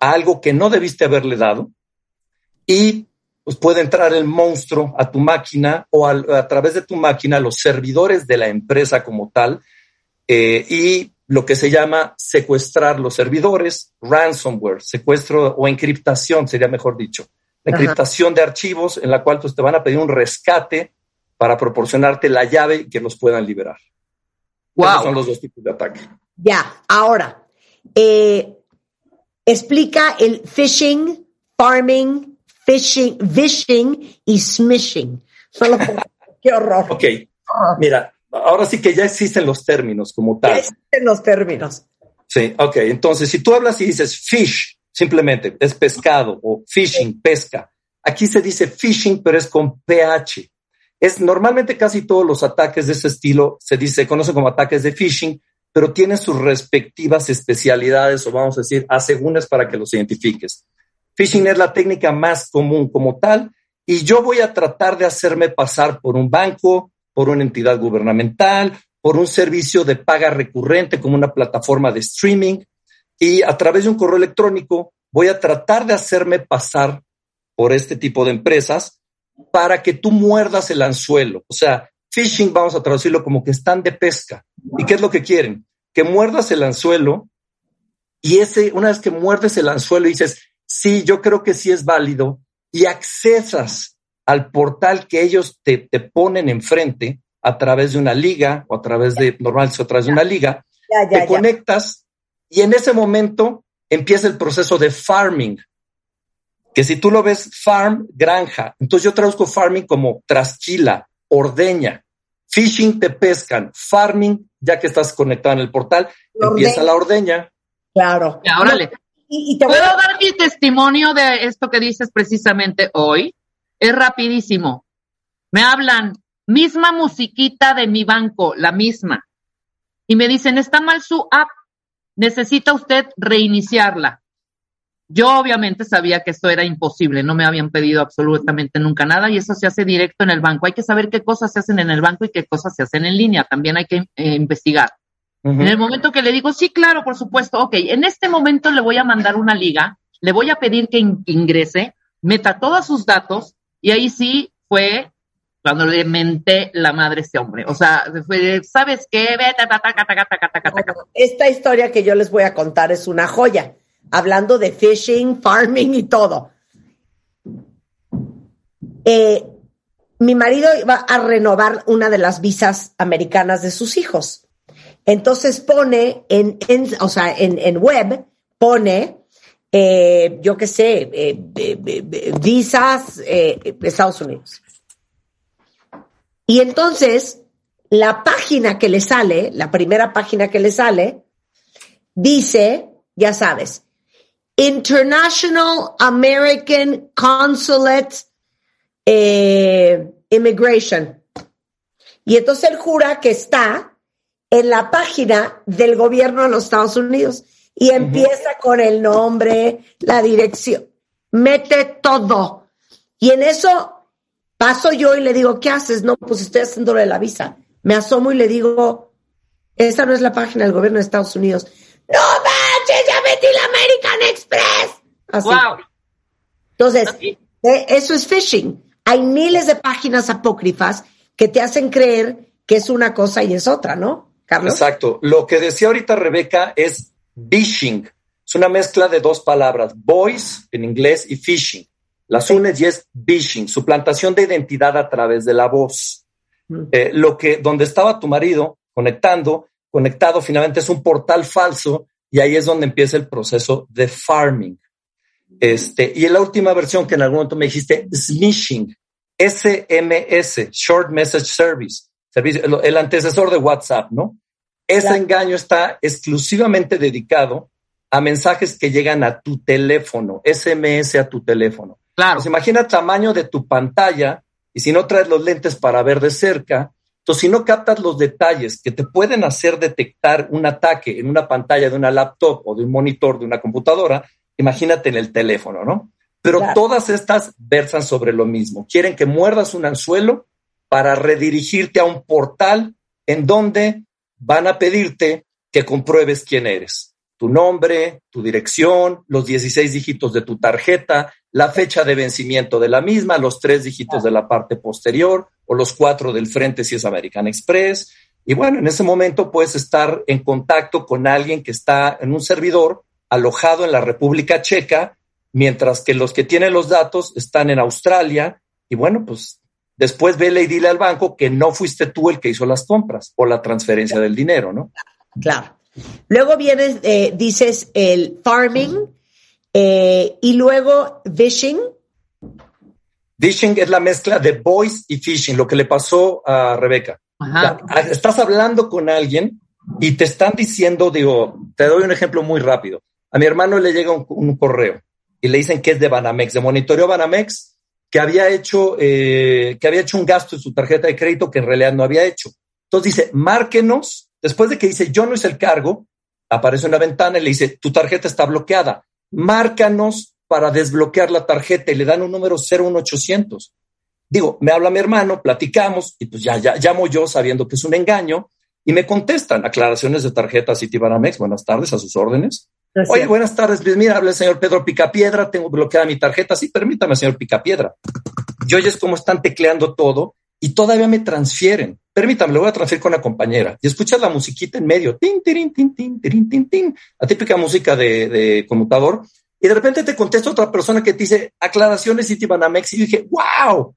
a algo que no debiste haberle dado y pues puede entrar el monstruo a tu máquina o a, través de tu máquina los servidores de la empresa como tal eh, y lo que se llama secuestrar los servidores, ransomware, secuestro o encriptación, sería mejor dicho. la encriptación de archivos en la cual pues, te van a pedir un rescate para proporcionarte la llave que los puedan liberar. Wow. Esos son los dos tipos de ataque. Ya, ahora, eh, explica el phishing, farming, phishing, vishing y smishing. Solo por- qué horror. Ok, mira, ahora sí que ya existen los términos como tal. Ya existen los términos. Sí, ok. Entonces, si tú hablas y dices fish, simplemente es pescado o fishing, pesca. Aquí se dice fishing, pero es con pH. Es normalmente casi todos los ataques de ese estilo se dice, se conocen como ataques de phishing, pero tienen sus respectivas especialidades o vamos a decir asegúnes para que los identifiques. Phishing es la técnica más común como tal y yo voy a tratar de hacerme pasar por un banco, por una entidad gubernamental, por un servicio de paga recurrente como una plataforma de streaming y a través de un correo electrónico voy a tratar de hacerme pasar por este tipo de empresas para que tú muerdas el anzuelo. O sea, phishing vamos a traducirlo como que están de pesca. ¿Y qué es lo que quieren? Que muerdas el anzuelo y ese, una vez que muerdes el anzuelo y dices, sí, yo creo que sí es válido y accesas al portal que ellos te, te ponen enfrente a través de una liga o a través de, normalmente a través de una liga, Ya, ya, te ya. conectas y en ese momento empieza el proceso de farming, que si tú lo ves farm, granja, entonces yo traduzco farming como trasquila, ordeña, fishing te pescan, farming, ya que estás conectado en el portal, empieza la ordeña. Claro. Ya, órale. ¿Puedo dar mi testimonio de esto que dices precisamente hoy? Es rapidísimo. Me hablan, misma musiquita de mi banco, la misma. Y me dicen, está mal su app, necesita usted reiniciarla. Yo obviamente sabía que esto era imposible, no me habían pedido absolutamente nunca nada y eso se hace directo en el banco. Hay que saber qué cosas se hacen en el banco y qué cosas se hacen en línea, también hay que eh, investigar. En el momento que le digo, sí, claro, por supuesto, ok, en este momento le voy a mandar una liga, le voy a pedir que ingrese, meta todos sus datos y ahí sí fue cuando le menté la madre a este hombre. O sea, fue, ¿sabes qué? Vete, Esta historia que yo les voy a contar es una joya, hablando de fishing, farming y todo. Eh, mi marido iba a renovar una de las visas americanas de sus hijos. Entonces pone en, o sea, en, web, pone, eh, yo qué sé, eh, eh, eh, visas Estados Unidos. Y entonces, la página que le sale, la primera página que le sale, dice, ya sabes, International American Consulate Immigration. Y entonces él jura que está en la página del gobierno de los Estados Unidos y empieza con el nombre, la dirección, mete todo. Y en eso paso yo y le digo, ¿qué haces? No, pues estoy haciendo lo de la visa. Me asomo y le digo, esa no es la página del gobierno de Estados Unidos. No manches, ya metí la American Express. Así. Wow. Entonces, eh, eso es phishing. Hay miles de páginas apócrifas que te hacen creer que es una cosa y es otra, ¿no, Carlos? Exacto. Lo que decía ahorita Rebeca es phishing. Es una mezcla de dos palabras, voice en inglés y phishing. Las unes y es phishing, suplantación de identidad a través de la voz. Mm. Eh, lo que, donde estaba tu marido conectando, conectado finalmente es un portal falso y ahí es donde empieza el proceso de farming. Este, y en la última versión que en algún momento me dijiste, smishing, SMS, Short Message Service, servicio, el, el antecesor de WhatsApp, ¿no? Ese Claro. engaño está exclusivamente dedicado a mensajes que llegan a tu teléfono, SMS a tu teléfono. Claro. Pues imagina el tamaño de tu pantalla y si no traes los lentes para ver de cerca, entonces si no captas los detalles que te pueden hacer detectar un ataque en una pantalla de una laptop o de un monitor de una computadora, imagínate en el teléfono, ¿no? Pero Claro. todas estas versan sobre lo mismo. Quieren que muerdas un anzuelo para redirigirte a un portal en donde van a pedirte que compruebes quién eres. Tu nombre, tu dirección, los 16 dígitos de tu tarjeta, la fecha de vencimiento de la misma, los tres dígitos de la parte posterior o los cuatro del frente si es American Express. Y bueno, en ese momento puedes estar en contacto con alguien que está en un servidor alojado en la República Checa mientras que los que tienen los datos están en Australia y bueno, pues después vele y dile al banco que no fuiste tú el que hizo las compras o la transferencia del dinero, ¿no? Claro. Luego vienes, eh, dices el farming eh, y luego fishing. Phishing es la mezcla de voice y phishing, lo que le pasó a Rebeca. Ajá. Estás hablando con alguien y te están diciendo, digo, te doy un ejemplo muy rápido. A mi hermano le llega un, un correo y le dicen que es de Banamex, de monitoreo Banamex, que había hecho, eh, que había hecho un gasto en su tarjeta de crédito que en realidad no había hecho. Entonces dice, márquenos, después de que dice, yo no hice el cargo, aparece una ventana y le dice, tu tarjeta está bloqueada, márcanos para desbloquear la tarjeta y le dan un número 01800. Digo, me habla mi hermano, platicamos y pues ya, ya llamo yo sabiendo que es un engaño y me contestan aclaraciones de tarjeta Citibanamex. Buenas tardes, a sus órdenes. Gracias. Oye, buenas tardes. Pues mira, habla el señor Pedro Picapiedra, tengo bloqueada mi tarjeta. Sí, permítame, señor Picapiedra. Y oyes cómo están tecleando todo y todavía me transfieren. Permítame, lo voy a transferir con una compañera. Y escuchas la musiquita en medio. Tin, tirin, tin, tin, tirin, tin, tin. La típica música de, de conmutador. Y de repente te contesta otra persona que te dice aclaraciones Citibanamex. Y dije, wow,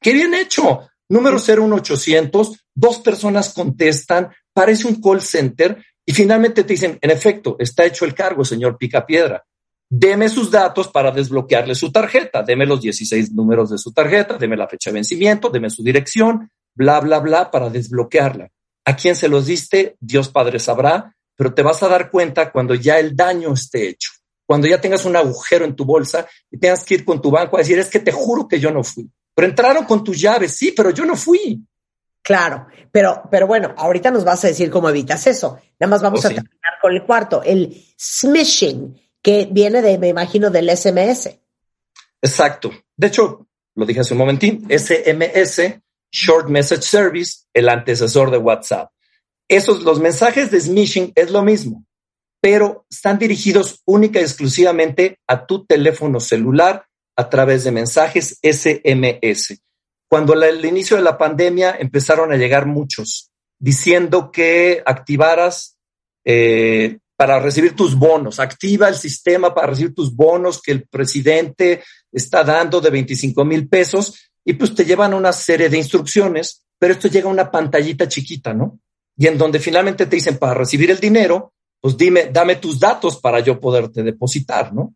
qué bien hecho. Número 01800, dos personas contestan, parece un call center y finalmente te dicen, en efecto, está hecho el cargo, señor Picapiedra. Deme sus datos para desbloquearle su tarjeta. Deme los 16 números de su tarjeta, deme la fecha de vencimiento, deme su dirección, bla, bla, bla, para desbloquearla. ¿A quién se los diste? Dios Padre sabrá, pero te vas a dar cuenta cuando ya el daño esté hecho. Cuando ya tengas un agujero en tu bolsa y tengas que ir con tu banco a decir, es que te juro que yo no fui. Pero entraron con tus llaves, sí, pero yo no fui. Claro, pero, pero bueno, ahorita nos vas a decir cómo evitas eso. Nada más vamos Oh, a sí. terminar con el cuarto, el smishing, que viene de, me imagino, del SMS. Exacto. De hecho, lo dije hace un momentín, SMS, Short Message Service, el antecesor de WhatsApp. Esos, los mensajes de smishing es lo mismo, pero están dirigidos única y exclusivamente a tu teléfono celular a través de mensajes SMS. Cuando la- el inicio de la pandemia empezaron a llegar muchos diciendo que activaras eh, para recibir tus bonos, activa el sistema para recibir tus bonos que el presidente está dando de 25 mil pesos y pues te llevan una serie de instrucciones, pero esto llega a una pantallita chiquita, ¿no? Y en donde finalmente te dicen para recibir el dinero, pues dime, dame tus datos para yo poderte depositar, ¿no?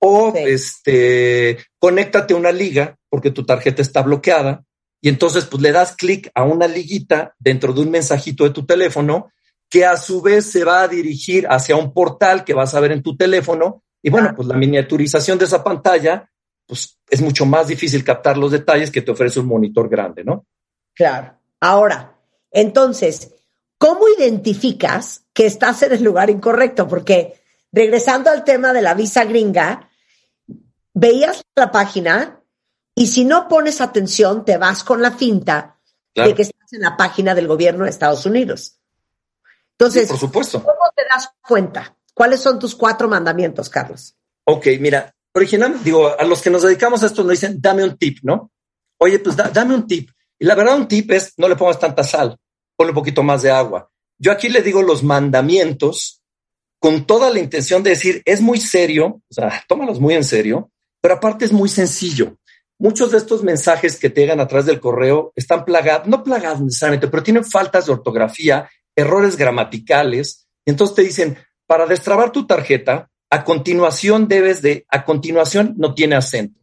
O Sí. este, conéctate a una liga porque tu tarjeta está bloqueada y entonces pues le das clic a una liguita dentro de un mensajito de tu teléfono que a su vez se va a dirigir hacia un portal que vas a ver en tu teléfono y bueno, pues la miniaturización de esa pantalla pues es mucho más difícil captar los detalles que te ofrece un monitor grande, ¿no? Claro. Ahora, entonces, ¿cómo identificas que estás en el lugar incorrecto? Porque regresando al tema de la visa gringa, veías la página y si no pones atención, te vas con la finta Claro. de que estás en la página del gobierno de Estados Unidos. Entonces, Por supuesto. ¿cómo te das cuenta? ¿Cuáles son tus cuatro mandamientos, Carlos? Ok, mira, original, digo, a los que nos dedicamos a esto nos dicen, dame un tip, ¿no? Oye, pues da- dame un tip. Y la verdad, un tip es, no le pongas tanta sal, ponle un poquito más de agua. Yo aquí le digo los mandamientos con toda la intención de decir, es muy serio, o sea, tómalos muy en serio, pero aparte es muy sencillo. Muchos de estos mensajes que te llegan a través del correo están plagados, no plagados necesariamente, pero tienen faltas de ortografía, errores gramaticales. Entonces te dicen, para destrabar tu tarjeta, a continuación debes de, a continuación no tiene acento.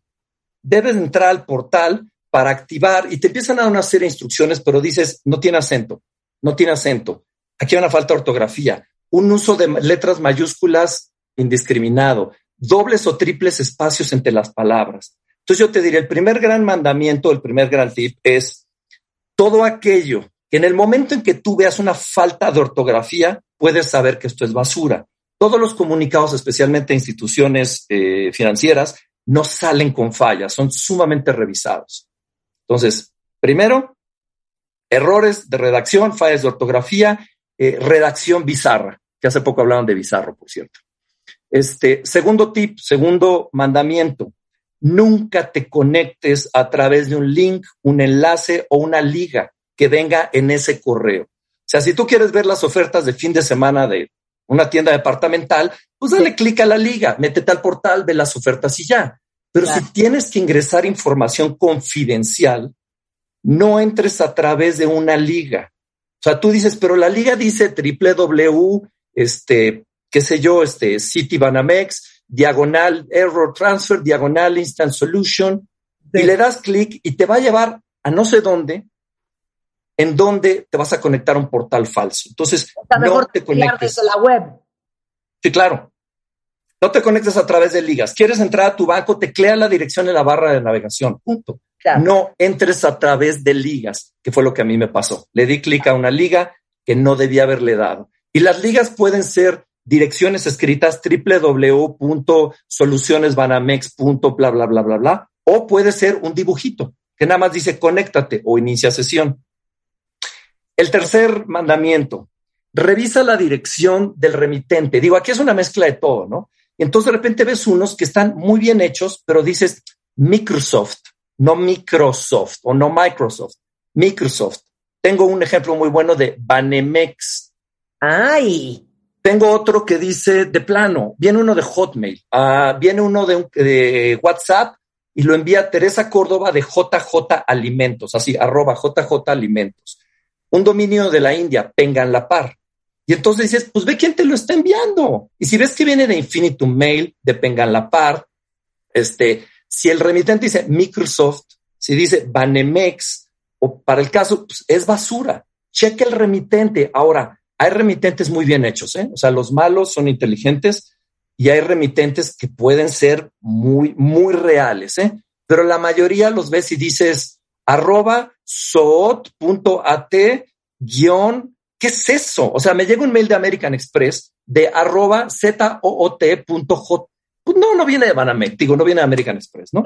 Debes entrar al portal para activar y te empiezan a dar una serie de instrucciones, pero dices, no tiene acento, no tiene acento. Aquí hay una falta de ortografía, un uso de letras mayúsculas indiscriminado, dobles o triples espacios entre las palabras. Entonces yo te diré, el primer gran mandamiento, el primer gran tip es todo aquello que en el momento en que tú veas una falta de ortografía, puedes saber que esto es basura. Todos los comunicados, especialmente instituciones eh, financieras, no salen con fallas, son sumamente revisados. Entonces, primero, errores de redacción, fallas de ortografía, eh, redacción bizarra, que hace poco hablaban de bizarro, por cierto. Este, segundo tip, segundo mandamiento, nunca te conectes a través de un link, un enlace o una liga que venga en ese correo. O sea, si tú quieres ver las ofertas de fin de semana de una tienda departamental, pues dale clic a la liga, métete al portal, ve las ofertas y ya. Pero si tienes que ingresar información confidencial, no entres a través de una liga. O sea, tú dices, pero la liga dice www, este, qué sé yo, este, Citibanamex, diagonal error transfer, diagonal instant solution, y le das clic y te va a llevar a no sé dónde, en donde te vas a conectar a un portal falso. Entonces, no te conectes. desde la web. Sí, claro. No te conectes a través de ligas. Quieres entrar a tu banco, teclea la dirección en la barra de navegación. Punto. No entres a través de ligas, que fue lo que a mí me pasó. Le di clic a una liga que no debía haberle dado. Y las ligas pueden ser direcciones escritas www.solucionesbanamex. bla, bla, bla, bla, bla. O puede ser un dibujito que nada más dice conéctate o inicia sesión. El tercer mandamiento, revisa la dirección del remitente. Digo, aquí es una mezcla de todo, ¿no? Entonces de repente ves unos que están muy bien hechos, pero dices Microsoft, no Microsoft o no Microsoft, Microsoft. Tengo un ejemplo muy bueno de Banemex. Ay. Tengo otro que dice de plano, viene uno de Hotmail, uh, viene uno de, WhatsApp y lo envía Teresa Córdoba de JJ Alimentos, así, arroba JJ Alimentos. Un dominio de la India, Pengan la par. Y entonces dices, pues ve quién te lo está enviando. Y si ves que viene de Infinitum Mail, de Pengan la este, si el remitente dice Microsoft, si dice Banemex, o para el caso, pues es basura. Cheque el remitente. Ahora, hay remitentes muy bien hechos, ¿eh? O sea, los malos son inteligentes y hay remitentes que pueden ser muy, muy reales, ¿eh? Pero la mayoría los ves y dices arroba soot.at guion, ¿qué es eso? O sea, me llega un mail de American Express de arroba zoot.j. Pues no, no viene de Banamex, digo, no viene de American Express, ¿no?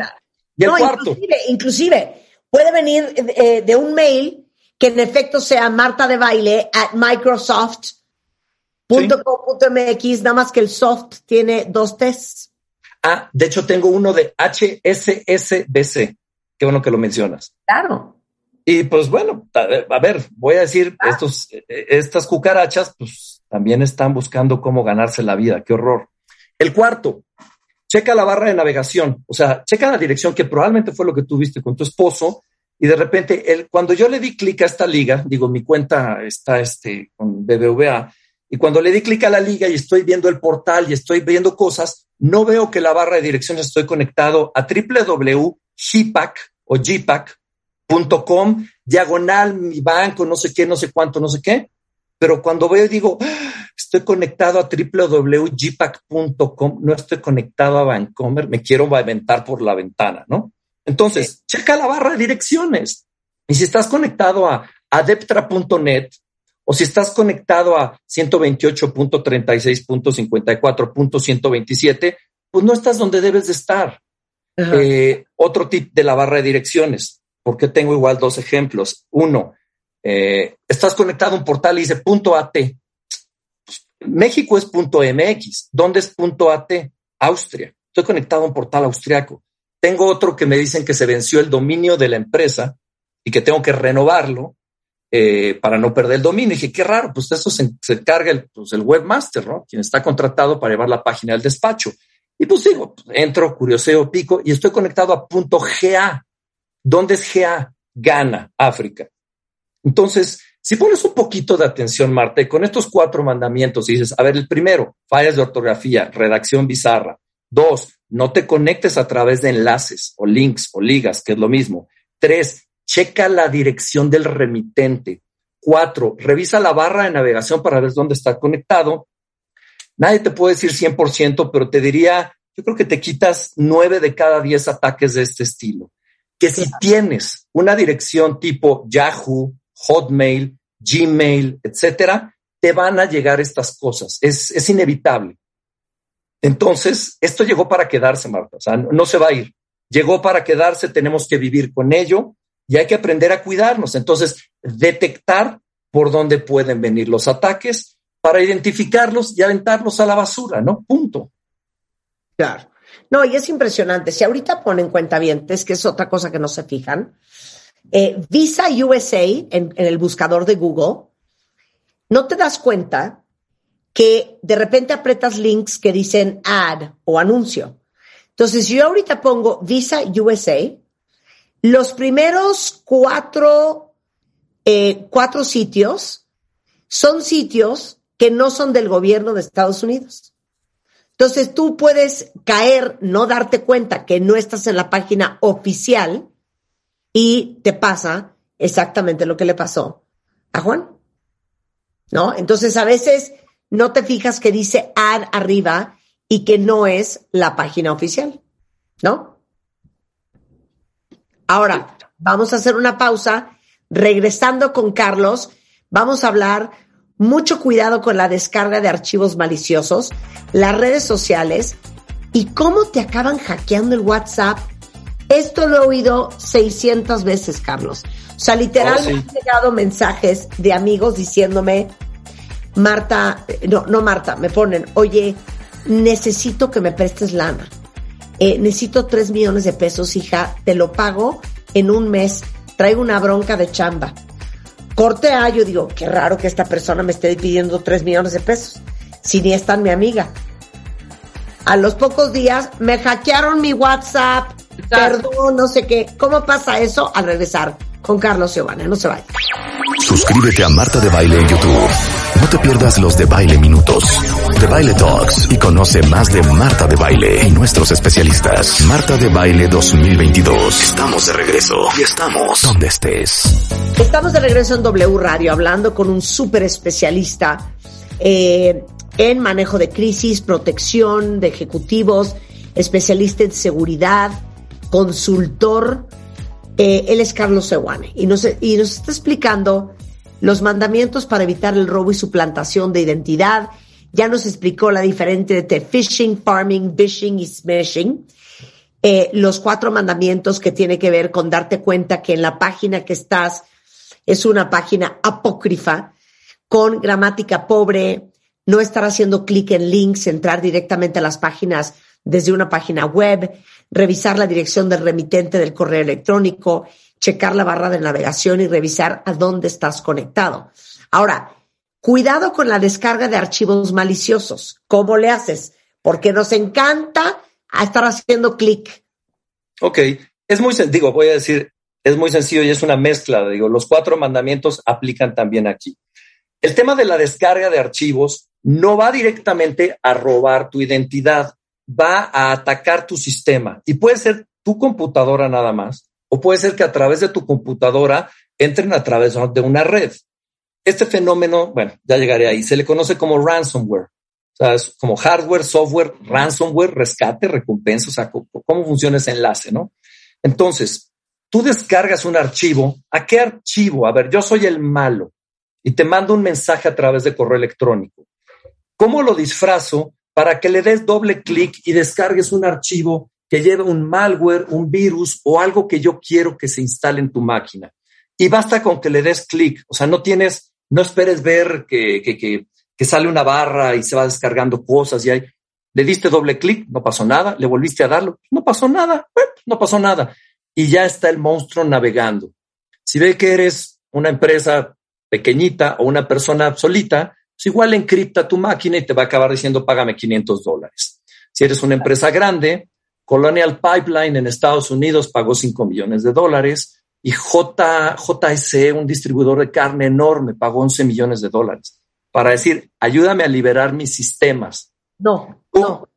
Y el no, cuarto. Inclusive, inclusive, puede venir eh, de un mail que en efecto sea Marta de Baile at Microsoft.com.mx, nada más que el soft tiene dos T's. Ah, de hecho tengo uno de HSSBC. Qué bueno que lo mencionas. Claro. Y pues bueno, a ver, voy a decir, ah. estos, estas cucarachas, pues también están buscando cómo ganarse la vida. Qué horror. El cuarto, checa la barra de navegación. O sea, checa la dirección que probablemente fue lo que tú viste con tu esposo y de repente, él, cuando yo le di clic a esta liga, digo, mi cuenta está este, con BBVA, y cuando le di clic a la liga y estoy viendo el portal y estoy viendo cosas, no veo que la barra de direcciones estoy conectado a www.gpac o gpac.com, diagonal, mi banco, no sé qué, no sé cuánto, no sé qué. Pero cuando veo digo, ah, estoy conectado a www.gpac.com, no estoy conectado a Bancomer, me quiero aventar por la ventana, ¿no? Entonces, checa la barra de direcciones. Y si estás conectado a adeptra.net o si estás conectado a 128.36.54.127, pues no estás donde debes de estar. Eh, otro tip de la barra de direcciones, porque tengo igual dos ejemplos. Uno, eh, estás conectado a un portal y dice punto .at. México es punto .mx. ¿Dónde es punto .at? Austria. Estoy conectado a un portal austriaco. Tengo otro que me dicen que se venció el dominio de la empresa y que tengo que renovarlo eh, para no perder el dominio. Y dije, qué raro, pues eso se, se carga el, pues el webmaster, ¿no? Quien está contratado para llevar la página del despacho. Y pues digo, entro, curioseo, pico y estoy conectado a punto GA. ¿Dónde es GA? Ghana, África. Entonces, si pones un poquito de atención, Marta, y con estos cuatro mandamientos dices, a ver, el primero, fallas de ortografía, redacción bizarra. Dos, no te conectes a través de enlaces o links o ligas, que es lo mismo. Tres, checa la dirección del remitente. Cuatro, revisa la barra de navegación para ver dónde está conectado. Nadie te puede decir 100%, pero te diría, yo creo que te quitas nueve de cada diez ataques de este estilo. Que si tienes una dirección tipo Yahoo, Hotmail, Gmail, etcétera, te van a llegar estas cosas. Es, es inevitable. Entonces, esto llegó para quedarse, Marta. O sea, no, se va a ir. Llegó para quedarse, tenemos que vivir con ello y hay que aprender a cuidarnos. Entonces, detectar por dónde pueden venir los ataques para identificarlos y aventarlos a la basura, ¿no? Punto. Claro. No, y es impresionante. Si ahorita ponen cuentavientes, que es otra cosa que no se fijan, eh, Visa USA en, en el buscador de Google, no te das cuenta que de repente apretas links que dicen ad o anuncio. Entonces, yo ahorita pongo Visa USA, los primeros cuatro, eh, cuatro sitios son sitios que no son del gobierno de Estados Unidos. Entonces tú puedes caer, no darte cuenta que no estás en la página oficial y te pasa exactamente lo que le pasó a Juan. ¿No? Entonces a veces no te fijas que dice ad arriba y que no es la página oficial. ¿No? Ahora, vamos a hacer una pausa. Regresando con Carlos, vamos a hablar mucho cuidado con la descarga de archivos maliciosos, las redes sociales y cómo te acaban hackeando el WhatsApp. Esto lo he oído 600 veces, Carlos. O sea, literal, Oh, sí. me han llegado mensajes de amigos diciéndome, Marta, eh, no, no Marta, me ponen, oye, necesito que me prestes lana. Eh, necesito 3 millones de pesos, hija, te lo pago en un mes. Traigo una bronca de chamba. Corte A, yo digo, qué raro que esta persona me esté pidiendo 3 millones de pesos, si ni es tan mi amiga. A los pocos días me hackearon mi WhatsApp, perdón, no sé qué. ¿Cómo pasa eso? Al regresar con Carlos Giovanna, no se vaya. Suscríbete a Marta de Baile en YouTube. No te pierdas los de Baile Minutos, de Baile Talks y conoce más de Marta de Baile y nuestros especialistas. Marta de Baile 2022. Estamos de regreso y estamos donde estés. Estamos de regreso en W Radio hablando con un súper especialista eh, en manejo de crisis, protección de ejecutivos, especialista en seguridad, consultor. Eh, él es Carlos Sewane y nos, está explicando los mandamientos para evitar el robo y suplantación de identidad. Ya nos explicó la diferencia entre phishing, farming, phishing y smashing eh, los cuatro mandamientos que tiene que ver con darte cuenta que en la página que estás es una página apócrifa, con gramática pobre, no estar haciendo clic en links, entrar directamente a las páginas desde una página web, revisar la dirección del remitente del correo electrónico, checar la barra de navegación y revisar a dónde estás conectado. Ahora, cuidado con la descarga de archivos maliciosos. ¿Cómo le haces? Porque nos encanta estar haciendo clic. Ok, es muy, sen- digo, voy a decir, es muy sencillo y es una mezcla, digo, los cuatro mandamientos aplican también aquí. El tema de la descarga de archivos no va directamente a robar tu identidad, va a atacar tu sistema y puede ser tu computadora nada más, o puede ser que a través de tu computadora entren a través de una red. Este fenómeno, bueno, ya llegaré ahí, se le conoce como ransomware. O sea, es como hardware, software, ransomware, rescate, recompensa, o sea, cómo funciona ese enlace, ¿no? Entonces, tú descargas un archivo. ¿A qué archivo? A ver, yo soy el malo y te mando un mensaje a través de correo electrónico. ¿Cómo lo disfrazo para que le des doble clic y descargues un archivo que lleve un malware, un virus o algo que yo quiero que se instale en tu máquina? Y basta con que le des clic. O sea, no tienes, no esperes ver que, que, que, que sale una barra y se va descargando cosas y hay. Le diste doble clic, no pasó nada. Le volviste a darlo, no pasó nada. No pasó nada. Y ya está el monstruo navegando. Si ve que eres una empresa pequeñita o una persona solita, pues igual encripta tu máquina y te va a acabar diciendo págame 500 dólares. Si eres una empresa grande, Colonial Pipeline en Estados Unidos pagó 5 millones de dólares y J, JSE, un distribuidor de carne enorme, pagó 11 millones de dólares para decir, ayúdame a liberar mis sistemas. No, no,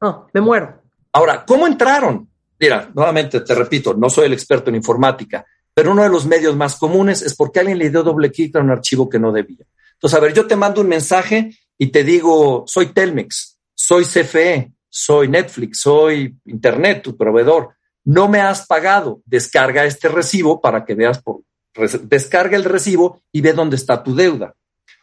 no, me muero. Ahora, ¿cómo entraron? Mira, nuevamente te repito, no soy el experto en informática, pero uno de los medios más comunes es porque alguien le dio doble clic a un archivo que no debía. Entonces, a ver, yo te mando un mensaje y te digo, soy Telmex, soy CFE, soy Netflix, soy Internet, tu proveedor. No me has pagado. Descarga este recibo para que veas por, descarga el recibo y ve dónde está tu deuda.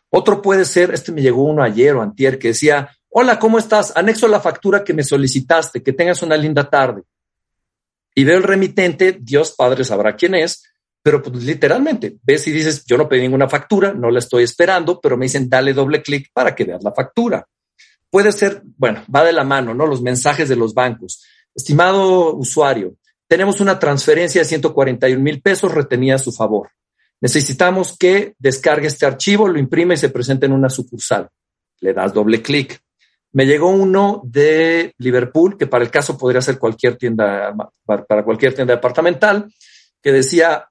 Otro puede ser, este me llegó uno ayer o antier que decía, hola, ¿cómo estás? Anexo la factura que me solicitaste, que tengas una linda tarde. Y veo el remitente, Dios Padre sabrá quién es, pero pues literalmente ves y dices, yo no pedí ninguna factura, no la estoy esperando, pero me dicen, dale doble clic para que veas la factura. Puede ser, bueno, va de la mano, ¿no? Los mensajes de los bancos. Estimado usuario, tenemos una transferencia de 141 mil pesos retenida a su favor. Necesitamos que descargue este archivo, lo imprime y se presente en una sucursal. le das doble clic. Me llegó uno de Liverpool, que para el caso podría ser cualquier tienda, para cualquier tienda departamental, que decía,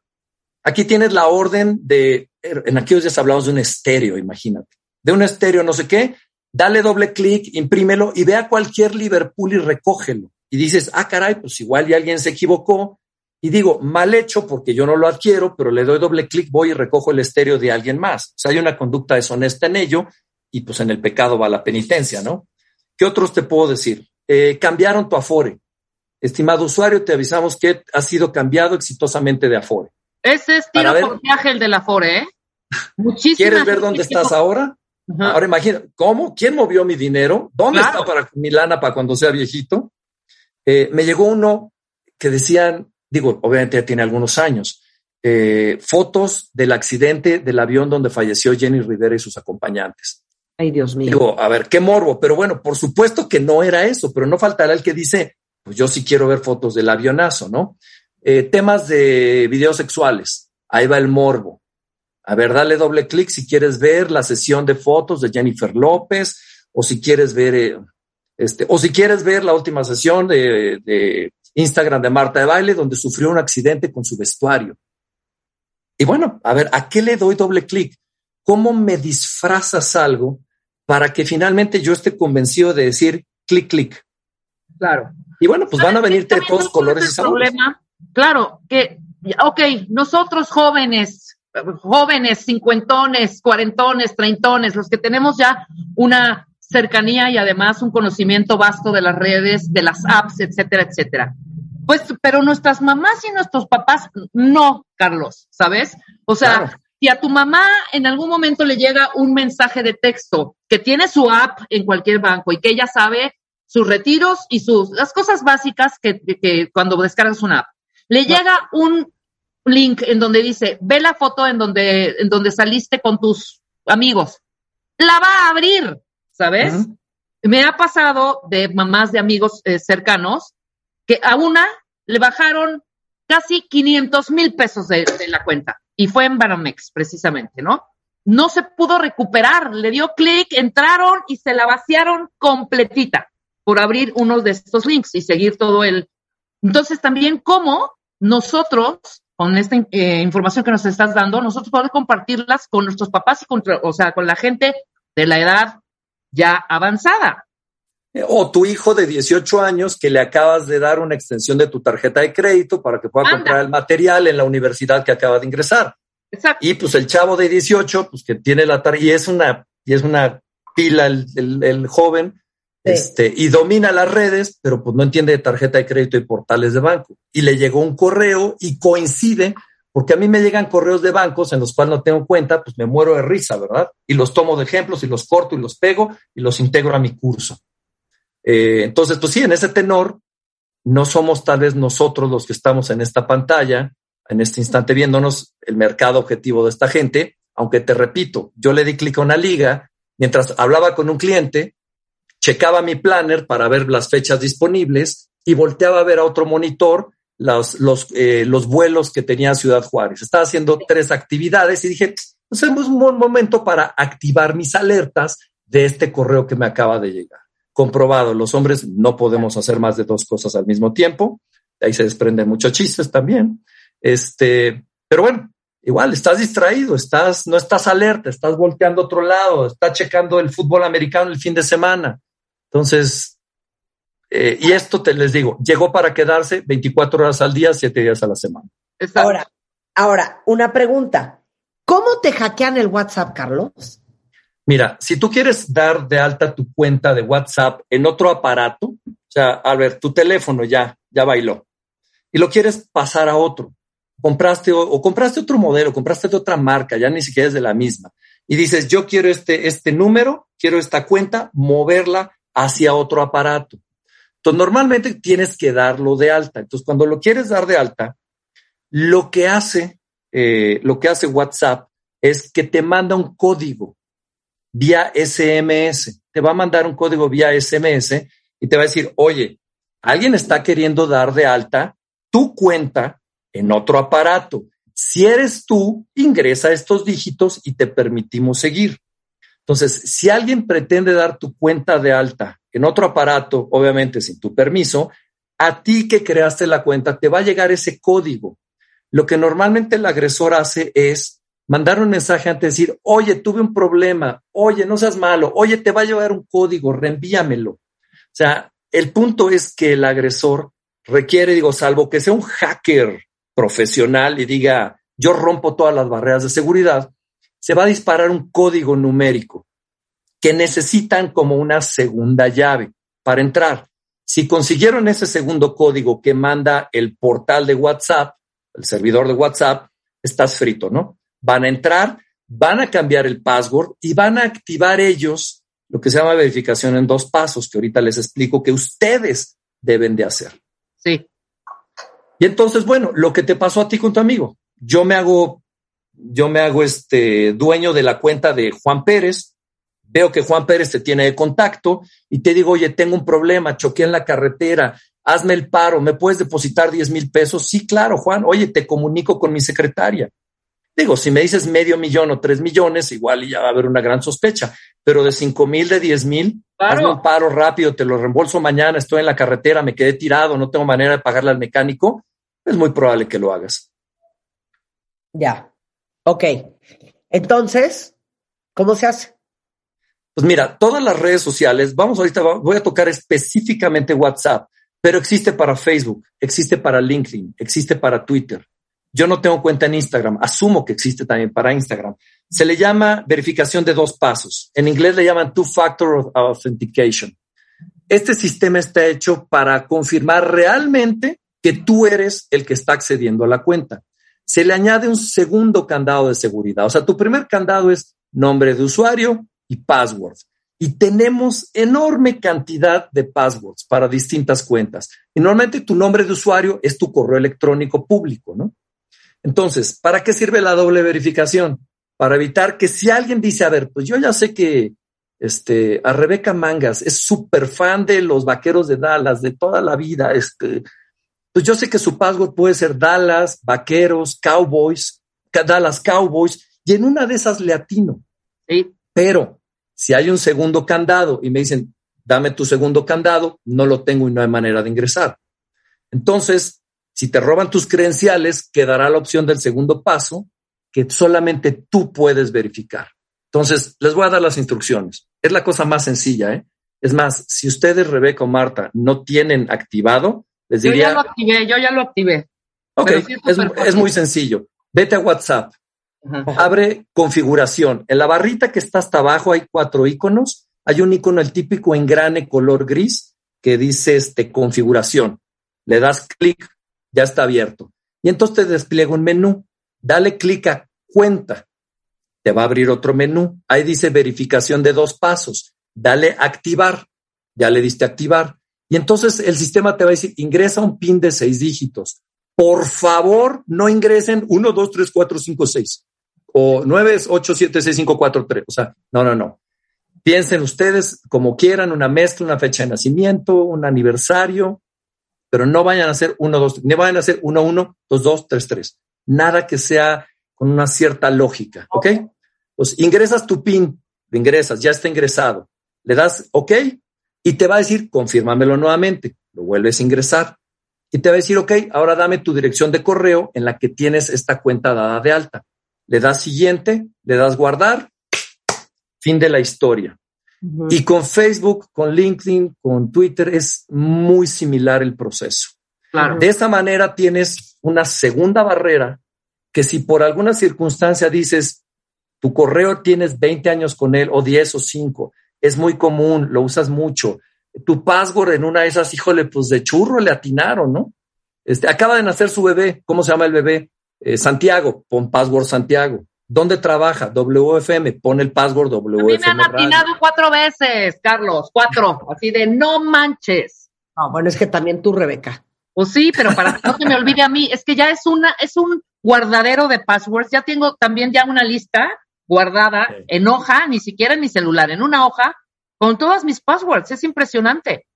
aquí tienes la orden de, en aquellos días hablamos de un estéreo, imagínate, de un estéreo no sé qué, dale doble clic, imprímelo y ve a cualquier Liverpool y recógelo. Y dices, ah, caray, pues igual y alguien se equivocó. Y digo, mal hecho porque yo no lo adquiero, pero le doy doble clic, voy y recojo el estéreo de alguien más. O sea, hay una conducta deshonesta en ello y pues en el pecado va la penitencia, ¿no? ¿Qué otros te puedo decir? Eh, cambiaron tu Afore. Estimado usuario, te avisamos que ha sido cambiado exitosamente de Afore. Ese es tiro ver- por viaje el de la Fore, ¿eh? Muchísimas ¿Quieres ver dónde estás ahora? Ajá. Ahora imagina, ¿cómo? ¿Quién movió mi dinero? ¿Dónde Claro. está para mi lana para cuando sea viejito? Eh, me llegó uno que decían, digo, obviamente ya tiene algunos años, eh, fotos del accidente del avión donde falleció Jenny Rivera y sus acompañantes. Ay, Dios mío. Digo, a ver, qué morbo, pero bueno, por supuesto que no era eso, pero no faltará el que dice, pues yo sí quiero ver fotos del avionazo, ¿no? Eh, temas de videos sexuales, ahí va el morbo. A ver, dale doble clic si quieres ver la sesión de fotos de Jennifer López o si quieres ver, eh, este, o si quieres ver la última sesión de, de Instagram de Marta de Baile donde sufrió un accidente con su vestuario. Y bueno, a ver, ¿a qué le doy doble clic? ¿Cómo me disfrazas algo para que finalmente yo esté convencido de decir clic, clic? Claro. Y bueno, pues van a venirte de todos colores y sabores. problema. Claro, que, ok, nosotros jóvenes, jóvenes, cincuentones, cuarentones, treintones, los que tenemos ya una cercanía y además un conocimiento vasto de las redes, de las apps, etcétera, etcétera. Pues, pero nuestras mamás y nuestros papás, no, Carlos, ¿sabes? O sea, Claro. si a tu mamá en algún momento le llega un mensaje de texto que tiene su app en cualquier banco y que ella sabe sus retiros y sus las cosas básicas que, que- que cuando descargas una app. Le llega un link en donde dice, ve la foto en donde, en donde saliste con tus amigos. La va a abrir, ¿sabes? Me ha pasado de mamás de amigos eh, cercanos que a una le bajaron casi 500 mil pesos de, de la cuenta y fue en Banamex precisamente, ¿no? No se pudo recuperar, le dio clic, entraron y se la vaciaron completita por abrir uno de estos links y seguir todo el... Entonces también cómo nosotros, con esta eh, información que nos estás dando, nosotros podemos compartirlas con nuestros papás y con, o sea, con la gente de la edad ya avanzada. Eh, O tu hijo de 18 años que le acabas de dar una extensión de tu tarjeta de crédito para que pueda Anda. comprar el material en la universidad que acaba de ingresar. Exacto. Y pues el chavo de 18, pues que tiene la tarjeta, y es una, y es una pila el, el- el joven, Este, y domina las redes, pero pues no entiende de tarjeta de crédito y portales de banco. Y le llegó un correo y coincide, porque a mí me llegan correos de bancos en los cuales no tengo cuenta, pues me muero de risa, ¿verdad? Y los tomo de ejemplos y los corto y los pego y los integro a mi curso. Eh, entonces, pues sí, en ese tenor, no somos tal vez nosotros los que estamos en esta pantalla, en este instante viéndonos el mercado objetivo de esta gente, aunque te repito, yo le di clic a una liga mientras hablaba con un cliente, checaba mi planner para ver las fechas disponibles y volteaba a ver a otro monitor los, los, eh, los vuelos que tenía Ciudad Juárez. Estaba haciendo tres actividades y dije, pues es un buen momento para activar mis alertas de este correo que me acaba de llegar. Comprobado, los hombres no podemos hacer más de dos cosas al mismo tiempo. De ahí se desprenden muchos chistes también. Este, pero bueno, igual estás distraído, estás, no estás alerta, estás volteando a otro lado, estás checando el fútbol americano el fin de semana. Entonces, eh, y esto te les digo, llegó para quedarse 24 horas al día, 7 días a la semana. Ahora, ahora, una pregunta. ¿Cómo te hackean el WhatsApp, Carlos? Mira, si tú quieres dar de alta tu cuenta de WhatsApp en otro aparato, o sea, a ver, tu teléfono ya, ya bailó, y lo quieres pasar a otro, compraste o, o compraste otro modelo, compraste de otra marca, ya ni siquiera es de la misma, y dices, yo quiero este, este número, quiero esta cuenta, moverla hacia otro aparato. Entonces, normalmente tienes que darlo de alta. Entonces, cuando lo quieres dar de alta, lo que hace, eh, lo que hace WhatsApp es que te manda un código vía SMS. Te va a mandar un código vía SMS y te va a decir, oye, alguien está queriendo dar de alta tu cuenta en otro aparato. Si eres tú, ingresa estos dígitos y te permitimos seguir. Entonces, si alguien pretende dar tu cuenta de alta en otro aparato, obviamente sin tu permiso, a ti que creaste la cuenta te va a llegar ese código. Lo que normalmente el agresor hace es mandar un mensaje antes de decir, oye, tuve un problema, oye, no seas malo, oye, te va a llevar un código, reenvíamelo. O sea, el punto es que el agresor requiere, digo, salvo que sea un hacker profesional y diga, yo rompo todas las barreras de seguridad, se va a disparar un código numérico que necesitan como una segunda llave para entrar. Si consiguieron ese segundo código que manda el portal de WhatsApp, el servidor de WhatsApp, estás frito, ¿no? Van a entrar, van a cambiar el password y van a activar ellos lo que se llama verificación en dos pasos, que ahorita les explico que ustedes deben de hacer. Sí. Y entonces, bueno, lo que te pasó a ti con tu amigo, yo me hago, yo me hago este dueño de la cuenta de Juan Pérez, veo que Juan Pérez te tiene de contacto y te digo, oye, tengo un problema, choqué en la carretera, hazme el paro, ¿me puedes depositar 10 mil pesos? Sí, claro, Juan, oye, te comunico con mi secretaria. Digo, si me dices medio millón o tres millones, igual ya va a haber una gran sospecha, pero de cinco mil, de diez mil, hazme un paro rápido, te lo reembolso mañana, estoy en la carretera, me quedé tirado, no tengo manera de pagarle al mecánico, es muy probable que lo hagas. Ya. Ok. Entonces, ¿cómo se hace? Pues mira, todas las redes sociales, vamos ahorita, voy a tocar específicamente WhatsApp, pero existe para Facebook, existe para LinkedIn, existe para Twitter. Yo no tengo cuenta en Instagram, asumo que existe también para Instagram. Se le llama verificación de dos pasos. En inglés le llaman two-factor authentication. Este sistema está hecho para confirmar realmente que tú eres el que está accediendo a la cuenta. Se le añade un segundo candado de seguridad. O sea, tu primer candado es nombre de usuario y password. Y tenemos enorme cantidad de passwords para distintas cuentas. Y normalmente tu nombre de usuario es tu correo electrónico público, ¿no? Entonces, ¿para qué sirve la doble verificación? Para evitar que si alguien dice, a ver, pues yo ya sé que este, a Rebeca Mangas es súper fan de los vaqueros de Dallas de toda la vida, este, pues yo sé que su password puede ser Dallas, vaqueros, cowboys, Dallas Cowboys, y en una de esas le atino. Sí. Pero si hay un segundo candado y me dicen, dame tu segundo candado, no lo tengo y no hay manera de ingresar. Entonces, si te roban tus credenciales, quedará la opción del segundo paso que solamente tú puedes verificar. Entonces, les voy a dar las instrucciones. Es la cosa más sencilla, ¿eh? Es más, si ustedes, Rebeca o Marta, no tienen activado, les diría... Yo ya lo activé, yo ya lo activé. Ok, es, es, muy sencillo. Vete a WhatsApp, abre configuración. En la barrita que está hasta abajo hay cuatro iconos. Hay un icono, el típico engrane color gris, que dice este, configuración. Le das clic ya está abierto. Y entonces te despliega un menú. Dale clic a cuenta. Te va a abrir otro menú. Ahí dice verificación de dos pasos. Dale activar. Ya le diste activar. Y entonces el sistema te va a decir, ingresa un PIN de seis dígitos. Por favor, no ingresen 1, 2, 3, 4, 5, 6 o 9, 8, 7, 6, 5, 4, 3. O sea, no, no, no. Piensen ustedes como quieran, una mezcla, una fecha de nacimiento, un aniversario, pero no vayan a hacer 1, 2, ni vayan a hacer 1, 1, 2, 2, 3, 3. Nada que sea con una cierta lógica, ¿ok? Pues ingresas tu PIN, ingresas, ya está ingresado, le das OK y te va a decir, confírmamelo nuevamente, lo vuelves a ingresar y te va a decir, ok, ahora dame tu dirección de correo en la que tienes esta cuenta dada de alta. Le das siguiente, le das guardar, fin de la historia. Y con Facebook, con LinkedIn, con Twitter es muy similar el proceso. De esa manera tienes una segunda barrera que si por alguna circunstancia dices, tu correo tienes 20 años con él o 10 o 5, es muy común, lo usas mucho. Tu password en una de esas, híjole, pues de churro le atinaron, ¿no? Este, acaba de nacer su bebé, ¿cómo se llama el bebé? Eh, Santiago, pon password Santiago. ¿Dónde trabaja? WFM, pone el password WFM. A mí me han atinado cuatro veces, Carlos, cuatro, así de no manches. No, bueno, es que también tú, Rebeca. Pues sí, pero para que no se me olvide a mí, es que ya es una, es un guardadero de passwords. Ya tengo también ya una lista guardada en hoja, ni siquiera en mi celular, en una hoja, con todas mis passwords. Es impresionante.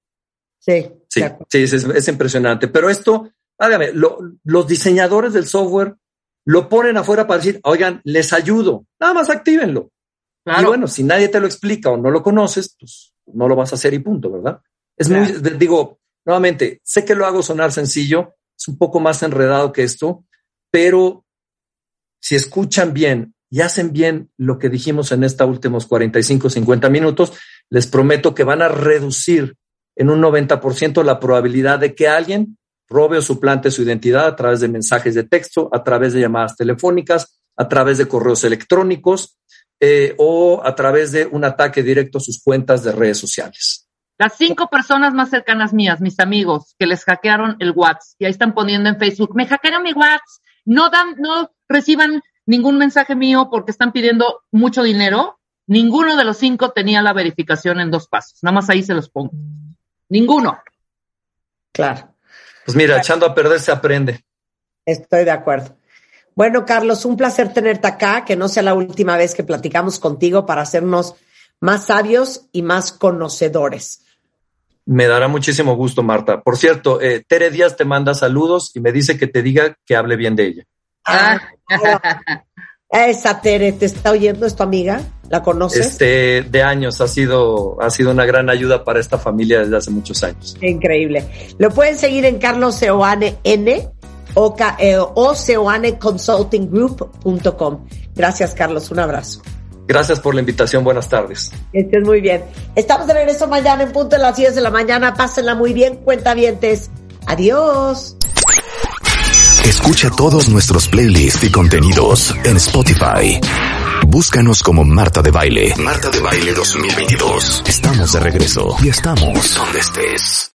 Sí, sí, sí es, impresionante. Pero esto, hágame, los diseñadores del software lo ponen afuera para decir, oigan, les ayudo, nada más actívenlo. Y bueno, si nadie te lo explica o no lo conoces, pues no lo vas a hacer y punto, ¿verdad? Es muy, digo, nuevamente, sé que lo hago sonar sencillo, es un poco más enredado que esto, pero si escuchan bien y hacen bien lo que dijimos en estos últimos 45, 50 minutos, les prometo que van a reducir en un 90% la probabilidad de que alguien robe o suplante su identidad a través de mensajes de texto, a través de llamadas telefónicas, a través de correos electrónicos eh, o a través de un ataque directo a sus cuentas de redes sociales. Las cinco personas más cercanas mías, mis amigos, que les hackearon el WhatsApp y ahí están poniendo en Facebook, me hackearon mi WhatsApp, no dan, no reciban ningún mensaje mío porque están pidiendo mucho dinero. Ninguno de los cinco tenía la verificación en dos pasos. Nada más ahí se los pongo. Ninguno. Claro. Pues mira, echando a perder se aprende. Estoy de acuerdo. Bueno, Carlos, un placer tenerte acá, que no sea la última vez que platicamos contigo para hacernos más sabios y más conocedores. Me dará muchísimo gusto, Marta. Por cierto, eh, Tere Díaz te manda saludos y me dice que te diga que hable bien de ella. Ah, esa Tere te está oyendo, es tu amiga, ¿la conoces? Este, de años, ha sido, ha sido una gran ayuda para esta familia desde hace muchos años. Increíble. Lo pueden seguir en Carlos Seoane N o, eh, o seoaneconsultinggroup.com. Gracias, Carlos. Un abrazo. Gracias por la invitación. Buenas tardes. Estés muy bien. Estamos de regreso mañana en punto de las 10 de la mañana. Pásenla muy bien, cuentavientes. Adiós. Escucha todos nuestros playlists y contenidos en Spotify. Búscanos como Marta de Baile. Marta de Baile 2022. Estamos de regreso y estamos donde estés.